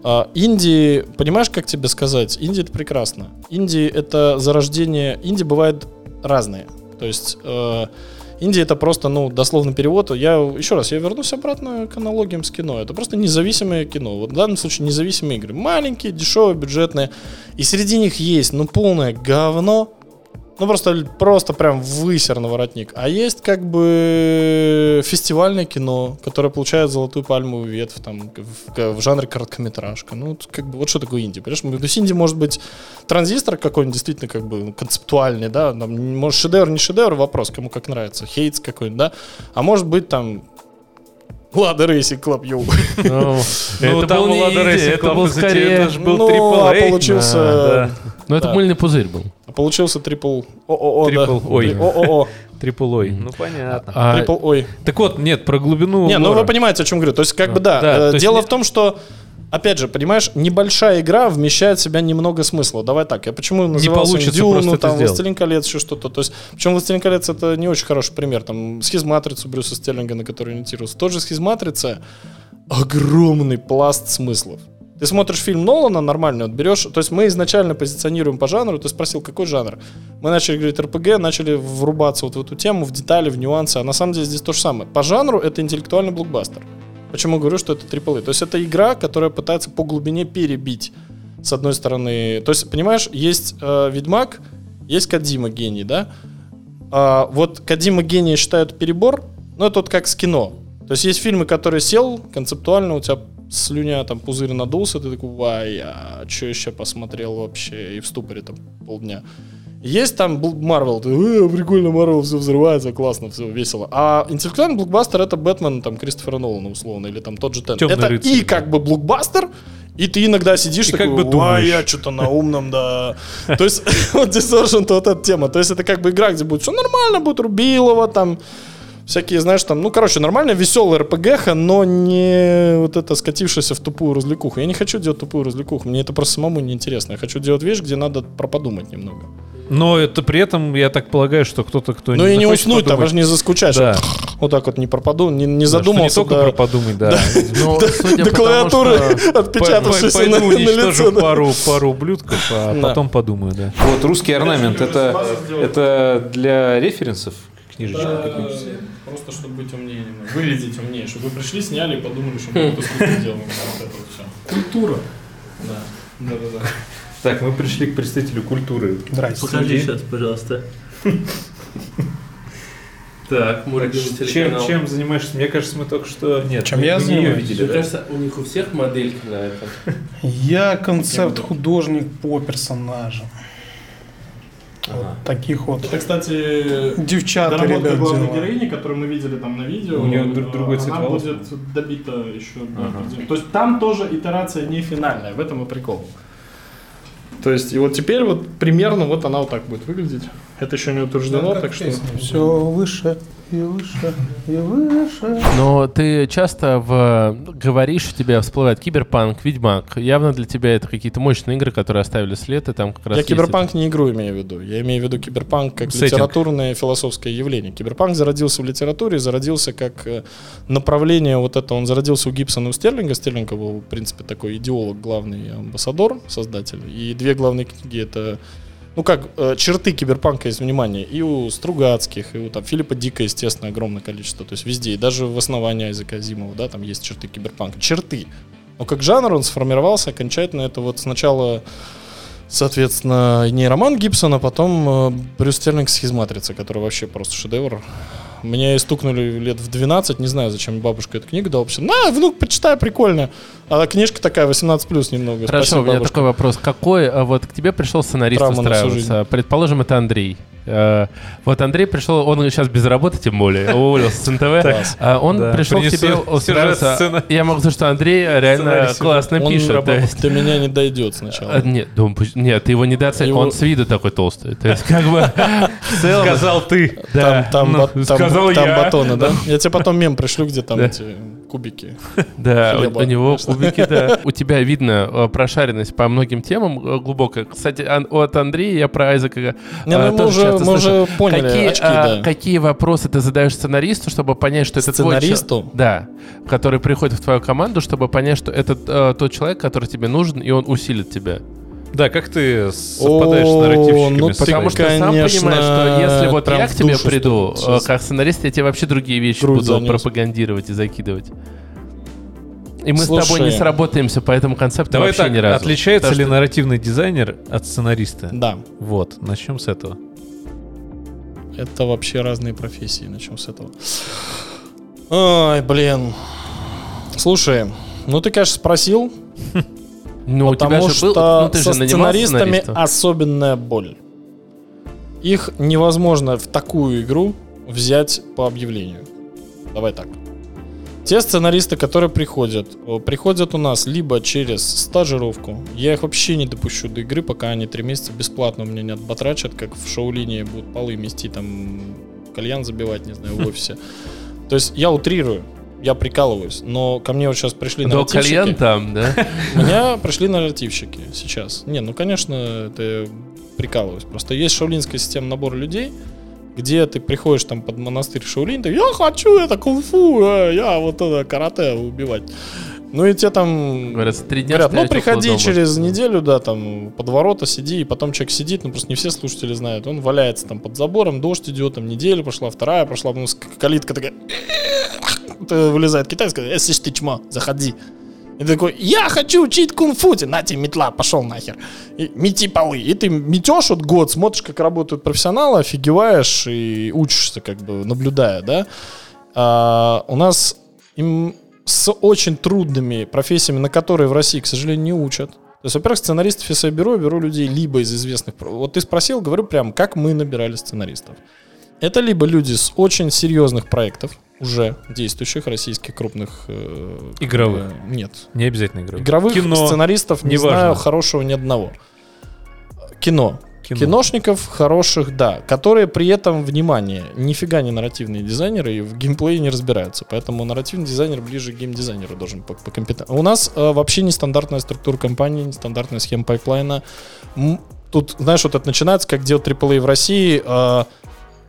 А инди, понимаешь, как тебе сказать? Инди это прекрасно. Инди это зарождение. Инди бывает разные. То есть э, инди это просто, ну, дословно перевод. Я еще раз, я вернусь обратно к аналогиям с кино. Это просто независимое кино. Вот в данном случае независимые игры. Маленькие, дешевые, бюджетные. И среди них есть, ну, полное говно. Ну, просто, просто прям высер на воротник. А есть как бы фестивальное кино, которое получает золотую пальмовую ветвь там, в, в жанре короткометражка. Ну, как бы, вот что такое инди, понимаешь? Есть инди может быть транзистор какой-нибудь действительно как бы концептуальный, да, там, может шедевр, не шедевр, вопрос, кому как нравится, Hades какой-нибудь, да, а может быть там Lada Racing Club, yo. Ну, Ну, это там был не Лада инди, Racing это Club, был был Ну, AAA. получился... Ну, это мыльный пузырь был. А получился triple... О-о-о, да. Triple, ой. О-о-о. Triple ой. Ну, понятно. А, Triple, ой. Так вот, нет, про глубину Не, ну лора. вы понимаете, о чем говорю. То есть, как бы да. Да, э, есть Дело в том, что, опять же, понимаешь, небольшая игра вмещает в себя немного смысла. Давай так. Я почему назывался получится Дюну, просто там. Властелин колец, еще что-то. То есть, причем Властелин колец это не очень хороший пример. Там схизматрицу Брюса Стерлинга, на который ориентировался. Тот же схизматрица огромный пласт смыслов. Ты смотришь фильм Нолана, нормально вот берешь. То есть мы изначально позиционируем по жанру. Ты спросил, какой жанр? Мы начали говорить РПГ, начали врубаться вот в эту тему, в детали, в нюансы. А на самом деле здесь то же самое. По жанру это интеллектуальный блокбастер. Почему говорю, что это AAA? То есть это игра, которая пытается по глубине перебить. С одной стороны, то есть, понимаешь, есть э, Ведьмак, есть Кадима гений, да? А, вот Кадима гения считают перебор, но это вот как с кино. То есть есть фильмы, которые сел концептуально, у тебя слюня, там пузырь надулся, ты такой, вай, а что еще посмотрел вообще, и в ступоре там полдня. Есть там Марвел, «Э, прикольно, Марвел, все взрывается, классно, все весело. А интеллектуальный блокбастер это Бэтмен, там, Кристофера Нолана, условно, или там тот же Тен. «Темный Это рыцарь», и да. как бы блокбастер, и ты иногда сидишь И такой, как бы «Ой, думаешь». я что-то на умном, да. То есть, [LAUGHS] вот Distortion, то вот эта тема. То есть, это как бы игра, где будет все нормально, будет Рубилова, там, всякие, знаешь, там, ну, короче, нормально, веселая РПГха, но не вот это скатившаяся в тупую развлекуху. Я не хочу делать тупую развлекуху, мне это просто самому неинтересно. Я хочу делать вещь, где надо проподумать немного. Но это при этом, я так полагаю, что кто-то, кто Ну и не уснуть, там аж не заскучать, Да. вот так вот не пропаду, не, не Да, что задумался. Не только да. про подумать, да. До клавиатуры что- [LAUGHS] отпечатавшись на, да. пару, пару ублюдков, а потом подумаю, да. Вот русский орнамент, это, это для референсов книжечка какая-нибудь? Просто чтобы быть умнее немного. Выглядеть умнее. Чтобы вы пришли, сняли и подумали, что мы [LAUGHS] это вот все. Культура. Да. Да, да, да. Так, мы пришли к представителю культуры. Здрасте. Покажи сейчас, пожалуйста. [LAUGHS] Так, мой Так, любимый чем, чем занимаешься? Мне кажется, мы только что... Нет, Чем мы я занимаюсь? видели. Мне да? кажется, у них у всех модельки на этом. Я концепт-художник по персонажам. Вот таких вот Это, кстати, девчата, доработка ребят, главной делаю. героини, которую мы видели там на видео. У неё друг- другой цвет Она волос. будет добита еще. Ага. То есть там тоже итерация не финальная, в этом и прикол. То есть, и вот теперь вот примерно вот она вот так будет выглядеть. Это еще не утверждено, так что... Все выше и выше и выше. Но ты часто в... говоришь, у тебя всплывает Киберпанк, Ведьмак. Явно для тебя это какие-то мощные игры, которые оставили след, и там как раз Я киберпанк не игру имею в виду. Я имею в виду киберпанк как Сеттинг. литературное философское явление. Киберпанк зародился в литературе, зародился как э, направление вот это. Он зародился у Гибсона и у Стерлинга. Стерлинга был, в принципе, такой идеолог, главный амбассадор, создатель. И две главные книги это ну как, э, черты киберпанка есть внимание и у Стругацких, и у там, Филиппа Дика, естественно, огромное количество. То есть везде, и даже в основании Айзека Азимова, да, там есть черты киберпанка. Черты. Но как жанр он сформировался окончательно. Это вот сначала, соответственно, нейроман Гибсона, потом э, Брюс Стерлинг «Схизматрица», который вообще просто шедевр. И стукнули лет в 12, не знаю, зачем бабушка эту книгу дала. Вообще, на, внук, почитай, прикольно. А книжка такая, 18 плюс немного. Хорошо, Спасибо, у меня бабушка. такой вопрос. Какой а, вот к тебе пришел сценарист Травма устраиваться? Предположим, это Андрей. Э, Вот Андрей пришел, он сейчас без работы, тем более, уволился с НТВ. А Он пришел к тебе устраиваться. Я могу сказать, что Андрей реально классно пишет. то есть- до меня не дойдет сначала. А, Нет, нет, ты его недооценил. Его- Он с виду такой толстый. То есть, как бы. [LAUGHS] Сказал ты. Там, ну, батоны, да? Я тебе потом мем пришлю, где там эти [LAUGHS] кубики. да, у- него кубики, да. У тебя видно э, прошаренность по многим темам э, глубокая. Кстати, от Андрея я про Айзека э, ну мы тоже часто мы слышал. уже поняли Какие, а, какие вопросы ты задаешь сценаристу, чтобы понять, что это твой Сценаристу? человек? Да, который приходит в твою команду, чтобы понять, что это тот человек, который тебе нужен, и он усилит тебя. Да, как ты совпадаешь с О, нарративщиками? ну, своими? Потому что сам понимаешь, что если вот я к тебе приду, стукнул э, как сценарист, я тебе вообще другие вещи Грудь буду занес. пропагандировать и закидывать. И мы с тобой Слушай. не сработаемся по этому концепту Давай вообще так, ни разу. отличается Потому ли что- нарративный дизайнер от сценариста? Да, Вот, начнем с этого. это вообще разные профессии. Начнем с этого. Ой, блин. Слушай, ну ты, конечно, спросил, [LAUGHS] Ну, потому же что был, ну, ты со же сценаристами особенная боль. Их невозможно в такую игру взять по объявлению. Давай так. Те сценаристы, которые приходят, э, приходят у нас либо через стажировку. Я их вообще не допущу до игры, пока они три месяца бесплатно у меня не отбатрачат, как в шоу-линии будут полы мести, там кальян забивать, не знаю, в офисе. То есть я утрирую, я прикалываюсь, но ко мне вот сейчас пришли До нарративщики. кальян там, да? [LAUGHS] Меня пришли нарративщики сейчас. Не, ну, конечно, это прикалываюсь. Просто есть шаулинская система набора людей, где ты приходишь там под монастырь Шаулин, ты, я хочу это кунг-фу, э, я вот это карате убивать. Ну и те там Говорят, три дня говорят, ну приходи дома. через неделю, да, там под ворота сиди, и потом человек сидит, ну просто не все слушатели знают, он валяется там под забором, дождь идет, там неделя пошла, вторая пошла, ну, калитка такая, [LAUGHS] вылезает китайская, если ж ты чмо, заходи. И ты такой, я хочу учить кунг-фу, тебе, на тебе метла, пошел нахер. И мети полы. И ты метешь вот год, смотришь, как работают профессионалы, офигеваешь и учишься, как бы, наблюдая, да. А, у нас им с очень трудными профессиями, на которые в России, к сожалению, не учат. То есть, во-первых, сценаристов, я беру, я беру людей либо из известных... Вот ты спросил, говорю прям, как мы набирали сценаристов. Это либо люди с очень серьезных проектов, уже действующих российских крупных... э, Игровых. э, нет. Не обязательно игровых. Игровых Кино. сценаристов не неважно. знаю хорошего ни одного. Кино. Кино. Киношников хороших, да, которые при этом, внимание, нифига не нарративные дизайнеры и в геймплее не разбираются, поэтому нарративный дизайнер ближе к геймдизайнеру должен по, по компетен- У нас э, вообще нестандартная структура компании, нестандартная схема пайплайна. Тут, знаешь, вот это начинается, как делать AAA в России, э,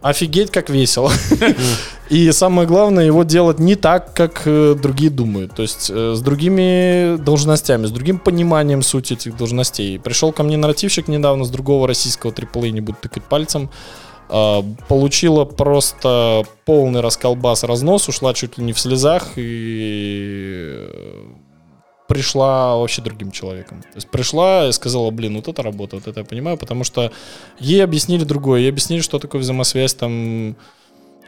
офигеть, как весело. [LAUGHS] И самое главное, его делать не так, как э, другие думают. То есть э, с другими должностями, с другим пониманием сути этих должностей. Пришел ко мне нарративщик недавно с другого российского AAA, не буду тыкать пальцем. а, Получила просто полный расколбас, разнос, ушла чуть ли не в слезах и э, пришла вообще другим человеком. То есть пришла и сказала, блин, вот это работа, вот это я понимаю, потому что ей объяснили другое, ей объяснили, что такое взаимосвязь, там,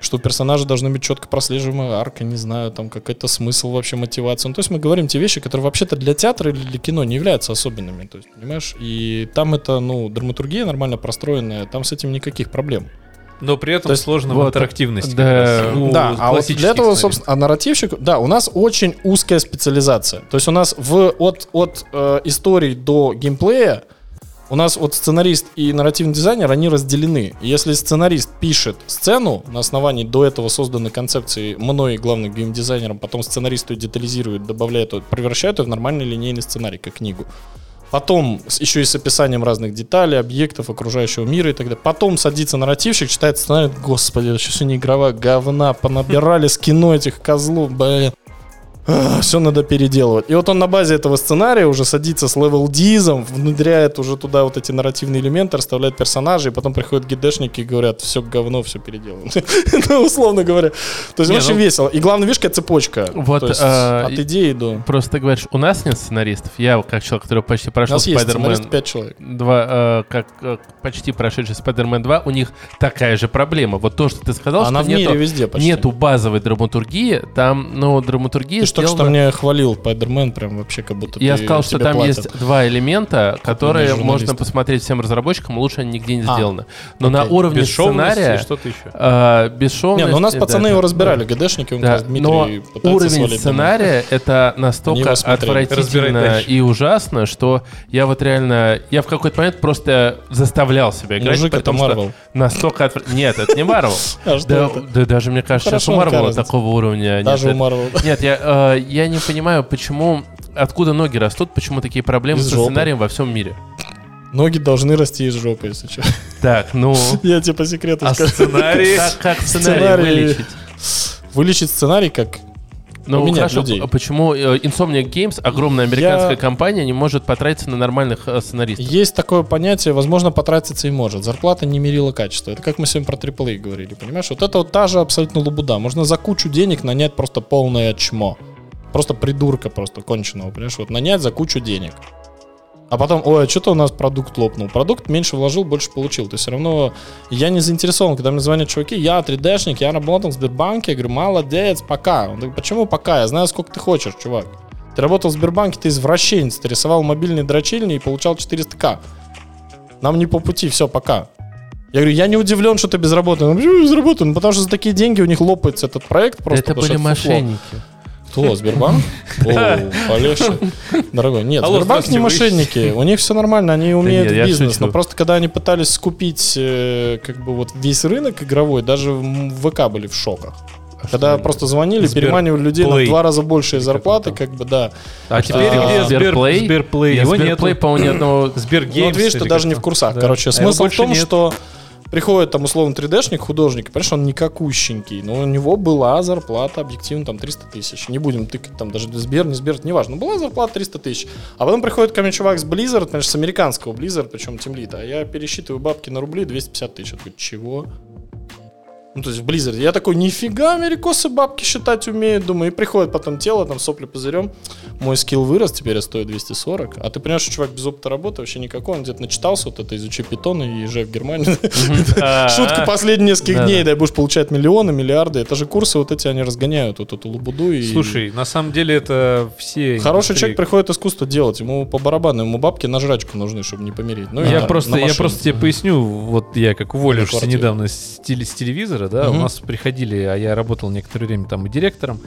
что у персонажа должна быть четко прослеживаемая арка, не знаю, там какой-то смысл вообще, мотивация. Ну, то есть мы говорим те вещи, которые вообще-то для театра или для кино не являются особенными, то есть, понимаешь? И там это, ну, драматургия нормально простроенная, там с этим никаких проблем. Но при этом То есть сложно в вот, интерактивности. да, раз. ну, да, а вот для этого, сценаристов. собственно, а нарративщик, да, у нас очень узкая специализация. То есть у нас в, от, от э, историй до геймплея у нас вот сценарист и нарративный дизайнер, они разделены. Если сценарист пишет сцену на основании до этого созданной концепции мной, главным геймдизайнером, потом сценарист ее детализирует, добавляет, превращает ее в нормальный линейный сценарий, как книгу. Потом еще и с описанием разных деталей, объектов, окружающего мира и так далее. Потом садится нарративщик, читает сценарий, господи, это что не игровая говна, понабирали с кино этих козлов, блин. Все надо переделывать. И вот он на базе этого сценария уже садится с левел дизом, внедряет уже туда вот эти нарративные элементы, расставляет персонажей, и потом приходят ГДшники и говорят, все говно, все переделано. [LAUGHS] Ну, условно говоря. То есть очень ну- весело. И главная фишка это цепочка. Вот, а, от идеи до... Просто ты говоришь, у нас нет сценаристов. Я, как человек, который почти У прошел нас есть сценарист 5 человек. 2, э, как э, почти прошедший Spider-Man 2, у них такая же проблема. Вот то, что ты сказал, Она что в мире нету, везде почти. нету базовой драматургии, там, ну, драматургия Ты ж только что сделана- мне хвалил Spider-Man, прям вообще как будто Я ты- сказал, что там платят. есть два элемента, которые можно посмотреть всем разработчикам, лучше они нигде не А, сделаны. Но на окей. уровне Бесшовность сценария... и что-то еще. э, бесшовность... Не, ну у нас да, пацаны да, его да. разбирали, ГДшники, он Да, Дмитрий но уровень сценария это настолько отвратительно и ужасно, что я вот реально, я в какой-то момент просто заставлял себя играть, Мужик, это потому что Marvel. настолько отвра- Нет, это не Марвел. [LAUGHS] А что Да, это? да даже мне кажется, сейчас у Марвела такого уровня нет. Даже у Это- Марвел. [LAUGHS] Нет, я, э, я не понимаю, почему, откуда ноги растут, почему такие проблемы Из со жопы. сценарием во всем мире. Ноги должны расти из жопы, если что. [LAUGHS] Так, ну... Я тебе по секрету А скажу. сценарий? Как, как сценарий, Сценарий- вылечить? Вылечить сценарий как... Ну, Поменять хорошо, людей. почему э, Insomniac Games, огромная американская Я- компания, не может потратиться на нормальных э, сценаристов? Есть такое понятие, возможно, потратиться и может. Зарплата не мерила качество. Это как мы сегодня про AAA говорили, понимаешь? Вот это вот та же абсолютно лабуда. Можно за кучу денег нанять просто полное чмо. Просто придурка просто конченого, понимаешь? Вот нанять за кучу денег. А потом, ой, а что-то у нас продукт лопнул. Продукт меньше вложил, больше получил. То есть все равно я не заинтересован, когда мне звонят чуваки, я 3D-шник, я работал в Сбербанке, я говорю, молодец, пока. Он говорит, почему пока? Я знаю, сколько ты хочешь, чувак. Ты работал в Сбербанке, ты извращенец, ты рисовал мобильные дрочильни и получал 400к. Нам не по пути, все, пока. Я говорю, я не удивлен, что ты безработный. Ну, почему безработный? Ну, потому что за такие деньги у них лопается этот проект просто. это были что фуфло. Кто, Сбербанк? [LAUGHS] О. Дорогой, нет, Алло, Сбербанк не мошенники. У них все нормально, они умеют нет, бизнес. Но просто когда они пытались скупить э, как бы вот весь рынок игровой, даже в ВК были в шоках. Когда просто звонили, Сбер- переманивали людей на Плей. в два раза большие зарплаты, как бы, да. А теперь А, где Сбер- Сберплей? Сберплей? Его Сберплей, нету. по-моему, ни одного... Ну, Сбергеймс. вот видишь, ты даже не в курсах. Да. Короче, А смысл в том, нет. что приходит там условно 3D-шник, художник, понимаешь, он никакущенький, но у него была зарплата объективно там 300 тысяч. Не будем тыкать там даже Сбер, не Сбер, неважно. Была зарплата 300 тысяч. А потом приходит ко мне чувак с Blizzard, конечно, с американского Blizzard, причем Тимлит, а я пересчитываю бабки на рубли 250 тысяч. Я такой, чего? Ну, то есть в Blizzard. Я такой, нифига, америкосы бабки считать умеют, думаю. И приходит потом тело, там сопли пузырем. Мой скилл вырос, теперь я стою 240. А ты понимаешь, что чувак без опыта работы вообще никакой. Он где-то начитался, вот это изучи питона и езжай в Германию. [LAUGHS] Шутка последних нескольких дней, дай будешь получать миллионы, миллиарды. Это же курсы вот эти, они разгоняют вот эту лабуду. Слушай, на самом деле это все... Хороший человек приходит искусство делать, ему по барабану, ему бабки на жрачку нужны, чтобы не помереть. Ну, я просто, я просто тебе поясню, вот я как уволившийся недавно с, теле- телевизора, да, у Мгм. нас приходили, а я работал некоторое время там и директором,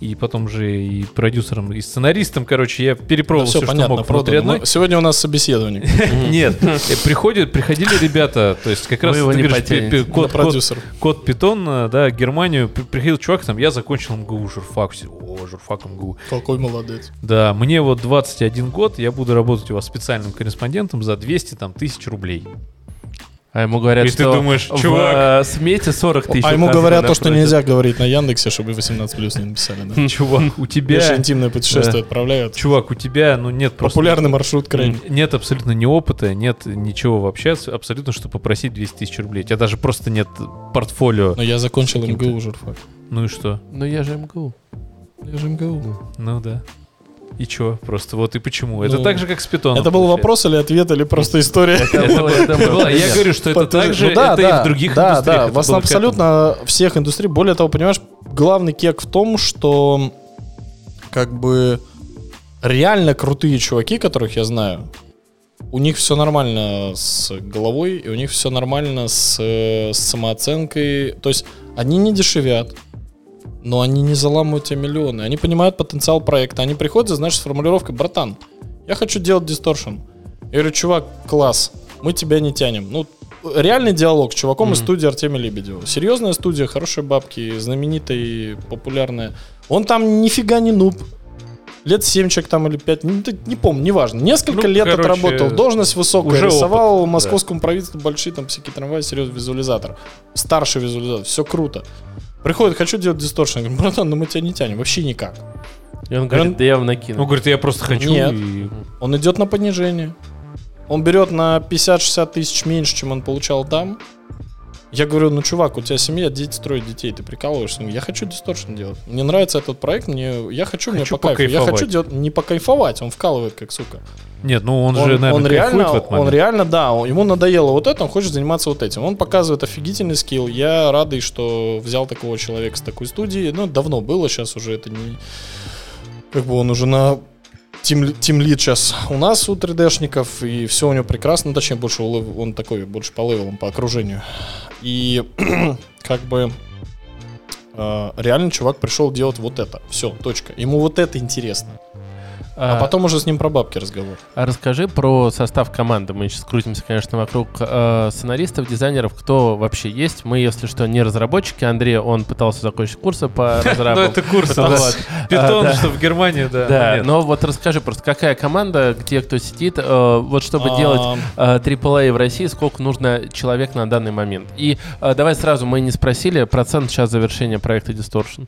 и потом же и продюсером, и сценаристом, короче, я Да перепробовал все все, что понятно, мог внутри одной. Но Сегодня у нас собеседование. [LAUGHS] Нет, э, приходят, приходили ребята, то есть как раз ты код, продюсер. код Python, э, да, Германию, при- приходил чувак, там, я закончил МГУ, журфак, все, о, журфак МГУ. Какой молодец. Да, мне вот 21 год, я буду работать у вас специальным корреспондентом за 200 там, тысяч рублей. А ему говорят, И ты что думаешь, в чувак. э, смете 40 тысяч. А ему говорят то, что напротив. нельзя говорить на Яндексе, чтобы 18 плюс не написали. Да? [LAUGHS] Чувак, у тебя... Больше интимное путешествие отправляют. Чувак, у тебя, ну, нет просто... Популярный маршрут крайне. Нет абсолютно ни опыта, нет ничего вообще, абсолютно, чтобы попросить 200 тысяч рублей. У тебя даже просто нет портфолио. Но я закончил. МГУ журфак. Ну и что? Ну я же МГУ. Я же МГУ. Ну да. И чё? Просто вот и почему. Это Ну, так же, как с питоном. Это был получается. вопрос или ответ, или просто история? [LAUGHS] Я говорю, что это так же, Ну да, это да, и в других да, индустриях. Да, это в основном абсолютно всех индустрий. Более того, понимаешь, главный кек в том, что как бы реально крутые чуваки, которых я знаю, у них все нормально с головой, и у них все нормально с, э, с самооценкой. То есть они не дешевят, но они не заламывают тебе миллионы. Они понимают потенциал проекта. Они приходят, знаешь, с формулировкой, братан, я хочу делать дисторшн. Я говорю, чувак, класс, мы тебя не тянем. Ну, реальный диалог с чуваком из Мгм. студии Артемия Лебедева. Серьезная студия, хорошие бабки, знаменитая и популярная. Он там нифига не нуб. Лет 7 человек там или 5, не, не помню, неважно. Несколько Ну, лет короче, отработал, должность высокая, уже рисовал опыт, московскому правительству большие там всякие трамваи, серьезный визуализатор. Старший визуализатор, все круто. Приходит, хочу делать дисторшн. Я говорю, братан, ну мы тебя не тянем, вообще никак. И он говорит, Он- да я вам накину. Ну, говорит, я просто хочу. Нет. и- Он идет на понижение. Он берет на 50-60 тысяч меньше, чем он получал там. Я говорю, ну, чувак, у тебя семья, дети строят детей, ты прикалываешься? Он Я хочу дисторшн делать. Мне нравится этот проект, мне, я хочу, мне Хочу по кайфу. Я хочу делать, не покайфовать, он вкалывает, как сука. Нет, ну он, Он, же, наверное, он реально, в этот он момент. реально, да, он- ему надоело вот это, он хочет заниматься вот этим. Он показывает офигительный скилл. Я радый, что взял такого человека с такой студии. Ну, давно было, сейчас уже это не... Как бы он уже на тим, тим лид сейчас у нас у 3D-шников, и все у него прекрасно, точнее, больше он такой, больше по левелам, по окружению. И [CLEARS THROAT] как бы э, реально чувак пришел делать вот это. Все, точка. Ему вот это интересно. А, потом уже с ним про бабки разговор. А расскажи про состав команды. Мы сейчас крутимся, конечно, вокруг э, сценаристов, дизайнеров. Кто вообще есть? Мы, если что, не разработчики. Андрей, он пытался закончить курсы по [LAUGHS] Ну, разработке. это курс. Вот. [LAUGHS] Питон, А, что в Германии, да. Да, но вот расскажи просто, какая команда, где кто сидит, э, вот чтобы А, делать э, AAA в России, сколько нужно человек на данный момент? И э, давай сразу, мы не спросили процент сейчас завершения проекта Distortion.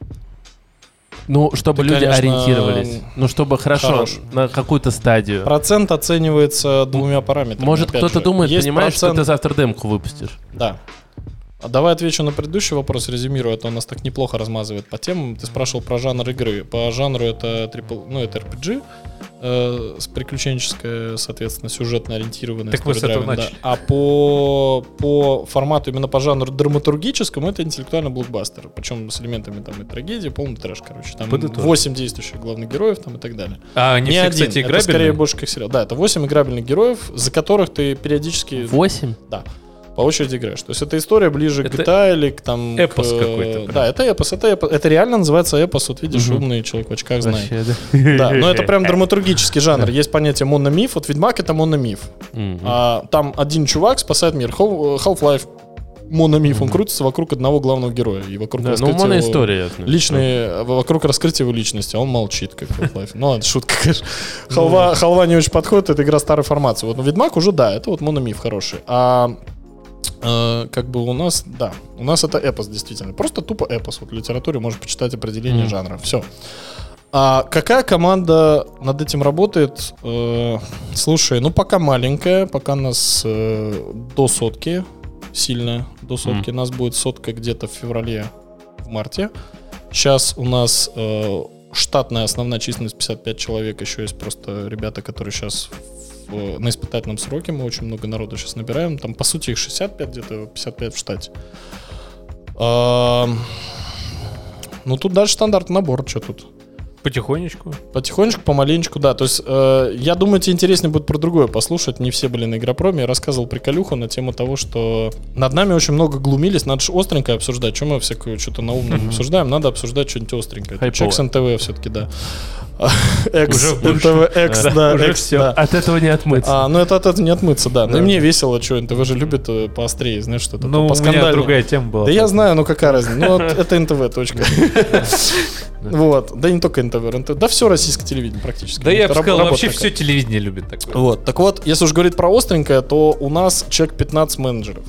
Ну, чтобы Ты, люди конечно, ориентировались. Ну, чтобы хорошо хорош. на какую-то стадию. Процент оценивается двумя параметрами. Может, кто-то думает, Есть понимаешь, что процент- ты завтра демку выпустишь. Да. А давай отвечу на предыдущий вопрос, резюмирую, это у нас так неплохо размазывает по темам. Ты спрашивал про жанр игры. По жанру это трипл, ну это RPG, э, с приключенческое, соответственно, сюжетно ориентированное. Так мы с этого story-driven, да. начали. А по, по формату, именно по жанру драматургическому, это интеллектуальный блокбастер. Причем с элементами там и трагедии, полный трэш, короче. Там Подытожь. 8 действующих главных героев там и так далее. А они Не все, один, кстати, это скорее играбельные? больше как сериал. Да, это 8 играбельных героев, за которых ты периодически Восемь? По очереди играешь. То есть это история ближе Это к GTA или к там... эпос к, э, какой-то прям. Да, это эпос, это эпос. Это реально называется эпос. Вот видишь, Мгм. умный человек в очках знает. Вообще, да. [LAUGHS] Да, но это прям [LAUGHS] драматургический жанр. Есть понятие мономиф. Вот Ведьмак это мономиф. Мгм. А, там один чувак спасает мир. Hal- Half-Life мономиф. Он крутится вокруг одного главного героя. И вокруг Да, ну, раскрытия его- моноистория, я знаю. Личные, вокруг раскрытия его личности, а он молчит, как в Half-Life. Ну, ладно, шутка, [LAUGHS] конечно. Халва, халва не очень подходит, это игра старой формации. Вот, но Ведьмак уже, да, это вот мономиф хороший. А э, как бы у нас, да, у нас это эпос, действительно. Просто тупо эпос. Вот в литературе можно почитать определение Мгм. жанра. Все. А какая команда над этим работает? Э, слушай, ну пока маленькая, пока нас э, до сотки, сильно до сотки. Нас будет сотка где-то в феврале, в марте. Сейчас у нас э, штатная основная численность 55 человек. Еще есть просто ребята, которые сейчас в- на испытательном сроке. Мы очень много народу сейчас набираем. Там, по сути, их 65, где-то 55 в штате. Ам, Ну, тут дальше стандартный набор. Что тут? Потихонечку. Потихонечку, помаленечку, да. То есть, э, я думаю, тебе интереснее будет про другое послушать. Не все были на Игропроме. Я рассказывал приколюху на тему того, что над нами очень много глумились. Надо же остренько обсуждать. Чем мы всякое что-то на умном обсуждаем? Надо обсуждать что-нибудь остренькое. Чек с НТВ все-таки, да. Экс. НТВ, экс, Да, уже экс, все. да. От этого не отмыться. А, ну это от этого не отмыться, да. Ну Да. и мне весело, что НТВ же любит э, поострее, знаешь, что-то Ну, у меня другая тема была. Да я знаю, ну какая разница. Ну, [LAUGHS] это НТВ, точка. Вот. Да не только НТВ, РНТВ. Да все российское телевидение практически. Да я бы сказал, вообще все телевидение любит такое. Вот. Так вот, если уж говорить про остренькое, то у нас человек 15 менеджеров.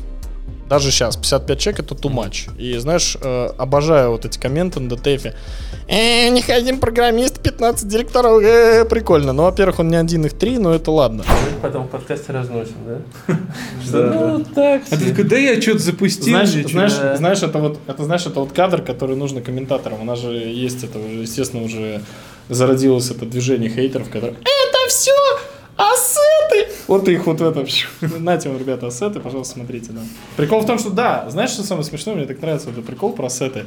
Даже сейчас, 55 человек это too much. И знаешь, э, обожаю вот эти комменты на ДТФе. Э, не один программист, 15 директоров, э, прикольно. Ну, во-первых, он не один, их три, но это ладно. Потом в подкасте разносим, да? [LAUGHS] Ну, так. А ты да я что-то запустил. Знаешь, ничего». знаешь, Да. знаешь, это вот, это знаешь, это вот кадр, который нужно комментаторам. У нас же есть это уже, естественно, уже зародилось это движение хейтеров, которые это все ассеты. Вот их вот это. Нате вам, ребята, ассеты, пожалуйста, смотрите, да. Прикол в том, что да, знаешь, что самое смешное? Мне так нравится вот этот прикол про ассеты.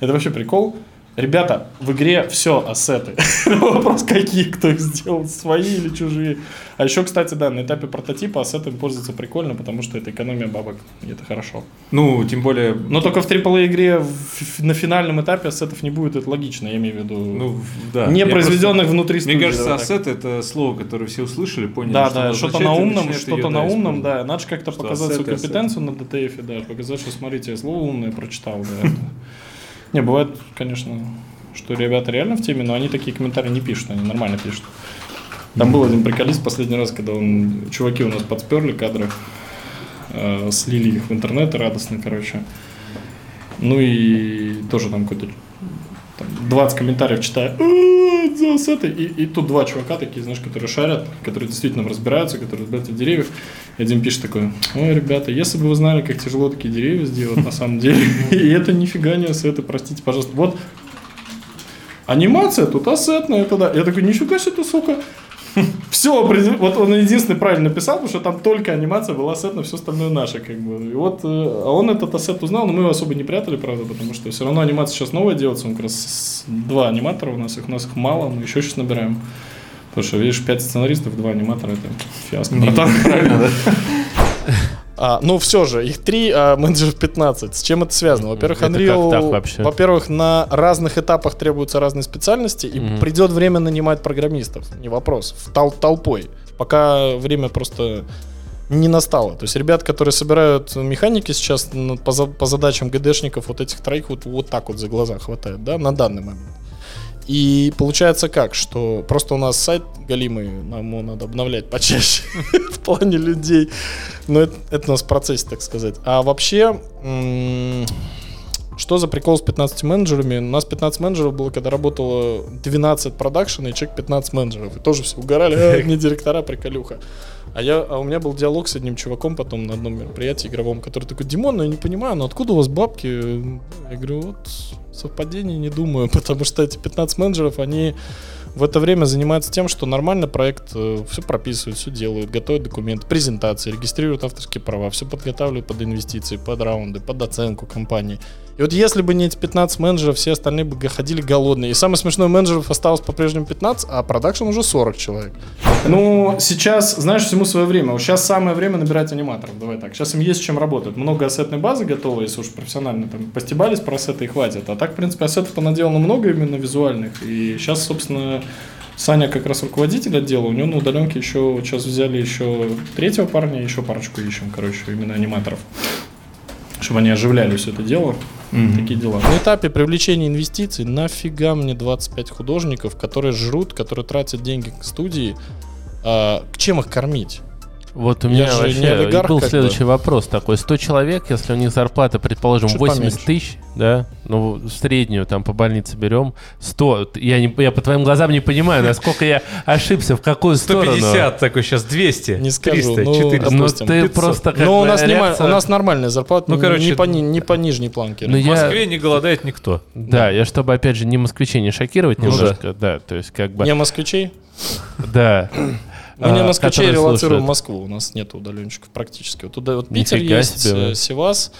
Это вообще прикол. Ребята, в игре все ассеты. [LAUGHS] Вопрос, какие, кто их сделал, свои или чужие. А еще, кстати, да, на этапе прототипа ассетами пользоваться прикольно, потому что это экономия бабок, и это хорошо. Ну, тем более... Но только в AAA игре в- на финальном этапе ассетов не будет, это логично, я имею в виду. Ну, да. не произведенных просто- внутри студии. Мне кажется, ассет это слово, которое все услышали, поняли, Да, что да, что-то на умном, что-то на умном, да. Надо же как-то показать свою ассеты, ассеты. компетенцию на DTF, да, показать, что смотрите, я слово умное прочитал, да. Не, бывает, конечно, что ребята реально в теме, но они такие комментарии не пишут, они нормально пишут. Там был один приколист последний раз, когда он, чуваки у нас подсперли кадры, э, слили их в интернет радостно, короче. Ну и тоже там какой-то там, 20 комментариев читаю, «А, за ассеты», и, и тут два чувака такие, знаешь, которые шарят, которые действительно разбираются, которые разбираются в деревьях. И один пишет такой, ой, ребята, если бы вы знали, как тяжело такие деревья сделать на самом деле, [LAUGHS] и это нифига не ассеты, простите, пожалуйста. Вот анимация тут ассетная, это да. Я такой, нифига себе ты, сука. [LAUGHS] Все, вот он единственный правильно написал, потому что там только анимация была ассетная, все остальное наше, как бы. И вот, э, а он этот ассет узнал, но мы его особо не прятали, правда, потому что все равно анимация сейчас новая делается, он как раз два аниматора у нас, их у нас их мало, мы еще сейчас набираем. Потому что, видишь, пять сценаристов, два аниматора, это фиаско, братан. [LAUGHS] А, ну, все же, их три, а менеджеров 15. С чем это связано? Во-первых, Unreal, во-первых, на разных этапах требуются разные специальности, и Мгм. придет время нанимать программистов, не вопрос, в тол- толпой. Пока время просто не настало. То есть ребят, которые собирают механики сейчас по, за- по задачам ГДшников, вот этих троих вот, вот так вот за глаза хватает, да, на данный момент. И получается как, что просто у нас сайт галимый, нам его надо обновлять почаще [LAUGHS] в плане людей. Но это, это у нас в процессе, так сказать. А вообще, что за прикол с 15 менеджерами? У нас 15 менеджеров было, когда работало 12 продакшена и человек 15 менеджеров. И тоже все угорали, «А, не директора, приколюха. А, я, а у меня был диалог с одним чуваком потом на одном мероприятии игровом, который такой, Димон, ну я не понимаю, ну откуда у вас бабки? Я говорю, вот совпадение не думаю, [LAUGHS] потому что эти 15 менеджеров, они в это время занимаются тем, что нормально проект все прописывают, все делают, готовят документы, презентации, регистрируют авторские права, все подготавливают под инвестиции, под раунды, под оценку компании. И вот если бы не эти 15 менеджеров, все остальные бы ходили голодные. И самое смешное, менеджеров осталось по-прежнему 15, а продакшн уже 40 человек. Ну, сейчас, знаешь, всему свое время. Вот сейчас самое время набирать аниматоров, давай так. Сейчас им есть чем работать. Много ассетной базы готовы, если уж профессионально там постебались про ассеты и хватит. А так, в принципе, ассетов понаделано много именно визуальных. И сейчас, собственно, Саня как раз руководитель отдела, у него на удаленке еще, сейчас взяли еще третьего парня, еще парочку ищем, короче, именно аниматоров. Чтобы они оживляли все это дело. Такие дела. На этапе привлечения инвестиций нафига мне 25 художников, которые жрут, которые тратят деньги к студии. А, к чем их кормить? Вот у Я меня же не вообще олигарх, был следующий вопрос такой. 100 человек, если у них зарплата, предположим, Чуть 80 поменьше. тысяч, да, ну, в среднюю там по больнице берем, 100. Я, не, я по твоим глазам не понимаю, насколько я ошибся, в какую сторону. 150 такой сейчас, 200, Не скажу, 300, ну, 400. Ну, ты 500. просто как Но у бы нас, реакция- у нас нормальная зарплата, Ну, короче, не, по, не по нижней планке. Ну, В я- Москве не голодает никто. Да, я чтобы, опять же, не москвичей не шокировать Ну немножко, да. то есть как бы, Не москвичей? да. Мы не А, москвичей которые релацируем. Москву. У нас нет удаленщиков практически. Вот туда вот Питер есть, себе. э, Севас.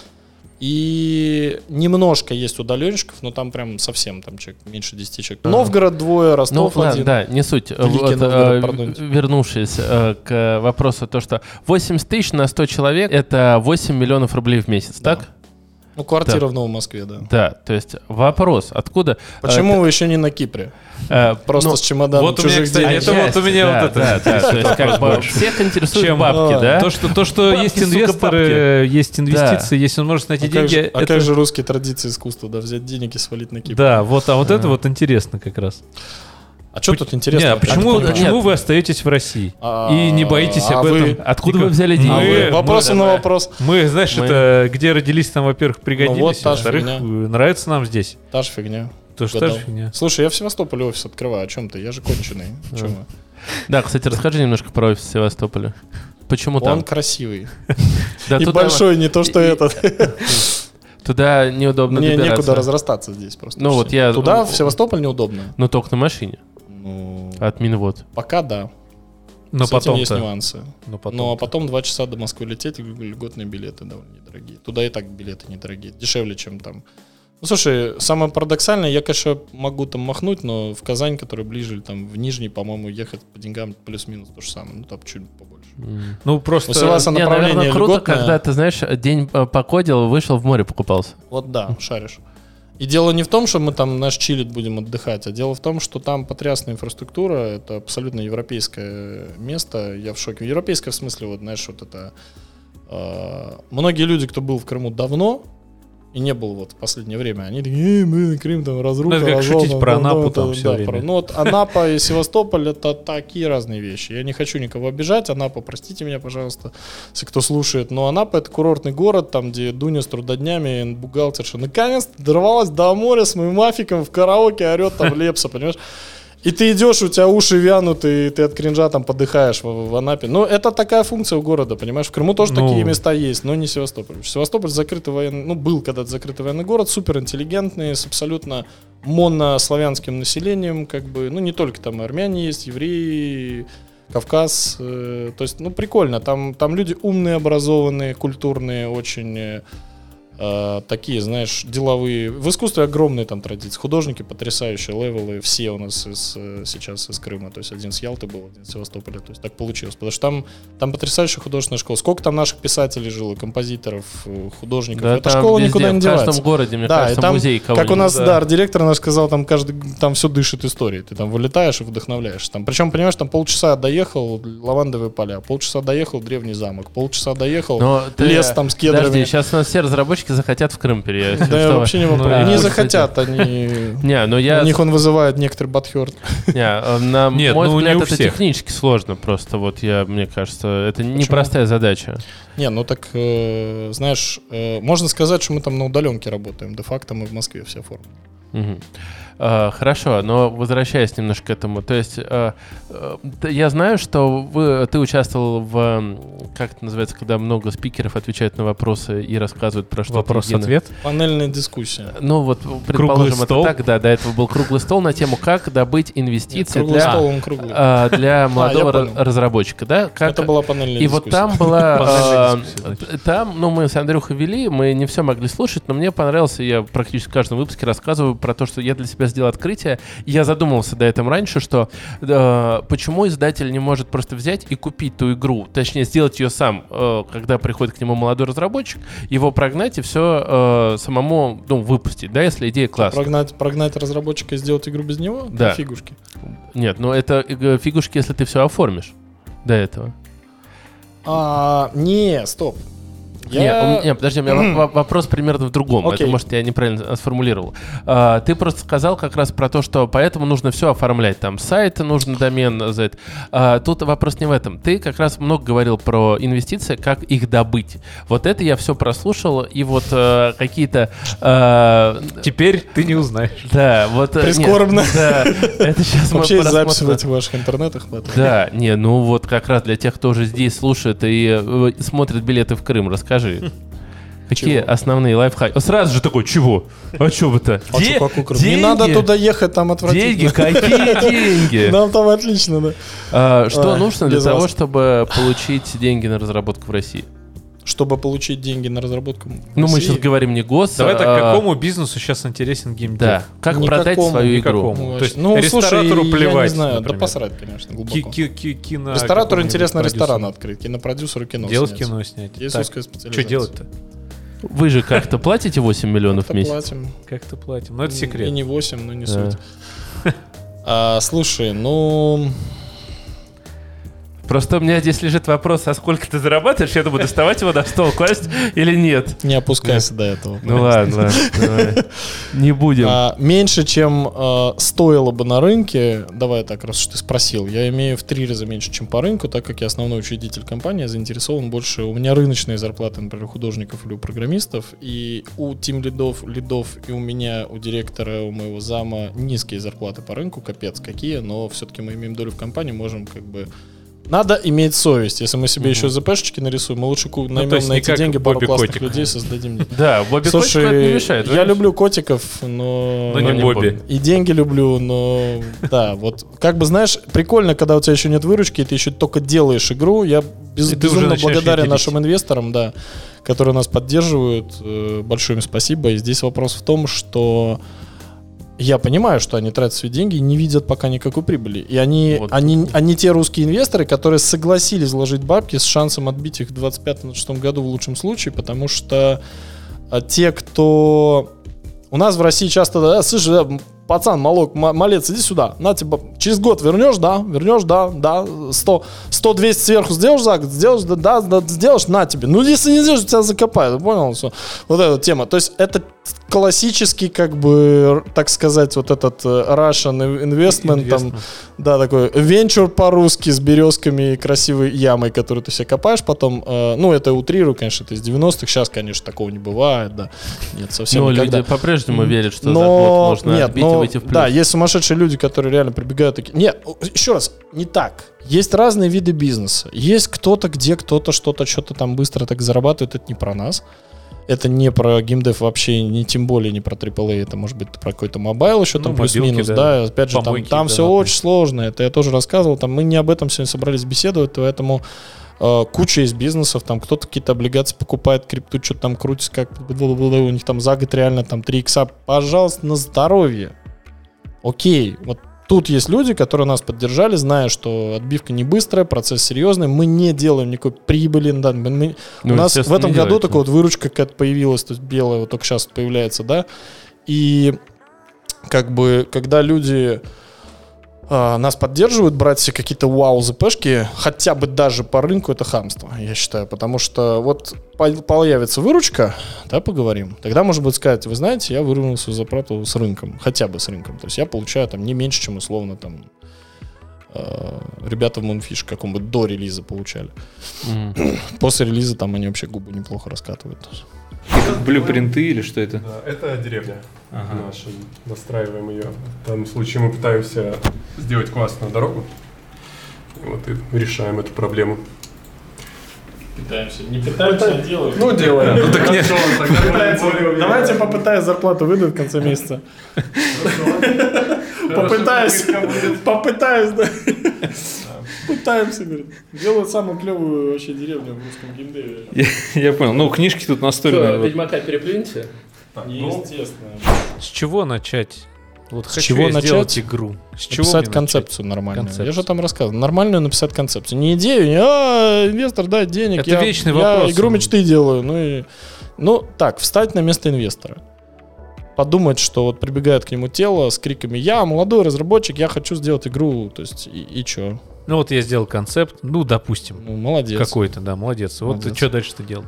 И немножко есть удаленщиков, но там прям совсем там человек, меньше 10 человек. Новгород двое, Ну, Ростов ладно, один. да, не суть. Великий Вот, Новгород, э, вернувшись э, к вопросу, то, что 80 тысяч на 100 человек — это 8 миллионов рублей в месяц, Да. так? Ну, квартира Да. в Новом Москве, да. Да, то есть вопрос, откуда... э, Почему вы еще не на Кипре? э, Просто ну, с чемоданом вот у меня, кстати, денег. это вот у меня да, вот это. Да, да, то есть как бы больше. всех интересуют Чем- бабки, А, да? То, что, то, что Бабки, есть сука, инвесторы, есть инвестиции, есть возможность найти А как, деньги. а это- как же русские традиции искусства, да, взять денег и свалить на Кипр? Да, вот, а вот это вот интересно как раз. А что тут интересно? Не, а почему, Откуда? почему Нет. вы остаетесь в России? А, И не боитесь а об вы- этом? Откуда Никак. вы взяли деньги? А Мы- вы- Вопросы мы- на вопрос. Мы, знаешь, Мы- это где родились, там, во-первых, пригодились, Ну вот та же во-вторых, фигня. нравится нам здесь. Та же фигня. То что же фигня. Слушай, я в Севастополе офис открываю. О чем ты? Я же конченый. [LAUGHS] Вы? Да, кстати, расскажи немножко про офис Севастополя. Почему Он там? красивый. [LAUGHS] Да, И большой, не то, что этот. [LAUGHS] Туда неудобно Мне добираться. некуда разрастаться здесь просто. Ну вот я- Туда, в Севастополь, неудобно. Но только на машине. Ну, От Минвод. пока да. Но С этим потом есть нюансы. Но потом. Ну, а потом два часа до Москвы лететь, льготные билеты довольно недорогие. Туда и так билеты недорогие. Дешевле, чем там Ну, слушай, самое парадоксальное, я, конечно, могу там махнуть, но в Казань, который ближе, или там в Нижний, по-моему, ехать по деньгам плюс-минус то же самое. Ну, там чуть побольше. Ну, просто... У Силаса Не, наверное, круто, льготное. когда ты, знаешь, день э, покодил, вышел в море покупался. Вот да, шаришь. И дело не в том, что мы там наш чилит будем отдыхать, а дело в том, что там потрясная инфраструктура, это абсолютно европейское место, я в шоке. Европейское в смысле, вот знаешь, вот это... э, многие люди, кто был в Крыму давно, и не был вот в последнее время, они такие, «Э, мы, Крым там разруха, Ну, как развал, шутить про Анапу это- там всё да, время. про- Ну вот Анапа и Севастополь это такие разные вещи. Я не хочу никого обижать, Анапа, простите меня, пожалуйста, если кто слушает, но Анапа это курортный город, там, где Дуня с трудоднями, бухгалтерша, наконец-то дорвалась до моря с моим мафиком в караоке, орет там Лепса, понимаешь? И ты идешь, у тебя уши вянут, и ты от кринжа там подыхаешь в, в Анапе. Ну, это такая функция у города, понимаешь? В Крыму тоже Ну. такие места есть, но не Севастополь. Севастополь закрытый военный, ну, был когда-то закрытый военный город, супер интеллигентный, с абсолютно монославянским населением, как бы, ну, не только там армяне есть, евреи, Кавказ, э, то есть, ну, прикольно, там, там люди умные, образованные, культурные, очень э, такие, знаешь, деловые. В искусстве огромные там традиции. Художники потрясающие, левелы, все у нас из, э, сейчас из Крыма. То есть один с Ялты был, один с Севастополя. То есть так получилось. Потому что там, там потрясающая художественная школа. Сколько там наших писателей жило, композиторов, э, художников. Да, Эта школа везде, никуда не в девается. каждом городе, мне Да, кажется, и там, музей Как у нас, да. да, арт-директор наш сказал, там каждый, там все дышит историей. Ты там вылетаешь и вдохновляешь. Там, причем, понимаешь, там полчаса доехал, лавандовые поля, полчаса доехал, древний замок, полчаса доехал, Но ты- лес там с кедрами. Подожди, сейчас у нас все разработчики захотят в Крым переехать. Да, вообще не вопрос. Ну, не да. захотят, они... Не, ну я... У них он вызывает некоторый батхерт. [LAUGHS] Не, э, на [LAUGHS] Нет, мой ну, не взгляд, это технически сложно просто. Вот я, мне кажется, это непростая задача. Не, ну так, э, знаешь, э, можно сказать, что мы там на удаленке работаем. Де-факто мы в Москве все оформлены. А, Хорошо, но возвращаясь немножко к этому, то есть э, э, я знаю, что вы, ты участвовал в, как это называется, когда много спикеров отвечают на вопросы и рассказывают про что-то. Вопрос-ответ. Панельная дискуссия. Ну вот, предположим, это стол. так, да, до этого был круглый стол на тему, как добыть инвестиции круглый для, стол, он круглый. а, для [LAUGHS] молодого ра- разработчика, да? Как, Это была панельная И дискуссия. вот там была... [LAUGHS] А. Там, ну, мы с Андрюхой вели, мы не все могли слушать, но мне понравилось, и я практически в каждом выпуске рассказываю про то, что я для себя сделал открытие. Я задумывался до этого раньше, что э, почему издатель не может просто взять и купить ту игру, точнее, сделать ее сам, э, когда приходит к нему молодой разработчик, его прогнать и все самому, ну, выпустить, да, если идея классная. Прогнать, прогнать разработчика и сделать игру без него? Да. Фигушки. Нет, ну это э, фигушки, если ты все оформишь до этого. А, не, стоп. Не, Я... меня- не, подожди, у меня во- во- вопрос примерно в другом. Окей. Это, может, я неправильно а, сформулировал. А, ты просто сказал как раз про то, что поэтому нужно все оформлять. Там сайт нужен домен за это. А, тут вопрос не в этом. Ты как раз много говорил про инвестиции, как их добыть. Вот это я все прослушал, и вот э, какие-то... э, Теперь ты не узнаешь. да, вот... э, нет, Прискорбно. да, это сейчас мы Вообще есть записи в этих ваших интернетах. да. Не, ну вот как раз для тех, кто уже здесь слушает и смотрит билеты в Крым, расскажи. Какие Чего? основные лайфхаки? Сразу же такой, чего? А что вы-то? А? Не надо туда ехать, там Деньги? отвратительно. Какие [LAUGHS] деньги? Нам там отлично, да. А, Что нужно для того, вас. чтобы получить деньги на разработку в России? Чтобы получить деньги на разработку. в Ну, мы сейчас говорим не гос, Давай так, а, какому бизнесу сейчас интересен геймдев? Да, как Никакому, продать свою игру? никакому. ну, То есть ну, ресторатору слушай, я плевать, не знаю, да например. посрать, конечно, глубоко. Кино- Ресторатору интересно продюсеру. ресторан открыть, кинопродюсеру кино Делать снять. кино снять. Есть Так, узкая Что специализация. делать-то? Вы же как-то платите 8 миллионов в месяц? платим. Как-то платим. Ну, это И секрет. не 8, но не Да. суть. [LAUGHS] А, слушай, ну... Просто у меня здесь лежит вопрос, а сколько ты зарабатываешь? Я думаю, доставать его на стол, класть или нет? Не опускайся до этого. Ну ладно, ладно. Не будем. А, меньше, чем а, стоило бы на рынке, давай так, раз уж ты спросил, я имею в три раза меньше, чем по рынку, так как я основной учредитель компании, заинтересован больше, у меня рыночные зарплаты, например, у художников или у программистов, и у тим лидов, лидов, и у меня, у директора, у моего зама низкие зарплаты по рынку, капец какие, но все-таки мы имеем долю в компании, можем как бы надо иметь совесть. Если мы себе еще ЗПшечки нарисуем, мы лучше ку- наймем есть на эти деньги пару Бобби классных Котик. людей, создадим. [LAUGHS] Да, Бобби Котик Слушай, это не мешает. я люблю котиков, но... Но не Бобби. И деньги люблю, но да, вот как бы знаешь, прикольно, когда у тебя еще нет выручки, и ты еще только делаешь игру. Я без- безумно благодарен нашим инвесторам, да, которые нас поддерживают. Э, Большое им спасибо. И здесь вопрос в том, что я понимаю, что они тратят свои деньги и не видят пока никакой прибыли. И они, Вот. они, они те русские инвесторы, которые согласились вложить бабки с шансом отбить их в 25-26 году в лучшем случае, потому что а, те, кто... У нас в России часто, да, слышишь, да, пацан, малок, ма- малец, иди сюда, на тебе, через год вернешь, да, вернешь, да, да, 100, 100 200 сверху сделаешь за год, сделаешь, да, да, да, сделаешь, на тебе. Ну, если не сделаешь, тебя закопают, понял? Всё. Вот эта тема. То есть это классический, как бы, так сказать, вот этот э, Russian investment, там, да, такой венчур по-русски с березками и красивой ямой, которую ты себе копаешь потом. э, ну, это утрирую, конечно, это из 90-х. Сейчас, конечно, такого не бывает, да. Нет, совсем Но никогда. люди по-прежнему верят, что Но год можно нет, отбить и но, выйти в плюс. да, есть сумасшедшие люди, которые реально прибегают такие. Нет, еще раз, не так. Есть разные виды бизнеса. Есть кто-то, где кто-то что-то, что-то там быстро так зарабатывает. Это не про нас. Это не про геймдев вообще, не тем более не про AAA. Это может быть про какой-то mobile еще Ну, там плюс-минус. да. Да. опять же, там, Помойки там все донатные. очень сложно. Это я тоже рассказывал. Там мы не об этом сегодня собрались беседовать, поэтому э, куча есть бизнесов, там кто-то какие-то облигации покупает, крипту, что-то там крутится, как у них там за год реально там 3 икса. Пожалуйста, на здоровье. Окей, вот тут есть люди, которые нас поддержали, зная, что отбивка не быстрая, процесс серьезный, мы не делаем никакой прибыли, да, мы- мы- Ну, у нас в этом году делаете. такая вот выручка какая-то появилась, то есть белая вот только сейчас появляется, да, и как бы, когда люди нас поддерживают, брать себе какие-то вау ЗПшки, хотя бы даже по рынку, это хамство, я считаю, потому что вот по- появится выручка, да, поговорим, тогда можно будет сказать, вы знаете, я выровнял свою зарплату с рынком, хотя бы с рынком, то есть я получаю там не меньше, чем условно там ребята в Moonfish каком-бы до релиза получали. Мгм. [CLEARS THROAT] После релиза там они вообще губы неплохо раскатывают. Блюпринты или что это? Да, это деревня Ага. наша. Настраиваем ее. В данном случае мы пытаемся сделать классную дорогу. И вот и решаем эту проблему. Пытаемся, не пытаемся, а делаем. Ну, делаем. Ну так нет. Давайте попытаюсь зарплату выдать в конце месяца. Попытаюсь, попытаюсь, да. Пытаемся, говорит. Делают самую клевую вообще деревню в русском геймдеве. Я, понял. Ну, книжки тут настольные. Ведьмака переплюньте? Естественно. С чего начать? Вот С хочу чего я начать? игру. С чего Написать концепцию нормальную. Концепцию. Я же там рассказывал. Нормальную написать концепцию. Не идею, не а, инвестор дай денег. Это я, вечный я вопрос. игру мечты делаю. Ну, и, ну, так, встать на место инвестора. Подумать, что вот прибегает к нему тело с криками «Я молодой разработчик, я хочу сделать игру». То есть, и, и чё? начать? Ну вот я сделал концепт, ну, допустим. Ну, молодец. Какой-то, да, молодец. Вот Молодец. что дальше-то делать?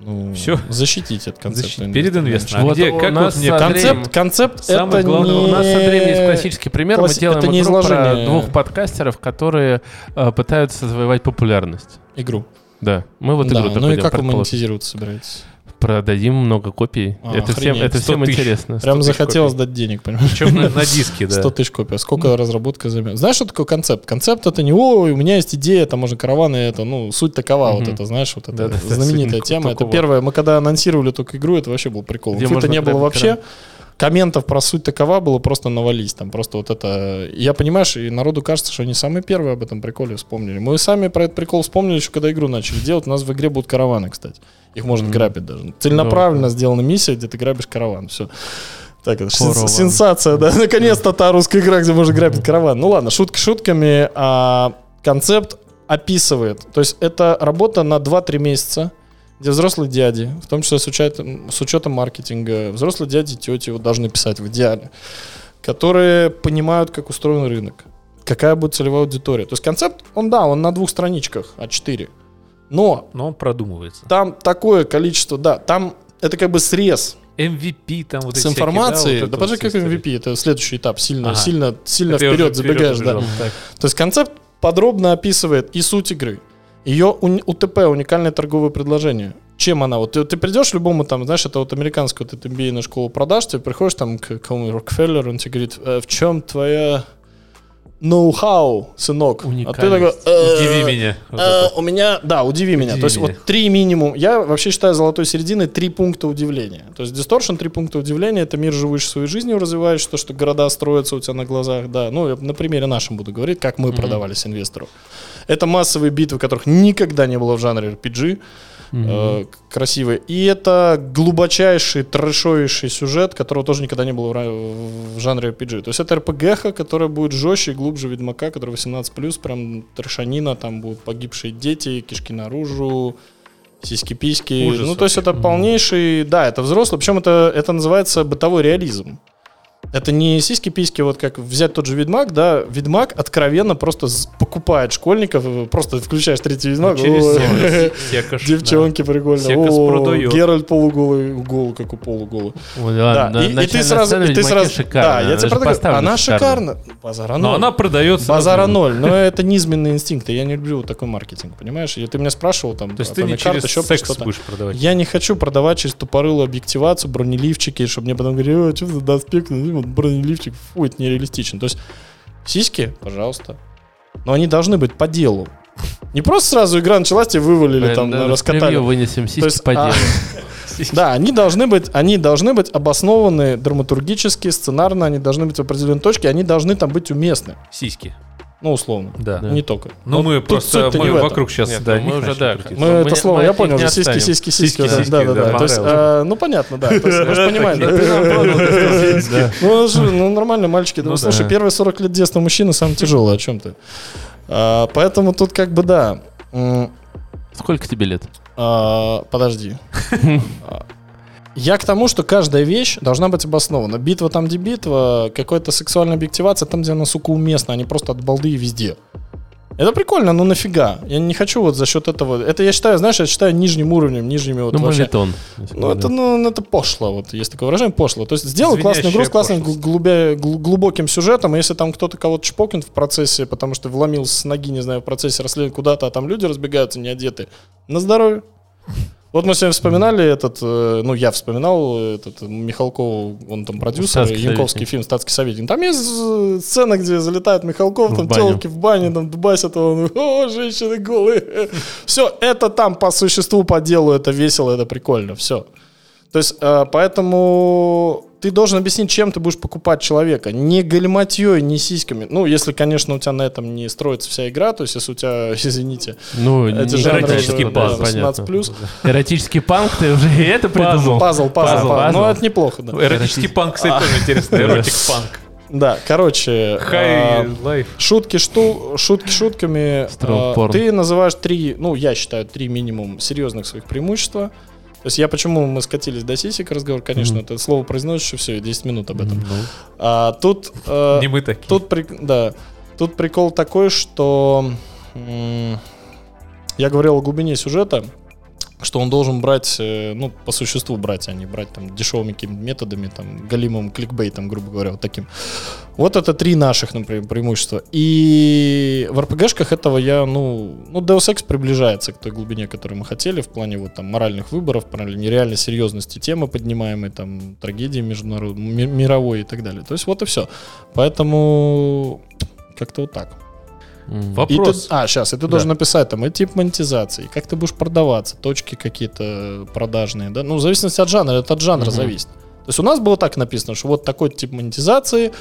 Ну, Всё. Защитить этот концепт. Защитить. Перед инвестором. А Вот где, у как нас вот мне Концепт, концепт Самое это главное, не... У нас с Андреем есть классический пример. класс- Мы делаем это не игру про изложение. двух подкастеров, которые э, пытаются завоевать популярность. Игру. Да, мы вот да, игру ну и как вы предположим. монетизироваться собираетесь? Продадим много копий. А, это всем, это 100 всем тысяч. интересно. Прям 100 тысяч захотелось копий. дать денег, понимаешь? Причем на, на диске, да. [LAUGHS] 100 тысяч копий. А Сколько разработка займет? Знаешь, что такое концепт? Концепт это не ой, у меня есть идея, там можно караваны, это, ну, суть такова, вот это, знаешь, вот это Да-да-да, знаменитая тема. Это первое, мы когда анонсировали только игру, это вообще был прикол. Где Инфы-то не было вообще. Комментов про суть такова было просто навались. Там просто вот это... Я, понимаешь, и народу кажется, что они самые первые об этом приколе вспомнили. Мы сами про этот прикол вспомнили еще, когда игру начали делать. У нас в игре будут караваны, кстати. Их можно Мгм. грабить даже. Целенаправленно сделана миссия, где ты грабишь караван. Все. Так, это сенс- сенсация, да. Наконец-то та русская игра, где можно грабить караван. Ну ладно, шутки шутками. А концепт описывает. То есть это работа на 2-3 месяца, где взрослые дяди, в том числе с учетом, с учетом маркетинга, взрослые дяди и тети вот должны писать в идеале, которые понимают, как устроен рынок, какая будет целевая аудитория. То есть концепт, он да, он на двух страничках, А4. Но Но он продумывается. там такое количество, да, там это как бы срез MVP там вот с всякие, информацией. вот Да, вот как вся история. MVP, это следующий этап, сильно, Ага. сильно, сильно Это вперед забегаешь, да. Так. То есть концепт подробно описывает и суть игры, ее УТП, уникальное торговое предложение. Чем она? Вот ты, ты придешь любому там, знаешь, это вот американская вот эта MBA школу продаж, ты приходишь там к кому Рокфеллер, он тебе говорит, «Э, в чем твоя ноу-хау, сынок. А ты Уникальность. такой... «Э, Удиви меня. Вот э, это. у меня, да, удиви меня. Удиви То есть меня. вот три минимум. Я вообще считаю золотой серединой три пункта удивления. То есть дисторшн, три пункта удивления. Это мир, живущий своей жизнью, развиваешь, то, что города строятся у тебя на глазах. Да, ну, я на примере нашем буду говорить, как мы продавались инвестору. Это массовые битвы, которых никогда не было в жанре RPG. э, к- красивые. И это глубочайший, трэшовейший сюжет, которого тоже никогда не было в, в жанре RPG. То есть это RPG, которая будет жестче и глубже Ведьмака, который 18+, прям трэшанина, там будут погибшие дети, кишки наружу, сиськи-письки. Ужас ну, то есть это полнейший, да, это взрослый, причем это, это называется бытовой реализм. Это не сиськи-письки, вот как взять тот же Ведьмак, да, Ведьмак откровенно просто покупает школьников, просто включаешь третий Ведьмак, [LAUGHS] девчонки прикольно. Геральт полуголый, голый, как у полуголы. Ой, Да, ладно, и, ты сразу, да, я она тебе поставлена она шикарно. шикарна, базара Но ноль. она продается. Базара ноль, но это низменные инстинкты, я не люблю вот такой маркетинг, понимаешь? И ты меня спрашивал там, То есть а ты не через секс что-то. будешь продавать. Я не хочу продавать через тупорылую объективацию, бронеливчики, чтобы мне потом говорили, о, что за доспех, ну, вот бронеливчик, фу, это нереалистично. То есть сиськи, пожалуйста. Но они должны быть по делу. Не просто сразу игра началась, тебе вывалили, Блин, там, да, раскатали. вынесем сиськи есть, по а, делу. [LAUGHS] Да, они должны быть, они должны быть обоснованы драматургически, сценарно, они должны быть в определенной точке, они должны там быть уместны. Сиськи. Ну, условно. Да. Не только. Ну, Вот мы тут просто мы в этом. вокруг сейчас, Нет, да, ну, мы них уже, да. Мы, Мы- это слово, мы я понял, сиськи, сиськи, сиськи. Сиськи, да, да, да, да, да. То есть, э, ну, понятно, да. То есть, вы же да? [LAUGHS] да. Ну, ну, нормально, мальчики. Ну Ну, слушай, да. первые 40 лет детства мужчины самое тяжелое, о чем ты? А, поэтому тут как бы да. Сколько тебе лет? а, подожди. [LAUGHS] А, Я к тому, что каждая вещь должна быть обоснована. Битва там, где битва, какая-то сексуальная объективация там, где она, сука, уместна, а не просто от балды и везде. Это прикольно, но нафига? Я не хочу вот за счет этого. Это я считаю, знаешь, я считаю нижним уровнем, нижними вот Ну, вообще. мавитон. Ну, это, ну, это пошло, вот есть такое выражение, пошло. То есть сделал классную игру с Звенящая классным пошлость. гл- глубя- гл- глубоким сюжетом, и если там кто-то кого-то чпокнет в процессе, потому что вломился с ноги, не знаю, в процессе расследования куда-то, а там люди разбегаются не одеты, на здоровье. Вот мы сегодня вспоминали этот, э, ну, я вспоминал этот Михалков, он там продюсер, «Статский Янковский советник». фильм «Статский советник». Там есть сцена, где залетает Михалков, В там баню. телки в бане, там дубасят он, о, женщины голые. Все, это там по существу, по делу, это весело, это прикольно, все. То есть, э, поэтому ты должен объяснить, чем ты будешь покупать человека. Не галиматьей, не сиськами. Ну, если, конечно, у тебя на этом не строится вся игра, то есть, если у тебя, [LAUGHS] извините, Ну, эти не жанры эротический уже, да, панк, 18 понятно. Эротический панк, ты уже и это придумал. пазл, пазл, Пазл, пазл. пазл. Ну, это неплохо, да. Эротический панк, кстати, тоже интересно. Эротик панк. Да, короче, Хай а, лайф. шутки, шту, шутки шутками. Строго порно. ты называешь три, ну, я считаю, три минимум серьезных своих преимущества. То есть я почему мы скатились до сисек разговор, конечно, это слово произносишь, и все, и 10 минут об этом. Ну, А, тут, э, Не мы такие. тут, при- да, тут прикол такой, что м, я говорил о глубине сюжета, что он должен брать, э, ну, по существу брать, а не брать там дешевыми какими-то методами, там, галимым кликбейтом, грубо говоря, вот таким. Вот это три наших, например, преимущества. И в РПГшках этого я, ну, ну, Deus Ex приближается к той глубине, которую мы хотели, в плане вот там моральных выборов, в плане серьезности темы поднимаемой, там, трагедии международной, ми- мировой и так далее. То есть вот и все. Поэтому как-то вот так. И Вопрос. ты- а, сейчас, и ты должен написать там и тип монетизации, как ты будешь продаваться, точки какие-то продажные, да, ну, в зависимости от жанра, это от жанра Мгм. зависит. То есть у нас было так написано, что вот такой тип монетизации,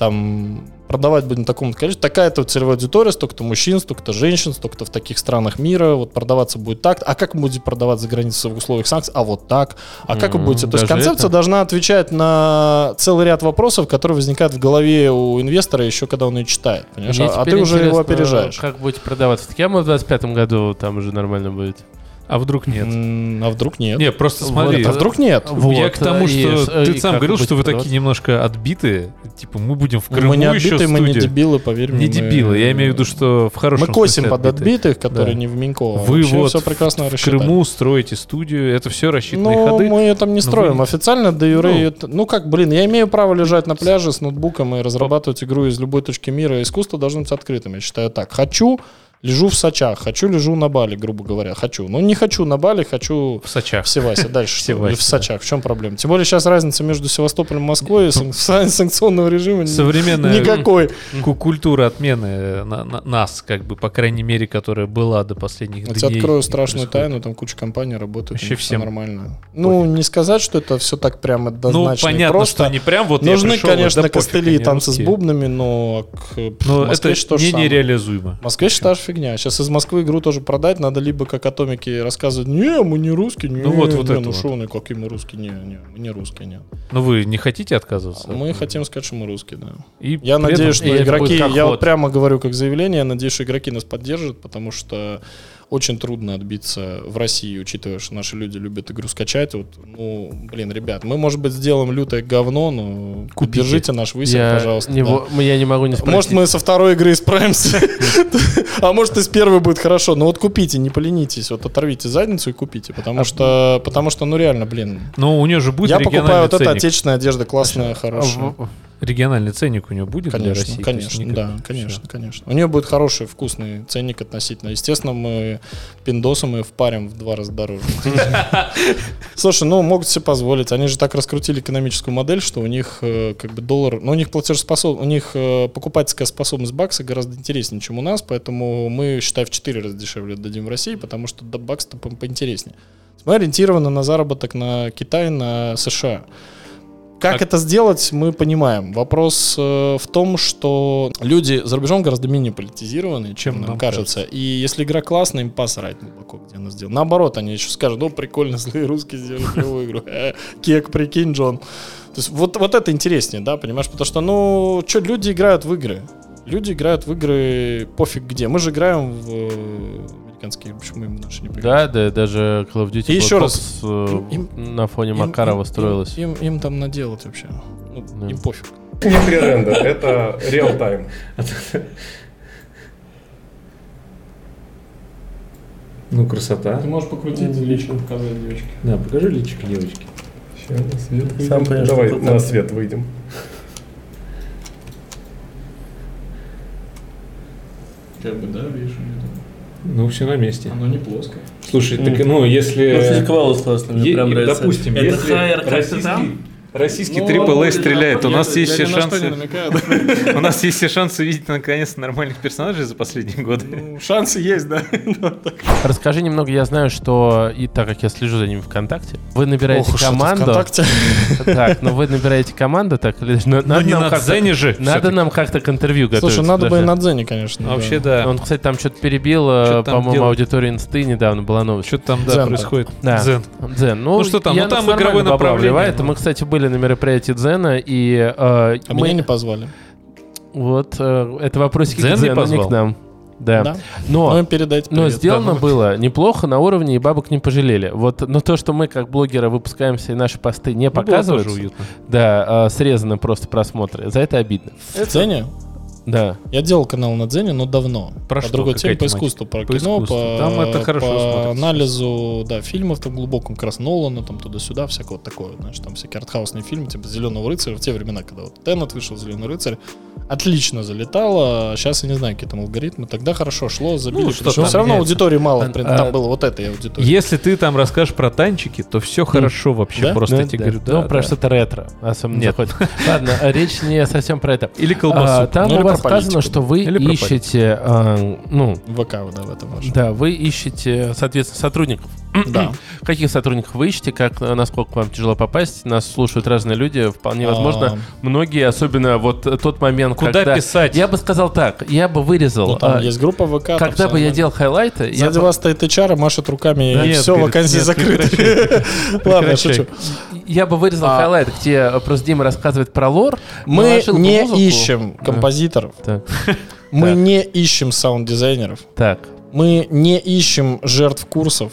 там, продавать будем в таком количестве, такая-то целевая аудитория, столько-то мужчин, столько-то женщин, столько-то в таких странах мира, вот продаваться будет так, а как будете продавать за границей в условиях санкций, а вот так, а как вы будете, то есть концепция это? должна отвечать на целый ряд вопросов, которые возникают в голове у инвестора еще когда он ее читает, понимаешь, а, а ты уже его опережаешь. Как будете продаваться? Так я в 25-м году там уже нормально будет. А вдруг нет? А вдруг нет? Не, просто Вот, смотри. А вдруг нет? Вот, я к тому, и что э, ты и сам говорил, что вы такие продаваться? немножко отбитые. Типа, мы будем в Крыму мы не еще отбитые, мы не дебилы, поверь мне. Не мы- дебилы, я имею в виду, что в хорошем Мы косим смысле под отбитые. отбитых, которые Да. не в Минько. Вы вот все прекрасно в рассчитали. Крыму строите студию, это все рассчитанные Ну, ходы. мы там не Но строим. вы- Официально до юре Ну. это- ну как, блин, я имею право лежать на пляже с ноутбуком и разрабатывать игру из любой точки мира. Искусство должно быть открытым. Я считаю так. Хочу, Лежу в Сочах, хочу, лежу на Бали, грубо говоря, хочу. Ну, не хочу на Бали, хочу В Сочах. в Севасе. Дальше [LAUGHS] что? Севасе, в Сочах. В чем проблема? Тем более сейчас разница между Севастополем и Москвой и сан- сан- санкционного режима Современная никакой. ку- культура отмены э, на- на- нас, как бы, по крайней мере, которая была до последних Я дней. открою не страшную тайну, там куча компаний работает, Вообще всем нормально. Ну, не сказать, что это все так прям Ну, однозначно и понятно, просто. что не прям вот я Нужны, пришел, вот, конечно, да пофиг, костыли и танцы с бубнами, но к Но в Москве это не нереализуемо. В Москве считаешь фигня. Сейчас из Москвы игру тоже продать, надо либо как атомики рассказывать, не, мы не русские, не, Ну вот, вот не, это ну вот. шо вы, какие мы русские, не, не, мы не русские, нет. Но вы не хотите отказываться? Мы от- хотим сказать, что мы русские, да. И Я надеюсь, этом- что игроки, я вот прямо говорю как заявление, я надеюсь, что игроки нас поддержат, потому что очень трудно отбиться в России, учитывая, что наши люди любят игру скачать. Вот, ну, блин, ребят, мы, может быть, сделаем лютое говно, но Купите. держите наш высер, Я пожалуйста. не, да. я не могу не спросить. Может, мы со второй игры исправимся, [LAUGHS] а может, и с первой будет хорошо. Но вот купите, не поленитесь, вот оторвите задницу и купите, потому что, потому что, ну реально, блин. Но у нее же будет Я покупаю вот это отечественная одежда, классная, А хорошая. Региональный ценник у нее будет для Конечно, России? То есть конечно, никак- да, конечно, конечно. У нее будет хороший, вкусный ценник относительно. Естественно, мы пиндосы мы впарим в два раза дороже. [LAUGHS] Слушай, ну могут себе позволить. Они же так раскрутили экономическую модель, что у них э, как бы доллар, ну у них платежеспособ, у них э, покупательская способность бакса гораздо интереснее, чем у нас, поэтому мы, считай, в 4 раза дешевле дадим в России, потому что бакс-то по- поинтереснее. Мы ориентированы на заработок на Китай, на США. Как А- это сделать, мы понимаем. Вопрос э, в том, что люди за рубежом гораздо менее политизированы, чем нам нам кажется. И если игра классная, им посрать глубоко, где она сделана. Наоборот, они еще скажут, ну прикольно, злые русские сделали клевую игру. Э, Кек, прикинь, Джон. То есть вот, вот это интереснее, да, понимаешь? Потому что, ну, что, люди играют в игры. Люди играют в игры пофиг где. Мы же играем в э, американские, почему им наши не Да, да, даже Call of Duty И еще раз, э, им- на фоне Им- Макарова им- строилась. Им, им там наделать вообще. Ну, Да. Им пофиг. Не пререндер, это реал-тайм. Ну, красота. можешь покрутить лично, показать девочке. Да, покажи личико девочки. Сейчас на свет выйдем. Сам понимаешь, Давай на там. свет выйдем. Как бы, да, видишь, Ну, все на месте. оно не плоское. Слушай, так, ну, если... Ну, физика волос классная, мне Е- прям нравится. Допустим, Это если хайер как-то российский, Ну, AAA я- стреляет, у нас я есть все шансы... [LAUGHS] У нас есть все шансы увидеть наконец нормальных персонажей за последние годы. Ну, Шансы есть, да. [LAUGHS] Расскажи немного, я знаю, что, и так как я слежу за ними ВКонтакте, вы набираете Ох команду. ВКонтакте. [LAUGHS] Так, но вы набираете команду, так, или- на- Ну, надо не на Дзене же. Надо нам как-то к интервью готовиться. Слушай, надо бы и на Дзене, конечно. А Вообще, да. Он, кстати, там что-то перебил, э, по-моему, аудиторию инсты недавно была новость. Что там, да, происходит? Дзен. Дзен. Ну, Ну, что там? Ну, там игровое направление, ну. Мы, кстати, были на мероприятии Дзена, и э, А мы... меня не позвали. Вот, э, это вопросики Дзен к не Дзену, не позвал? к нам. Да. Да. Но, Ну, им передайте но сделано да. было неплохо, на уровне, и бабок не пожалели. Вот, но то, что мы как блогеры выпускаемся и наши посты не Ну, показывают, да, э, срезаны просто просмотры, за это обидно. В Дзене? Да. Я делал канал на Дзене, но давно. Про по что? другой теме, по искусству, про По кино, искусству. по, Там это хорошо по смотрится. анализу, да, фильмов там глубоком, как раз Нолана, там туда-сюда, всякого вот такое, знаешь, там всякие артхаусные фильмы, типа «Зеленого рыцаря», в те времена, когда вот Теннет вышел, «Зеленый рыцарь», отлично залетало, сейчас я не знаю, какие там алгоритмы, тогда хорошо шло, забили, Ну, что все равно меняется? аудитории мало, А, там а, было вот этой аудитории. Если ты там расскажешь про танчики, то все хорошо вообще. Да? Просто Ну, я тебе да. говорю, Ну, да, про да. что-то ретро. Особенно Нет. Ладно, а речь не совсем про это. Или А, колбасу. там Ну, вас сказано, что вы Или ищете, а, ну, ВК, да, в этом ваше. да, вы ищете, соответственно, сотрудников. Да. Каких сотрудников вы ищете, как, э, насколько вам тяжело попасть? Нас слушают разные люди, вполне возможно, многие, особенно вот э, тот момент, Куда когда... писать? Я бы сказал так, я бы вырезал, Ну, там а, есть группа ВК. когда бы я делал хайлайты, я Сзади бы- вас стоит HR, машет руками, Да и нет, все, говорит, вакансии нет, закрыты. [LAUGHS] Ладно, шучу. я бы вырезал А. хайлайты, где просто Дима рассказывает про лор. Мы не ищем композиторов, мы не ищем саунд-дизайнеров, так, мы не ищем жертв курсов,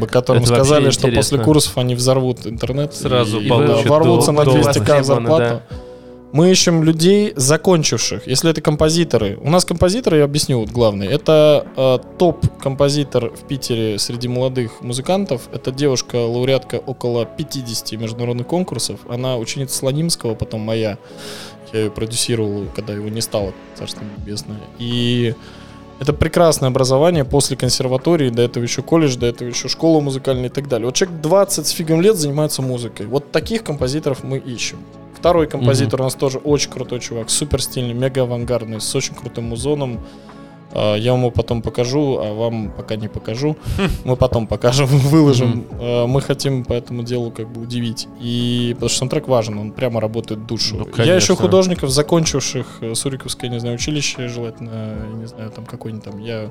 бы, которым сказали, что после курсов они взорвут интернет Сразу и, и получат ворвутся на до- 200к востребованы, зарплату. Мы ищем людей, закончивших. Если это композиторы. У нас композиторы, я объясню, вот главный. Это э, топ-композитор в Питере среди молодых музыкантов. Это девушка, лауреатка около 50 международных конкурсов. Она ученица Слонимского, потом моя. Я ее продюсировал, когда его не стало, царство небесное. И Это прекрасное образование после консерватории, до этого еще колледж, до этого еще школа музыкальная и так далее. Вот человек 20 с фигом лет занимается музыкой. Вот таких композиторов мы ищем. Второй композитор у нас тоже очень крутой чувак, супер стильный, мега авангардный, с очень крутым музоном. А, Я вам его потом покажу, а вам пока не покажу. [LAUGHS] Мы потом покажем, [LAUGHS] выложим. А, Мы хотим по этому делу как бы удивить. И потому что саундтрек важен, он прямо работает душу. Ну, Я еще художников, закончивших э, Суриковское, не знаю, училище, желательно, не знаю, там какой-нибудь там, я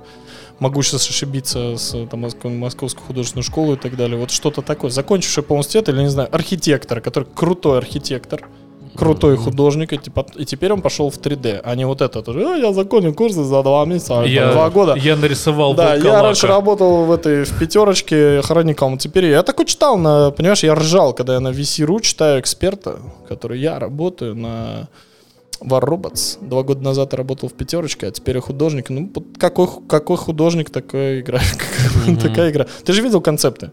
могу сейчас ошибиться с там, Моск- Московскую художественную школу и так далее. Вот что-то такое. Закончивший полуниверситет или, не знаю, архитектор, который крутой архитектор, крутой художник, и, типа- и теперь он пошел в 3D, а не вот это. тоже, «А, я закончил курсы за два месяца, Я, два года. я нарисовал Да, я волколака. раньше работал в этой в пятерочке охранником, теперь я такой читал на, понимаешь, я ржал, когда я на VC.ru читаю эксперта, который я работаю на War Robots. Два года назад я работал в пятерочке, а теперь я художник. Ну, какой, какой художник, такая игра. [LAUGHS] такая игра. Ты же видел концепты?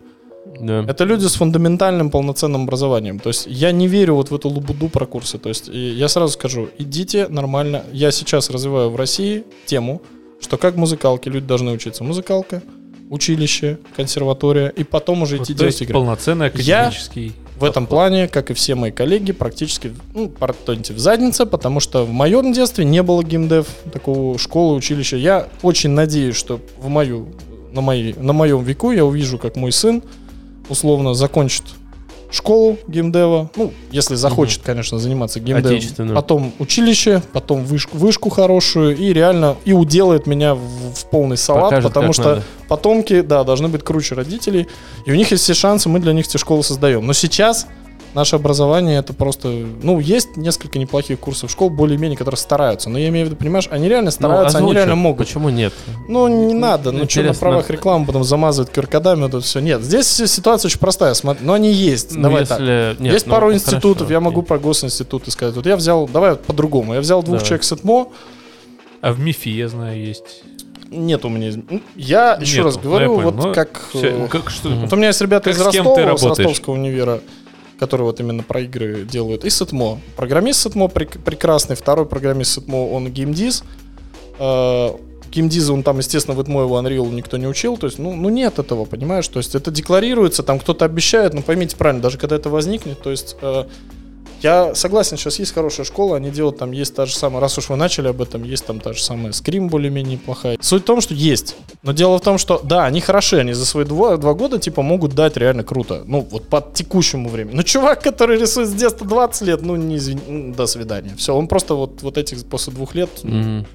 Да. Это люди с фундаментальным полноценным образованием. То есть я не верю вот в эту лабуду про курсы. То есть я сразу скажу, идите нормально. Я сейчас развиваю в России тему, что как музыкалки люди должны учиться. Музыкалка, училище, консерватория, и потом уже Вот, идти то делать игры. полноценный Я академический. В этом плане, как и все мои коллеги, практически, ну, пардоньте, в заднице, потому что в моем детстве не было геймдев, такого школы, училища. Я очень надеюсь, что в мою, на, моей, на моем веку я увижу, как мой сын условно закончит школу геймдева, ну, если захочет, конечно, заниматься геймдевом, потом училище, потом вышку, вышку хорошую, и реально, и уделает меня в, в полный салат, Покажет, потому что надо. потомки, да, должны быть круче родителей, и у них есть все шансы, мы для них эти школы создаем. Но сейчас наше образование это просто, ну, есть несколько неплохих курсов школ, более-менее, которые стараются, но я имею в виду, понимаешь, они реально стараются, они озвучь реально могут. Почему нет? Ну, не надо, ну что, на правах рекламы потом замазывают вот это все. Нет, здесь ситуация очень простая, смотри, но они есть, Ну, давай если- так. нет, есть ну, пару хорошо, институтов, я окей. могу про госинституты сказать. Вот я взял, давай вот по-другому, я взял двух Давай. человек с ЭТМО, А в МИФе, я знаю, есть. нет у меня, ну, я еще Нету, раз ну, я говорю, понял, вот как... всё, э, как что? Вот у меня есть ребята Как из Ростова, с? Ростовского универа, которые вот именно про игры делают, и с ЭТМО. Программист с ЭТМО прек- прекрасный, второй программист с ЭТМО, он геймдиз. Э, Геймдиза, он там, естественно, в ЭТМО его Unreal никто не учил, то есть, ну, ну нет этого, понимаешь, то есть это декларируется, там кто-то обещает, но поймите правильно, даже когда это возникнет, то есть э, я согласен, сейчас есть хорошая школа, они делают там, есть та же самая, раз уж вы начали об этом, есть там та же самая скрим более-менее неплохая. Суть в том, что есть. Но дело в том, что да, они хороши, они за свои два, два года типа могут дать реально круто. Ну, вот по текущему времени. Но чувак, который рисует с детства 20 лет, ну, не извини, ну, до свидания. Все, он просто вот, вот этих после двух лет Мгм.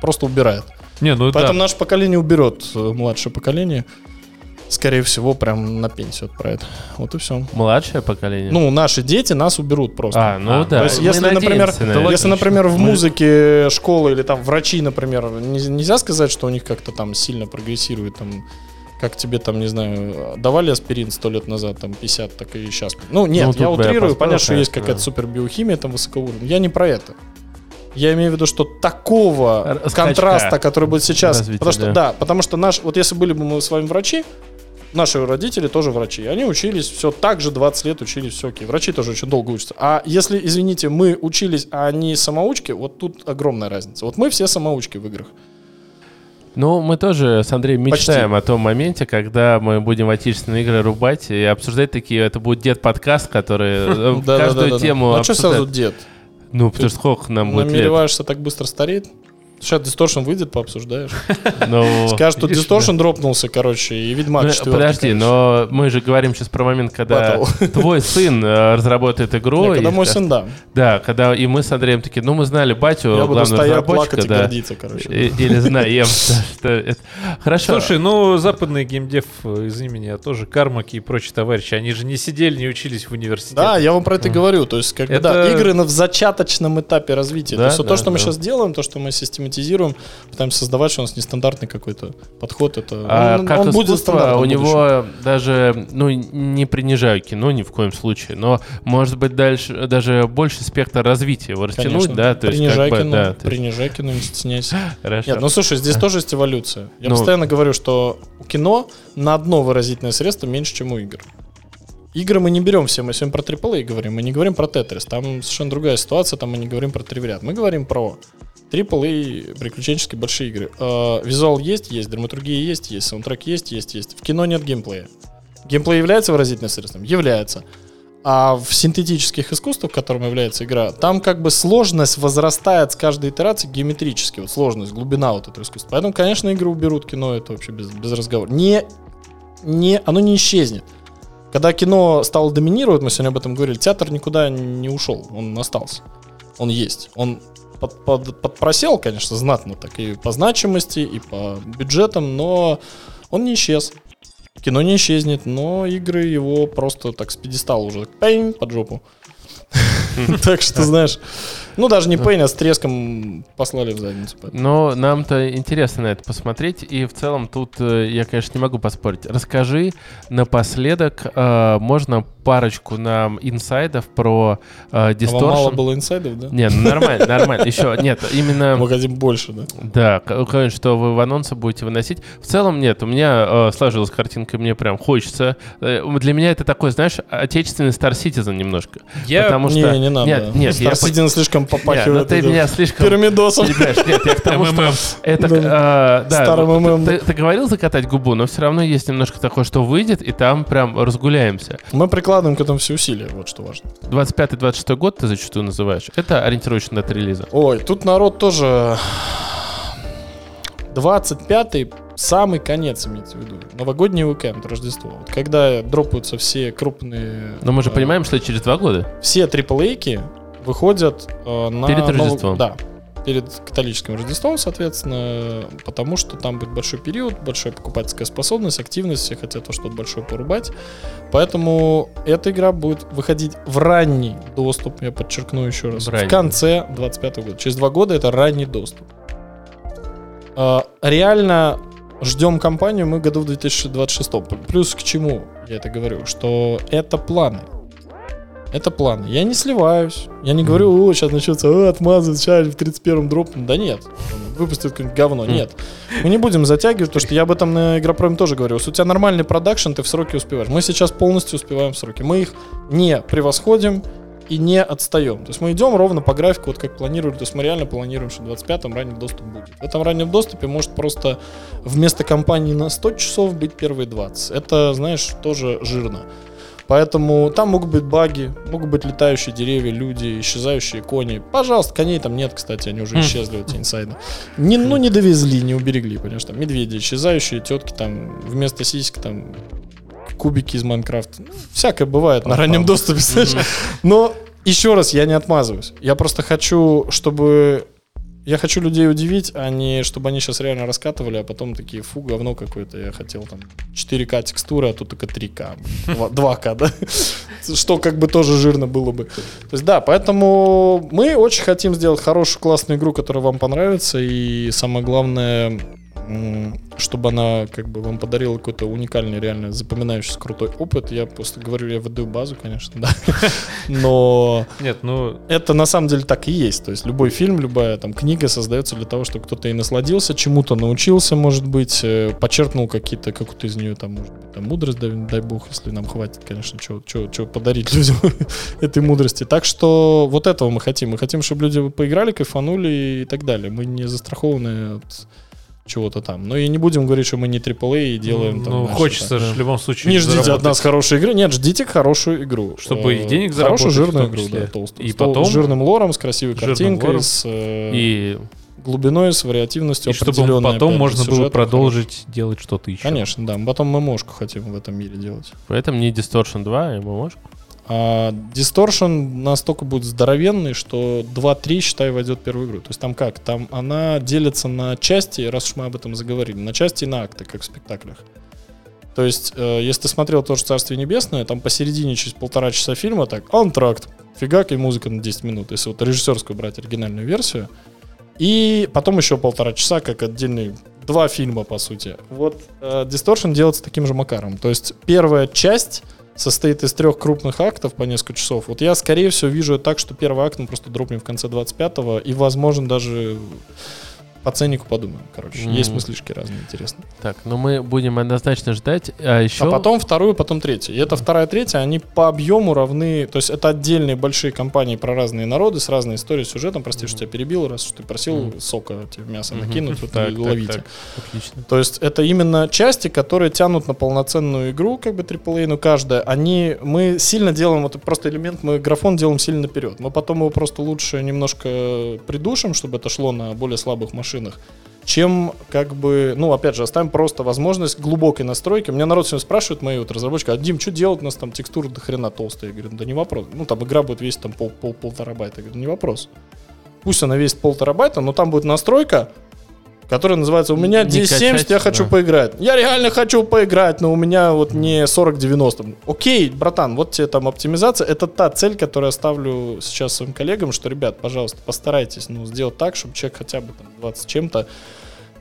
просто убирает. Не, ну Поэтому да. наше поколение уберет э, младшее поколение. Скорее всего, прям на пенсию отправит. Вот и все. Младшее поколение? Ну, наши дети нас уберут просто. а, ну да. То есть, Мы если, например, на это. если, например, в музыке школы или там врачи, например, не- нельзя сказать, что у них как-то там сильно прогрессирует, там, как тебе там, не знаю, давали аспирин сто лет назад, там, 50, так и сейчас. Ну, нет, Ну, я утрирую, понятно, что есть какая-то да. супербиохимия там высокоуровневая. Я не про это. Я имею в виду, что такого скачка. контраста, который будет сейчас, Развитие, потому что да. да, потому что наш, вот если были бы мы с вами врачи, наши родители тоже врачи, они учились все так же 20 лет учились все окей, врачи тоже очень долго учатся. А если, извините, мы учились, а они самоучки, вот тут огромная разница. Вот мы все самоучки в играх. Ну, мы тоже с Андреем Почти. мечтаем о том моменте, когда мы будем отечественные игры рубать и обсуждать такие. Это будет дед-подкаст, который э, [LAUGHS] каждую тему Ну а что сразу дед? Ну, потому что сколько нам будет лет? Намереваешься так быстро стареть? Сейчас Distortion выйдет, пообсуждаешь. [LAUGHS] Ну, Скажешь, что Distortion дропнулся, короче, и Ведьмак Ну, 4. подожди, но мы же говорим сейчас про момент, когда [LAUGHS] твой сын э, разработает игру. Когда мой сын, да. Да, когда и мы с Андреем такие, ну мы знали батю, Я буду главного стоять, разработчика, плакать и гордиться, короче. И- Или знаем, [LAUGHS] да, что это- Хорошо. Слушай, ну западный геймдев, э, извини меня, тоже Кармаки и прочие товарищи, они же не сидели, не учились в университете. Да, я вам про это говорю. То есть, как бы, Это- да, игры на в зачаточном этапе развития. Да, то есть, то, что мы сейчас делаем, то, что мы систематизируем, пытаемся создавать, что у нас нестандартный какой-то подход. Это А он, как он будет стандартным у него даже, ну, не принижаю кино ни в коем случае, но может быть дальше даже больше спектр развития его растянуть, Конечно. да, то есть принижай как бы, кино, да, то есть- принижай кино, не стесняйся. [LAUGHS] Хорошо. Нет, ну слушай, здесь тоже есть эволюция. Я Ну- постоянно говорю, что у кино на одно выразительное средство меньше, чем у игр. игры мы не берем все, мы сегодня про AAA говорим, мы не говорим про Тетрис, там совершенно другая ситуация, там мы не говорим про Триверят, мы говорим про AAA приключенческие большие игры. Э, Визуал есть, есть, драматургия есть, есть, саундтрек есть, есть, есть. В кино нет геймплея. Геймплей является выразительным средством? Является. А в синтетических искусствах, которым является игра, там как бы сложность возрастает с каждой итерацией геометрически. Вот сложность, глубина вот этого искусства. Поэтому, конечно, игры уберут, кино это вообще без, без разговора. Не, не, оно не исчезнет. Когда кино стало доминировать, мы сегодня об этом говорили, театр никуда не ушел, он остался. Он есть. Он под, под, подпросел, конечно, знатно так и по значимости, и по бюджетам, но он не исчез. Кино не исчезнет, но игры его просто так с пьедестала уже пень под жопу. [LAUGHS] Так что, знаешь, ну даже не пейн, а с треском послали в задницу. Но нам-то интересно на это посмотреть, и в целом тут э, я, конечно, не могу поспорить. Расскажи напоследок, э, можно парочку нам инсайдов про э. А вам мало было инсайдов, да? Нет, ну, нормально, нормально. Еще, нет, именно... Мы хотим больше, да? Да, конечно, что вы в анонсы будете выносить. В целом, нет, у меня сложилась картинка, мне прям хочется. Для меня это такой, знаешь, отечественный Star Citizen немножко. Я... Потому что... Не, не надо. Нет, нет, Star Citizen слишком попахивает. Нет, ну ты меня слишком... Пирамидосом. Нет, я к тому, что... Это, Да. э, да, Старым ну, ММ. Ты, ты говорил закатать губу, но все равно есть немножко такое, что выйдет, и там прям разгуляемся. Мы прикладываем к этому все усилия, вот что важно. 25-26 год ты зачастую называешь. Это ориентировочно дата релиза. Ой, тут народ тоже... 25-й самый конец имеется в виду. Новогодний уикенд, Рождество. Вот когда дропаются все крупные... Но мы же э, понимаем, что через два года. Все AAA выходят э, на... Перед Рождеством. Да, перед католическим Рождеством, соответственно, потому что там будет большой период, большая покупательская способность, активность, все хотят то что-то большое порубать. Поэтому эта игра будет выходить в ранний доступ, я подчеркну еще раз, В в, конце 25 года. Через два года это ранний доступ. А, реально ждем компанию мы году в 2026. Плюс к чему я это говорю? Что это планы. Это планы. Я не сливаюсь. Я не говорю, о, сейчас начнется, о, отмазывать, сейчас в 31-м дропнут. Да нет. Выпустят какое-нибудь говно. Нет. Мы не будем затягивать, потому что я об этом на Игропроме тоже говорил. Если у тебя нормальный продакшн, ты в сроки успеваешь. Мы сейчас полностью успеваем в сроки. Мы их не превосходим и не отстаем. То есть мы идем ровно по графику, вот как планировали. То есть мы реально планируем, что в 25-м ранний доступ будет. В этом раннем доступе может просто вместо компании на 100 часов быть первые 20. Это, знаешь, тоже жирно. Поэтому там могут быть баги, могут быть летающие деревья, люди, исчезающие кони. Пожалуйста, коней там нет, кстати, они уже Хм. исчезли, эти инсайды. Не, ну, не довезли, не уберегли, понимаешь, там медведи исчезающие, тетки там вместо сиськи там кубики из Майнкрафта. Ну, всякое бывает на раннем доступе, [LAUGHS] знаешь. Но еще раз, я не отмазываюсь. Я просто хочу, чтобы... Я хочу людей удивить, а не чтобы они сейчас реально раскатывали, а потом такие, фу, говно какое-то. Я хотел там 4К текстуры, а тут только 3К. 2К, [LAUGHS] да? Что как бы тоже жирно было бы. То есть да, поэтому мы очень хотим сделать хорошую, классную игру, которая вам понравится. И самое главное, чтобы она как бы вам подарила какой-то уникальный, реально запоминающийся крутой опыт. Я просто говорю, я выдаю базу, конечно, да. [LAUGHS] Но Нет, ну, это на самом деле так и есть. То есть любой фильм, любая там книга создается для того, чтобы кто-то и насладился, чему-то научился, может быть, э, подчеркнул какие-то, какую-то из нее там, может быть, там, мудрость, дай, дай бог, если нам хватит, конечно, что подарить [LAUGHS] людям [LAUGHS] этой мудрости. Так что вот этого мы хотим. Мы хотим, чтобы люди поиграли, кайфанули и так далее. Мы не застрахованы от чего-то там. Но и не будем говорить, что мы не AAA и делаем там... ну, хочется же в любом случае не ждите от заработать. нас хорошей игры. Нет, ждите хорошую игру. Чтобы Э, и денег Хорошую заработать в жирную игру, да, толстую. И потом- С жирным лором, с красивой картинкой, лором. с э, И глубиной, с вариативностью И чтобы потом можно было продолжить делать что-то еще. Конечно, да. Мы Потом ММОшку хотим в этом мире делать. поэтому не Distortion 2, а ММОшка. А Distortion настолько будет здоровенный, что 2-3, считай, войдет в первую игру. То есть там как? Там она делится на части, раз уж мы об этом заговорили, на части и на акты, как в спектаклях. То есть, э, если ты смотрел тоже «Царствие небесное», там посередине через полтора часа фильма так, антракт, фигак и музыка на 10 минут, если вот режиссерскую брать оригинальную версию. И потом еще полтора часа, как отдельный два фильма, по сути. Вот э, Distortion делается таким же макаром. То есть первая часть состоит из трех крупных актов по несколько часов. Вот я, скорее всего, вижу так, что первый акт мы просто дропнем в конце 25-го, и, возможно, даже По ценнику подумаем, короче. Мгм. Есть мыслишки разные, интересные. Так, ну мы будем однозначно ждать. А еще... А потом вторую, потом третью. И это вторая, третья, они по объему равны. То есть это отдельные большие компании про разные народы с разной историей, сюжетом. Прости, что я перебил, раз что ты просил Мгм. сока тебе мясо накинуть, вот Так, и так, ловите. так. Отлично. То есть это именно части, которые тянут на полноценную игру, как бы AAA, ну каждая. Они, мы сильно делаем, вот просто элемент, мы графон делаем сильно наперед. Мы потом его просто лучше немножко придушим, чтобы это шло на более слабых машинах чем как бы, ну, опять же, оставим просто возможность глубокой настройки. Меня народ сегодня спрашивает, мои вот разработчики, а, Дим, что делать, у нас там текстуры до хрена толстые. Я говорю, да не вопрос. Ну, там игра будет весить там пол, пол, пол терабайта. Я говорю, не вопрос. Пусть она весит пол терабайта, но там будет настройка, которая называется «У меня Не 1070, качать, я хочу да. поиграть». Я реально хочу поиграть, но у меня вот не 40-90. Окей, братан, вот тебе там оптимизация. Это та цель, которую я ставлю сейчас своим коллегам, что, ребят, пожалуйста, постарайтесь ну, сделать так, чтобы человек хотя бы там 20 чем-то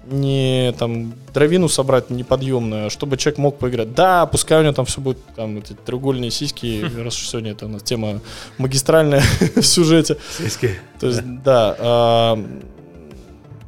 не там дровину собрать неподъемную, а чтобы человек мог поиграть. Да, пускай у него там все будет, там эти треугольные сиськи, [LAUGHS] раз уж сегодня это у нас тема магистральная [LAUGHS] в сюжете. То есть, да, а,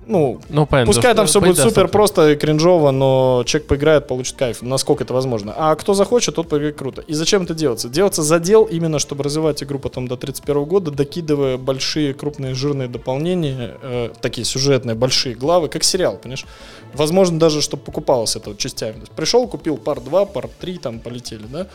ну, Ну, понятно. Пускай там все будет супер просто и кринжово, но человек поиграет, получит кайф, насколько это возможно. А кто захочет, тот поиграет круто. И зачем это делается? Делается задел именно, чтобы развивать игру потом до 31 года, докидывая большие, крупные, жирные дополнения, э, такие сюжетные, большие главы, как сериал, понимаешь? Возможно, даже, чтобы покупалось это частями. То есть пришел, купил пар 2, пар 3, там полетели, да?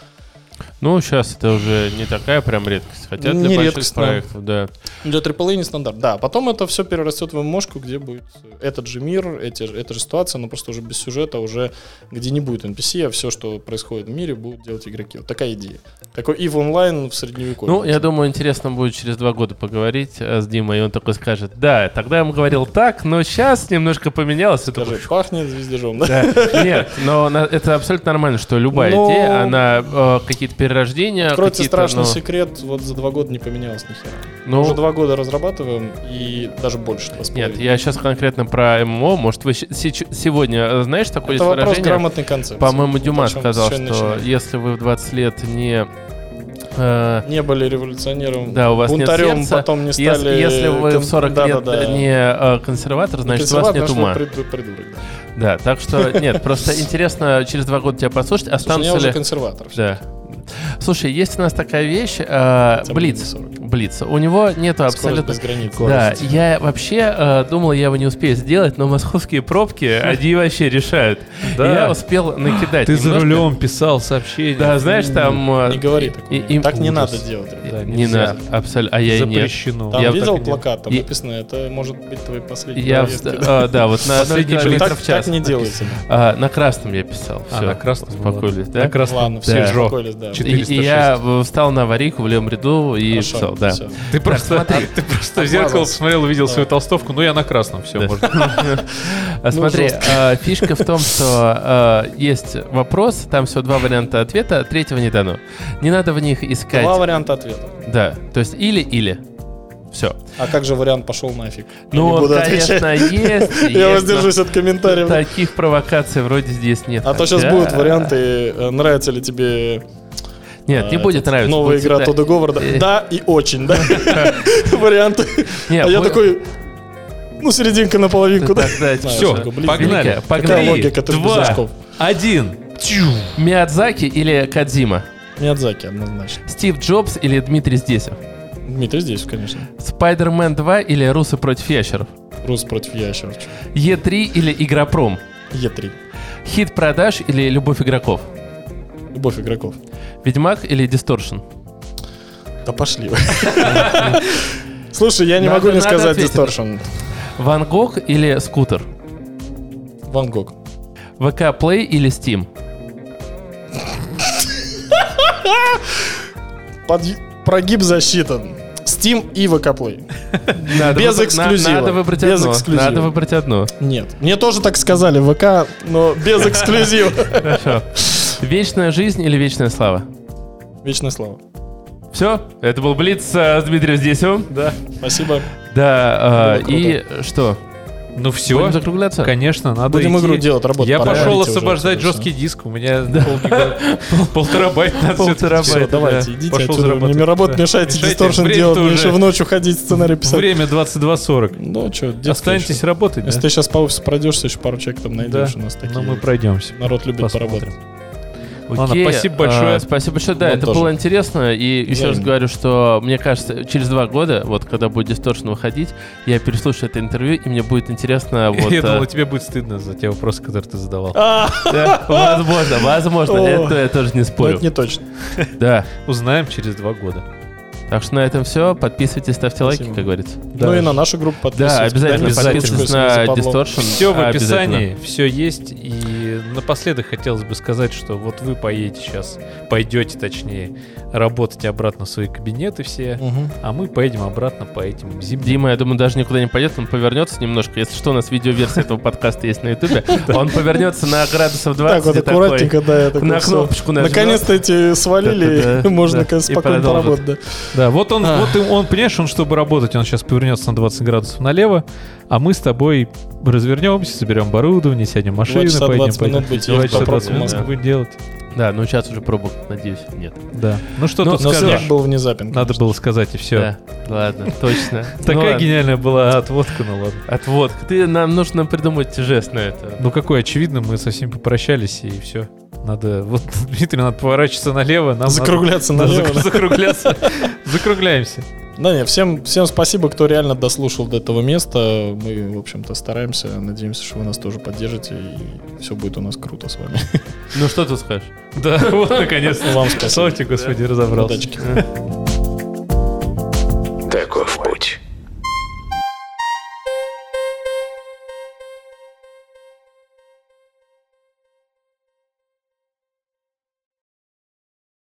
Ну, сейчас это уже не такая прям редкость. Хотя для Не больших редкость, да. проектов, да. Для AAA не стандарт. Да, потом это все перерастет в мошку, где будет этот же мир, эти, эта же ситуация, но просто уже без сюжета, уже где не будет NPC, а все, что происходит в мире, будут делать игроки. Вот такая идея. Такой EVE онлайн в средневековье. Ну, я думаю, интересно будет через два года поговорить э, с Димой, и он такой скажет, да, тогда я ему говорил так, но сейчас немножко поменялось. И такой, Скажи, пахнет звездежом, да? Да. Нет, но это абсолютно нормально, что любая Но- идея, она э, какие-то перерождения, Откроется какие-то, страшный ну, секрет, вот за два года не поменялось ни хера. Ну- Уже два года разрабатываем, и даже больше. Нет, я сейчас конкретно про ММО. Может, вы сегодня э, знаешь такое Это вопрос выражение? грамотной концепции. По-моему, Дюма сказал, что начинаем. если вы в 20 лет не... э, Не были революционером, да, у вас нет бунтарем, сердца. потом не Если- стали... Если, вы кон- в 40 да, лет да, да. не э, консерватор, значит, у вас Консерватор, нет ума. вы прид- придурок, да. Да, так что нет, просто [LAUGHS] интересно через два года тебя послушать, ну я останутся уже ли... консерватор. Да. Слушай, есть у нас такая вещь, э, Блиц. Не 40. Блиц. У него нету Скорость абсолютно... без границ. Да, я вообще э, думал, я его не успею сделать, но московские пробки, [LAUGHS] они вообще решают. Да. И Я успел накидать Ты за немножко. рулем писал сообщение. Да, знаешь, там... э, Не говори такого. и- им- так не ужас. надо делать. Да, Не надо, абсолютно. А я нет. Запрещено. Там Я видел так плакат, там И- написано, это может быть твой последний Я, а, да, вот на Последний километр так, в час. так не делается. А, на красном я писал. А, Всё, на красном. Успокоились, да? На красном. Ладно, все успокоились, да. И, 406. и я э, встал на аварийку в левом ряду и Хорошо, да. всё. Ты просто, смотри. ты просто в зеркало посмотрел, увидел свою толстовку, ну я на красном, все, Да. можно. [LAUGHS] А смотри, жестко. а, фишка в том, что а, есть вопрос, там всего два варианта ответа, третьего не дано. Не надо в них искать. Два варианта ответа. Да, то есть или-или. Все. А как же вариант пошел нафиг? Ну, буду конечно, отвечать. есть. [LAUGHS] Я воздержусь от комментариев. Таких провокаций вроде здесь нет. А то сейчас будут варианты, э, нравится ли тебе Нет, не э, будет нравиться. новая игра Тодда Говарда. Э, Да и очень, да? [LAUGHS] Варианты. не, А я такой, ну, серединка на половинку, да? Да, Все, погнали. погнали. Два, один. Миядзаки или Кадзима? Миядзаки однозначно. Стив Джобс или Дмитрий Здесев? Дмитрий здесь, конечно. Спайдермен 2 или Русы против ящеров? Рус против ящеров. Е3 или Игропром? Е3. Хит продаж или Любовь игроков? Любовь игроков. Ведьмак или Дисторшн? Да пошли. Слушай, я не могу не сказать. Distortion. Ван Гог или Скутер? Ван Гог. ВК Play или Steam? Под... Прогиб засчитан. Steam и VK Play. Надо Без эксклюзива. на- Надо выбрать Без одно. эксклюзива. Надо выбрать одно. Нет. Мне тоже так сказали, ВК, но без [LAUGHS] эксклюзива. Хорошо. Вечная жизнь или вечная слава? Вечная слава. Все, это был Блиц э, с Дмитрием Здесевым. Да, спасибо. Да, э, и что? Ну все, Будем закругляться? конечно, надо Будем идти. игру делать, работу Я пора. пошел уже освобождать отсюда, жесткий диск, у меня полгига- полтерабайт надо [LAUGHS] Полтерабайта, всё-таки. Все, давайте, Да, идите пошел отсюда. зарабатывать. Мне мешайте, Мешайте, дисторшн делать, мне уже- еще в ночь уходить сценарий писать. Время 22.40. Ну что, Останетесь работать, Если да? ты сейчас по офису пройдешься, еще пару человек там найдешь, Да. у нас такие. Но мы пройдемся. Народ любит Посмотрим. Поработать. Ладно, Окей, спасибо большое. а, спасибо большое. Да, Вам это тоже. было интересно. И еще раз Взаимно. говорю, что мне кажется, через два года, вот когда будет Distortion выходить, я переслушаю это интервью, и мне будет интересно [LAUGHS] вот... Я э, думал, тебе будет стыдно за те вопросы, которые ты задавал. А, возможно, возможно. Это я тоже не спорю. это не точно. Да. Узнаем через два года. Так что на этом все. Подписывайтесь, ставьте лайки, Спасибо. как говорится. Ну и на нашу группу подписывайтесь. Да, обязательно обязательно. подписывайтесь на. Distortion. Все в описании, все есть. И напоследок хотелось бы сказать, что вот вы поедете сейчас, пойдете точнее, работать обратно в свои кабинеты все, Мгм. а мы поедем обратно по этим зимним. Дима, я думаю, даже никуда не пойдет, он повернется немножко. Если что, у нас видеоверсия этого подкаста есть на ютубе. [LAUGHS] Он повернется на градусов 20 Так вот аккуратненько, да, на кнопочку нажмёт. Наконец-то эти свалили, можно Да. спокойно поработать. Да. Да, вот он, А. вот он, понимаешь, он, чтобы работать, он сейчас повернется на 20 градусов налево, а мы с тобой развернемся, соберем оборудование, сядем в машину, часа поедем, 20 поедем. минут ехать часа по 20 пробкам минут Москвы. будем делать. Да, ну сейчас уже пробок, надеюсь, нет. Да. Ну что Ну, тут Но скажешь? снег был внезапен. Надо было сказать, и все. Да, ладно, точно. Ну Такая гениальная была отводка, ну ладно. Отводка. Ты, нам нужно придумать жест на это. Ну какой, очевидно, мы со всеми попрощались, и все. Надо, вот, [LAUGHS] Дмитрий, надо поворачиваться налево, нам Закругляться надо, [LAUGHS] налево. Да, да. зак- закругляться. Закругляемся. Да, нет, всем, всем спасибо, кто реально дослушал до этого места. Мы, в общем-то, стараемся. Надеемся, что вы нас тоже поддержите, и все будет у нас круто с вами. [LAUGHS] Ну что ты скажешь? Да, вот наконец-то. Вам спасибо. Слава тебе, Господи, разобрался. Удачки. Теко в